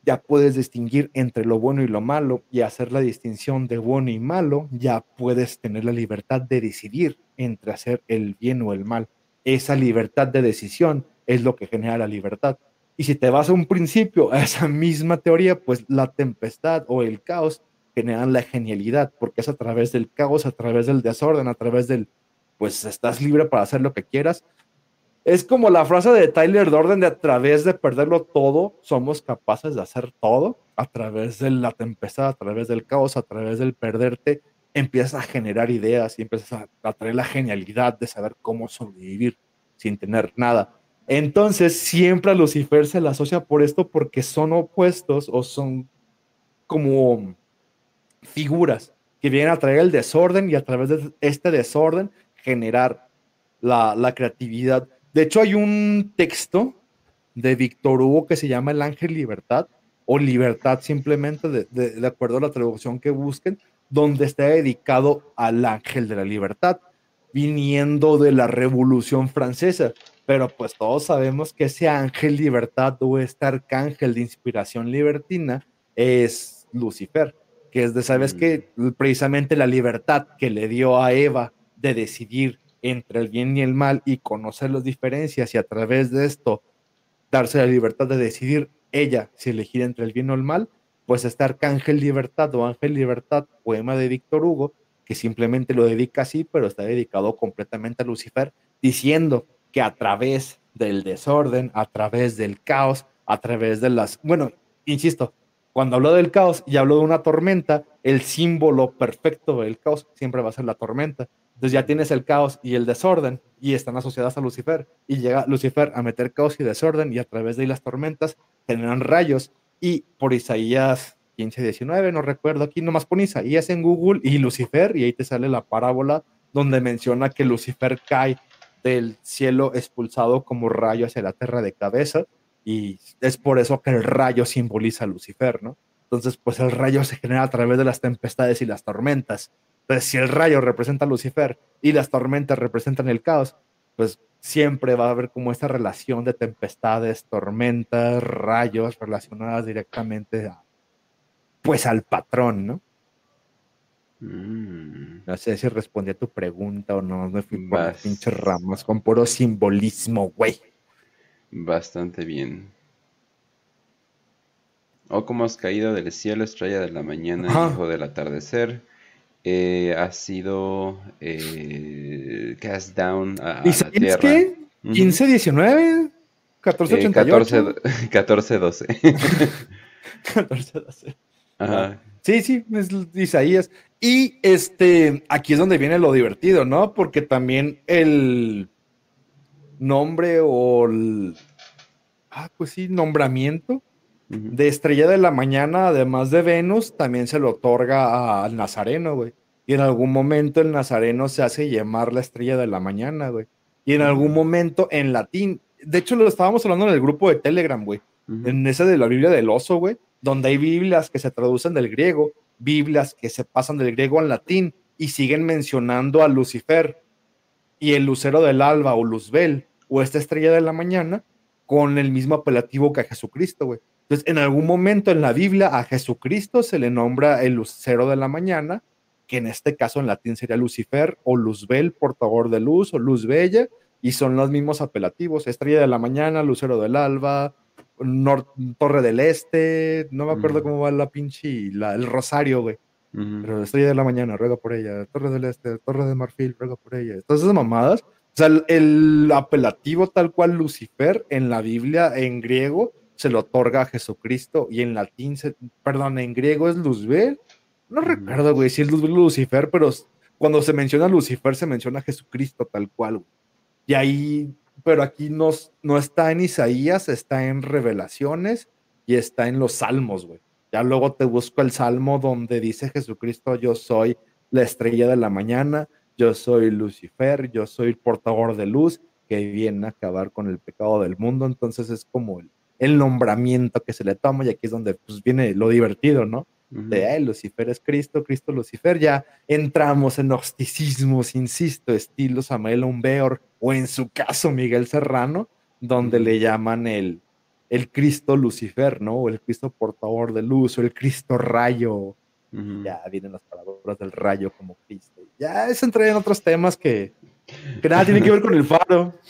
ya puedes distinguir entre lo bueno y lo malo y hacer la distinción de bueno y malo, ya puedes tener la libertad de decidir entre hacer el bien o el mal. esa libertad de decisión es lo que genera la libertad. Y si te vas a un principio, a esa misma teoría, pues la tempestad o el caos generan la genialidad, porque es a través del caos, a través del desorden, a través del, pues estás libre para hacer lo que quieras. Es como la frase de Tyler Dorden de a través de perderlo todo, somos capaces de hacer todo, a través de la tempestad, a través del caos, a través del perderte, empiezas a generar ideas y empiezas a, a traer la genialidad de saber cómo sobrevivir sin tener nada. Entonces, siempre a Lucifer se le asocia por esto porque son opuestos o son como figuras que vienen a traer el desorden y a través de este desorden generar la, creatividad. De hecho, hay un texto de Víctor Hugo que se llama El Ángel Libertad o Libertad simplemente, de, de, acuerdo a la traducción que busquen, donde está dedicado al Ángel de la Libertad, viniendo de la Revolución Francesa pero pues todos sabemos que ese ángel libertad o este arcángel de inspiración libertina es Lucifer, que es de, sabes que mm. precisamente la libertad que le dio a Eva de decidir entre el bien y el mal y conocer las diferencias y a través de esto darse la libertad de decidir ella si elegir entre el bien o el mal, pues este arcángel libertad o ángel libertad, poema de Víctor Hugo, que simplemente lo dedica así, pero está dedicado completamente a Lucifer, diciendo que a través del desorden, a través del caos, a través de las, bueno, insisto, cuando hablo del caos y hablo de una tormenta, el símbolo perfecto del caos siempre va a ser la tormenta. Entonces ya tienes el caos y el desorden y están asociadas a Lucifer y llega Lucifer a meter caos y desorden y a través de las tormentas generan rayos y por Isaías 15, 19, no recuerdo, aquí nomás pon Isaías en Google y Lucifer y ahí te sale la parábola donde menciona que Lucifer cae del cielo expulsado como rayo hacia la tierra de cabeza y es por eso que el rayo simboliza a Lucifer, ¿no? Entonces, pues el rayo se genera a través de las tempestades y las tormentas. Entonces, si el rayo representa a Lucifer y las tormentas representan el caos, pues siempre va a haber como esta relación de tempestades, tormentas, rayos relacionadas directamente pues al patrón, ¿no? Mm. No sé si respondí a tu pregunta o no. Me fui por las pinches ramas con puro simbolismo, güey. Bastante bien. O como has caído del cielo, estrella de la mañana, hijo del atardecer. Eh, ha sido eh, cast down a, ¿Y la tierra. qué? ¿15, 19? 14, 88? 14, 12. 14, 12. Ajá. Sí, sí, es Isaías. Y este, aquí es donde viene lo divertido, ¿no? Porque también el nombre o el, ah, pues sí, nombramiento de estrella de la mañana, además de Venus, también se lo otorga al Nazareno, güey. Y en algún momento el Nazareno se hace llamar la estrella de la mañana, güey. Y en algún momento en latín, de hecho lo estábamos hablando en el grupo de Telegram, güey. En ese de la Biblia del oso, güey donde hay Biblias que se traducen del griego, Biblias que se pasan del griego al latín y siguen mencionando a Lucifer y el lucero del alba o Luzbel o esta estrella de la mañana con el mismo apelativo que a Jesucristo, güey. Entonces, en algún momento en la Biblia a Jesucristo se le nombra el lucero de la mañana, que en este caso en latín sería Lucifer o Luzbel, portador de luz o luz bella, y son los mismos apelativos, estrella de la mañana, lucero del alba, Torre del Este, no me acuerdo cómo va la pinche, la, el Rosario, güey. Pero Estrella de la Mañana, ruega por ella. Torre del Este, Torre de Marfil, ruega por ella. Todas esas mamadas. O sea, el, apelativo tal cual Lucifer en la Biblia, en griego, se lo otorga a Jesucristo y en latín, perdón, en griego es Luzbel. No recuerdo, güey, si es Luzbel Lucifer, pero cuando se menciona Lucifer se menciona a Jesucristo tal cual. Y ahí pero aquí no, no está en Isaías, está en Revelaciones y está en los Salmos, güey. Ya luego te busco el Salmo donde dice Jesucristo, yo soy la estrella de la mañana, yo soy Lucifer, yo soy el portador de luz que viene a acabar con el pecado del mundo. Entonces es como el, el nombramiento que se le toma y aquí es donde pues, viene lo divertido, ¿no? de Lucifer es Cristo, Cristo Lucifer, ya entramos en gnosticismos, insisto, estilo Samuel Umbeor o en su caso Miguel Serrano, donde le llaman el, el Cristo Lucifer, ¿no? O el Cristo portador de luz, o el Cristo rayo. Ya vienen las palabras del rayo como Cristo. Ya es entrar en otros temas que Que nada tiene que ver con el faro.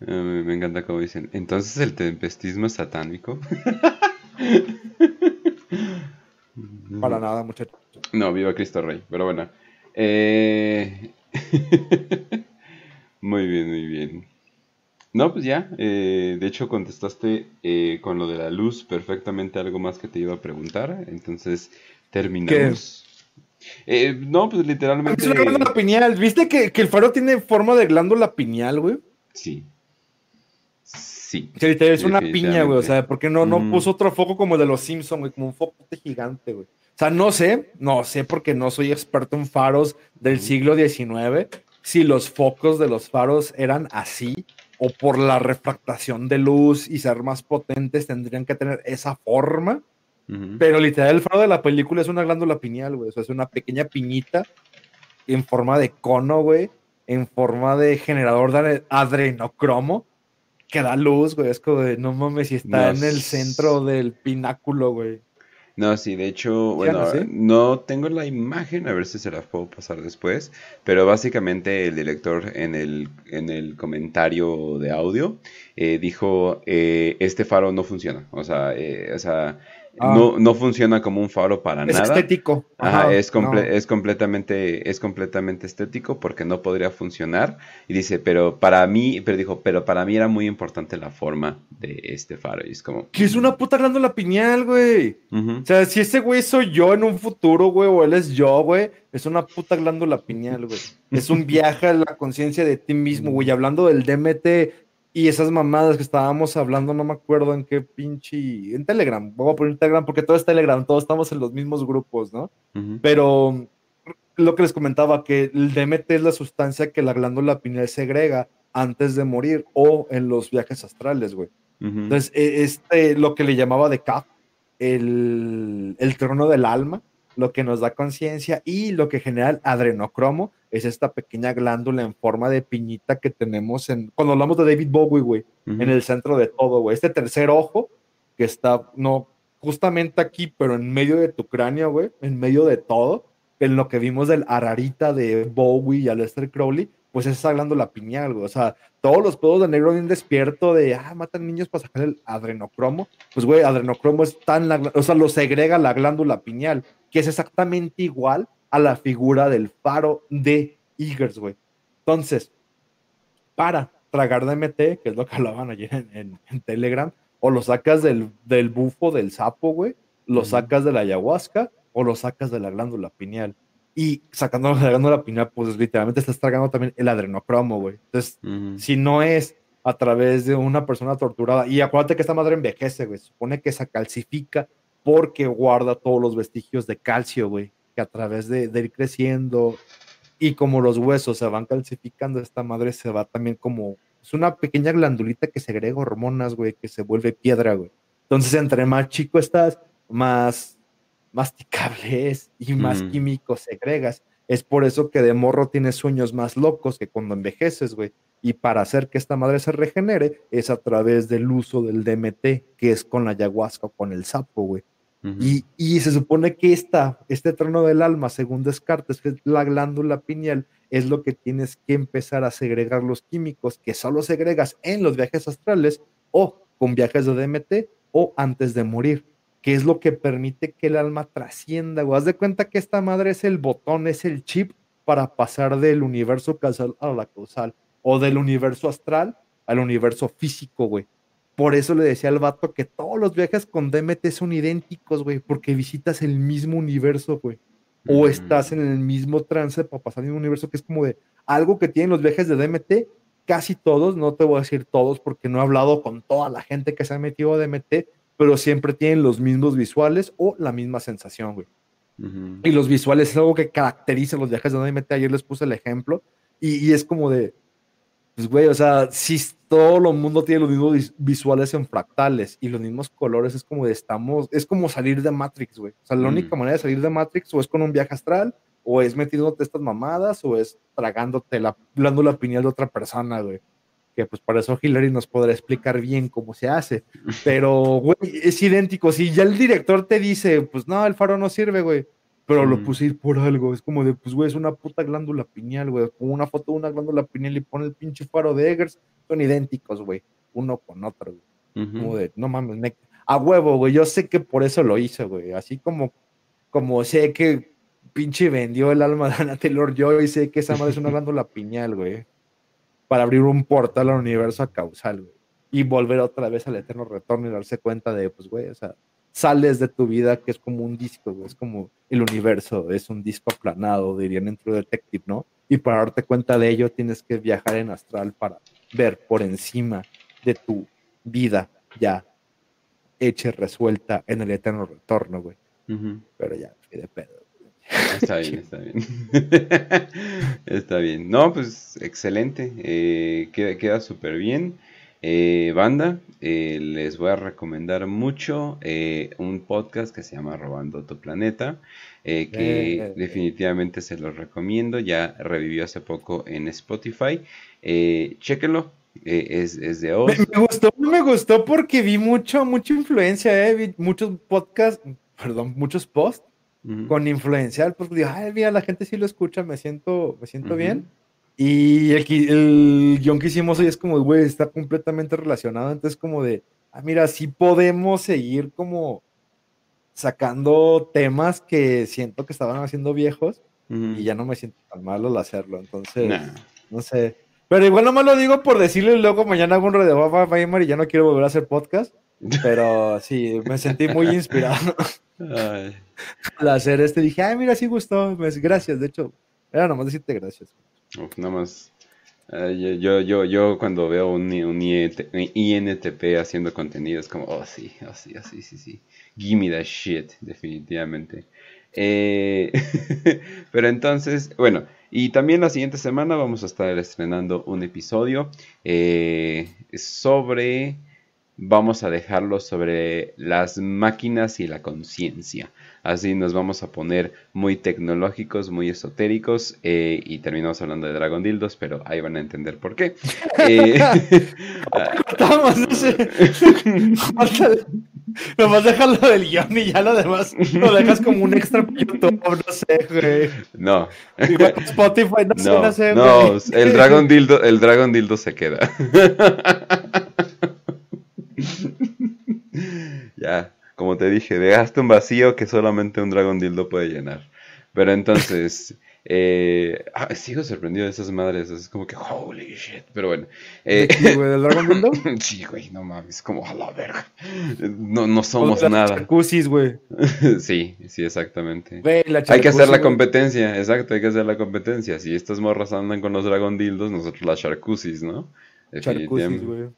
Me, me encanta cómo dicen. Entonces el tempestismo es satánico. Para nada, muchachos. No, viva Cristo Rey. Pero bueno. Eh, muy bien, muy bien. No, pues ya. eh, de hecho, contestaste eh, con lo de la luz perfectamente algo más que te iba a preguntar. Entonces, terminamos. Eh, no, pues literalmente. Es una glándula pineal. ¿Viste que, que el faro tiene forma de glándula pineal, güey? Sí. Sí. Literal es una piña, güey. O sea, porque no, no Mm. puso otro foco como el de los Simpsons, güey, como un foco gigante, güey. O sea, no sé, no sé porque no soy experto en faros del siglo XIX, si los focos de los faros eran así o por la refractación de luz y ser más potentes tendrían que tener esa forma. Pero literal el faro de la película es una glándula pineal, güey. O sea, es una pequeña piñita en forma de cono, güey. En forma de generador de adrenocromo que da luz, güey. Es como de, no mames, si está en el centro del pináculo, güey. No, sí, de hecho, bueno, no tengo la imagen, a ver si se la puedo pasar después, pero básicamente el director en el, en el comentario de audio eh, dijo, eh, este faro no funciona, o sea, eh, o sea, Ah. no, no funciona como un faro para Es nada. estético. Ajá, Ajá, es, comple- no. es completamente, es completamente estético porque no podría funcionar. Y dice, pero para mí, pero dijo, pero para mí era muy importante la forma de este faro. Y es como, Que es una puta glándula pineal, güey. O sea, si ese güey soy yo en un futuro, güey, o él es yo, güey, es una puta glándula pineal, güey. Es un viaje a la conciencia de ti mismo, güey. Hablando del DMT y esas mamadas que estábamos hablando, no me acuerdo en qué pinche. En Telegram, voy a poner Telegram porque todo es Telegram, todos estamos en los mismos grupos, ¿no? Pero lo que les comentaba, que el DMT es la sustancia que la glándula pineal segrega antes de morir o en los viajes astrales, güey. ujú. Entonces, e- este, lo que le llamaba de K, el, el trono del alma, lo que nos da conciencia y lo que genera el adrenocromo es esta pequeña glándula en forma de piñita que tenemos en, cuando hablamos de David Bowie, güey, en el centro de todo, güey. Este tercer ojo que está, no, justamente aquí, pero en medio de tu cráneo, güey, en medio de todo, en lo que vimos del Ararita de Bowie y Aleister Crowley, pues es esa glándula pineal, güey. O sea, todos los pedos de negro bien despierto de, ah, matan niños para sacar el adrenocromo. Pues, güey, adrenocromo es tan, la, o sea, lo segrega la glándula pineal, que es exactamente igual a la figura del faro de Eagers, güey. Entonces, para tragar DMT, que es lo que hablaban ayer en, en- en Telegram, o lo sacas del, del bufo del sapo, güey, lo sacas de la ayahuasca o lo sacas de la glándula pineal. Y sacando la pineal, pues literalmente estás tragando también el adrenocromo, güey. Entonces, si no es a través de una persona torturada, y acuérdate que esta madre envejece, güey, supone que se calcifica porque guarda todos los vestigios de calcio, güey, que a través de, de ir creciendo y como los huesos se van calcificando, esta madre se va también como, es una pequeña glandulita que segrega hormonas, güey, que se vuelve piedra, güey. Entonces, entre más chico estás, más masticable es y más Mm. químicos segregas. Es por eso que de morro tienes sueños más locos que cuando envejeces, güey. Y para hacer que esta madre se regenere es a través del uso del DMT, que es con la ayahuasca o con el sapo, güey. Y, y se supone que esta, este trono del alma, según Descartes, que es la glándula pineal, es lo que tienes que empezar a segregar los químicos que solo segregas en los viajes astrales o con viajes de DMT o antes de morir, que es lo que permite que el alma trascienda. güey. Haz de cuenta que esta madre es el botón, es el chip para pasar del universo causal a la causal o del universo astral al universo físico, güey. Por eso le decía al vato que todos los viajes con DMT son idénticos, güey, porque visitas el mismo universo, güey. O estás en el mismo trance para pasar en un universo que es como de algo que tienen los viajes de DMT, casi todos, no te voy a decir todos porque no he hablado con toda la gente que se ha metido a DMT, pero siempre tienen los mismos visuales o la misma sensación, güey. Ujú. Y los visuales es algo que caracteriza los viajes de DMT. Ayer les puse el ejemplo y, y es como de, pues, güey, o sea, si todo el mundo tiene los mismos vis- visuales en fractales y los mismos colores, es como de estamos, es como salir de Matrix, güey. O sea, la Mm. única manera de salir de Matrix o es con un viaje astral, o es metiéndote estas mamadas, o es tragándote la glándula pineal de otra persona, güey. Que pues para eso Hillary nos podrá explicar bien cómo se hace. Pero, güey, es idéntico. Si ya el director te dice, pues no, el faro no sirve, güey. pero lo Mm. puse ahí por algo. Es como de, pues, güey, es una puta glándula pineal, güey. Como una foto de una glándula pineal y pone el pinche faro de Eggers. Son idénticos, güey. Uno con otro, güey. Como de, no mames, me- a huevo, güey. Yo sé que por eso lo hizo, güey. Así como, como sé que pinche vendió el alma de Anna Taylor Joy, sé que esa madre es una glándula pineal, güey. Para abrir un portal al universo a causal, güey. Y volver otra vez al eterno retorno y darse cuenta de, pues, güey, o sea, sales de tu vida que es como un disco, güey. Es como el universo, es un disco aplanado, dirían en True Detective, ¿no? Y para darte cuenta de ello tienes que viajar en astral para ver por encima de tu vida ya hecha y resuelta en el eterno retorno, güey. Pero ya, fui de pedo. Está bien, está bien. está bien. No, pues excelente. Eh, queda queda súper bien. Eh, banda, eh, les voy a recomendar mucho un podcast que se llama Robando tu Planeta, que definitivamente se los recomiendo. Ya revivió hace poco en Spotify. Chéquenlo. eh, es, es de Me, Oz. me gustó, me gustó porque vi mucho, mucha influencia, eh, vi muchos podcasts, perdón, muchos posts Ujú. con influencial, porque digo, ay, mira, la gente sí lo escucha, me siento, me siento bien. Y el, el guion que hicimos hoy es como, güey, está completamente relacionado, entonces como de, ah, mira, sí podemos seguir como sacando temas que siento que estaban haciendo viejos y ya no me siento tan mal al hacerlo, entonces, Nah. no sé. Pero igual nomás lo digo por decirle luego mañana hago un de Baba y ya no quiero volver a hacer podcast, pero sí, me sentí muy inspirado Ay. al hacer este. Dije, ay, mira, sí gustó, me- gracias, de hecho, era nomás decirte gracias. Uf, nada más. eh, yo, yo, yo, cuando veo un, un INT INTP haciendo contenido es como, oh sí, oh sí, oh sí, sí, sí. Give me that shit, definitivamente. Eh, pero entonces, bueno, y también la siguiente semana vamos a estar estrenando un episodio eh, sobre, vamos a dejarlo sobre las máquinas y la conciencia. Así nos vamos a poner muy tecnológicos, muy esotéricos eh, y terminamos hablando de Dragon Dildos, pero ahí van a entender por qué. Eh, no Nomás déjalo del guion y ya lo demás lo dejas como un extra para YouTube, no sé, güey. no, Spotify, no, sé, no, no sé, no, güey. el Dragon Dildo, el Dragon Dildo se queda. ya, como te dije, dejaste un vacío que solamente un Dragon Dildo puede llenar. Pero entonces, eh, ah, sigo sorprendido de esas madres, es como que holy shit, pero bueno. ¿De Eh, güey, ¿Del Dragon sí, güey, no mames, como a la verga. No, no somos las nada. jacuzzi's, güey. Sí, sí, exactamente. Güey, la Hay que hacer la güey. competencia, exacto, hay que hacer la competencia. Si estas morras andan con los Dragon Dildos, nosotros las Charcusis, ¿no? Definitivamente. güey.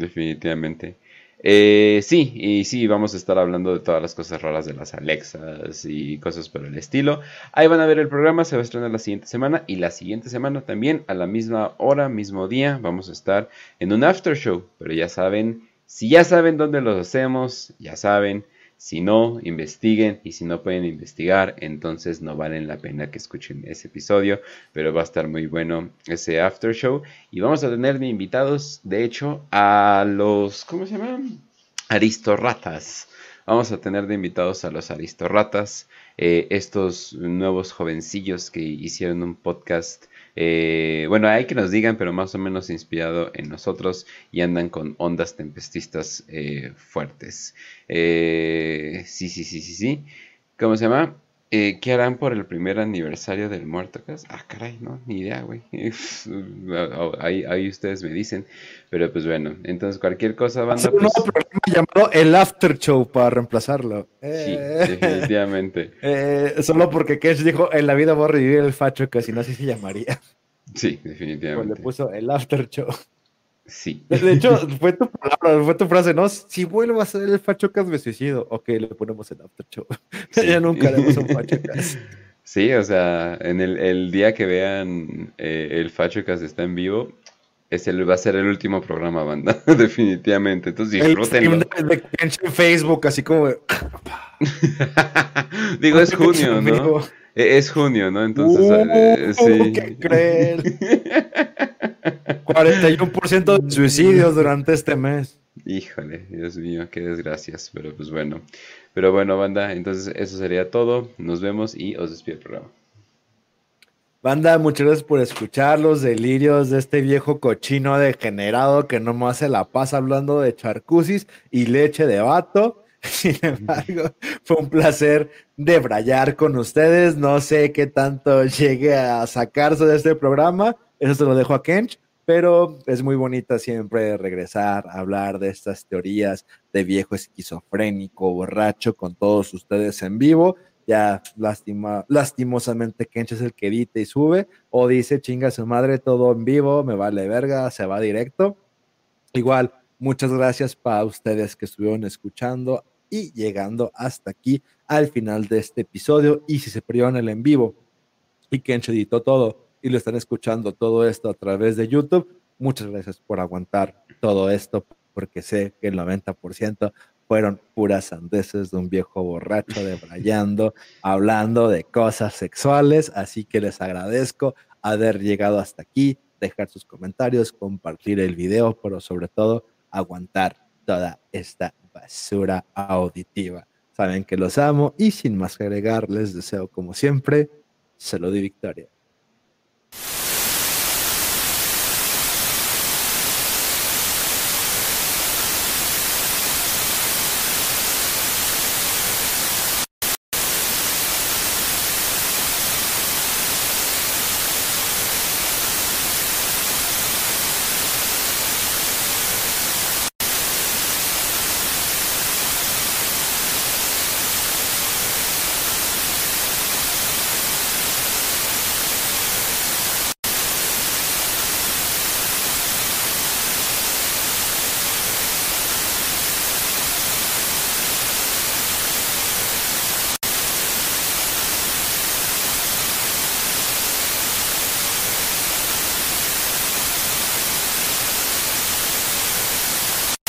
Definitivamente. Eh, sí, y sí, vamos a estar hablando de todas las cosas raras de las Alexas y cosas por el estilo. Ahí van a ver el programa, se va a estrenar la siguiente semana y la siguiente semana también a la misma hora, mismo día, vamos a estar en un after show. Pero ya saben, si ya saben dónde los hacemos, ya saben. Si no, investiguen y si no pueden investigar, entonces no valen la pena que escuchen ese episodio, pero va a estar muy bueno ese after show y vamos a tener de invitados, de hecho, a los, ¿cómo se llaman? Aristorratas. Vamos a tener de invitados a los Aristorratas, eh, estos nuevos jovencillos que hicieron un podcast. Eh, bueno, hay que nos digan, pero más o menos inspirado en nosotros y andan con ondas tempestistas eh, fuertes. Eh, sí, sí, sí, sí, sí. ¿Cómo se llama? Eh, ¿Qué harán por el primer aniversario del Muertocas? Ah, caray, no, ni idea, güey. ahí, ahí ustedes me dicen. Pero pues bueno, entonces cualquier cosa, banda, Hacer un pues, nuevo programa llamado El After Show para reemplazarlo. sí, Eh, definitivamente. eh, solo porque Kesh dijo, en la vida voy a revivir el facho, que si no así se llamaría. Sí, Pues le definitivamente. puso El After Show. Sí. De hecho, fue tu palabra, fue tu frase, ¿no? Si vuelvo a ser el Fachocas me suicido. Ok, le ponemos el after show. Sí. ya nunca haremos un Fachocas. Sí, o sea, en el, el día que vean eh, el Fachocas está en vivo, ese va a ser el último programa, banda. definitivamente. Entonces disfrútenlo. en Facebook, así como. de- Digo, es junio, ¿no? E- Es junio, ¿no? Entonces, Uh, eh, sí. ¡Qué cruel! 41% de suicidios durante este mes. Híjole, Dios mío, qué desgracias, pero pues bueno. Pero bueno, banda, entonces eso sería todo. Nos vemos y os despido el programa. Banda, muchas gracias por escuchar los delirios de este viejo cochino degenerado que no me hace la paz hablando de charcusis y leche de vato. Sin embargo, fue un placer debrayar con ustedes. No sé qué tanto llegue a sacarse de este programa. Eso se lo dejo a Kench, pero es muy bonita siempre regresar a hablar de estas teorías de viejo esquizofrénico, borracho, con todos ustedes en vivo ya lastima, lastimosamente Kench es el que edita y sube, o dice chinga su madre todo en vivo, me vale verga, se va directo. Igual, muchas gracias para ustedes que estuvieron escuchando y llegando hasta aquí al final de este episodio. Y si se perdieron el en vivo y Kench editó todo y lo están escuchando todo esto a través de YouTube, muchas gracias por aguantar todo esto, porque sé que el 90% fueron puras sandeces de un viejo borracho debrayando, hablando de cosas sexuales, así que les agradezco haber llegado hasta aquí, dejar sus comentarios, compartir el video, pero sobre todo aguantar toda esta basura auditiva. Saben que los amo y sin más que agregar, les deseo como siempre, se lo di victoria.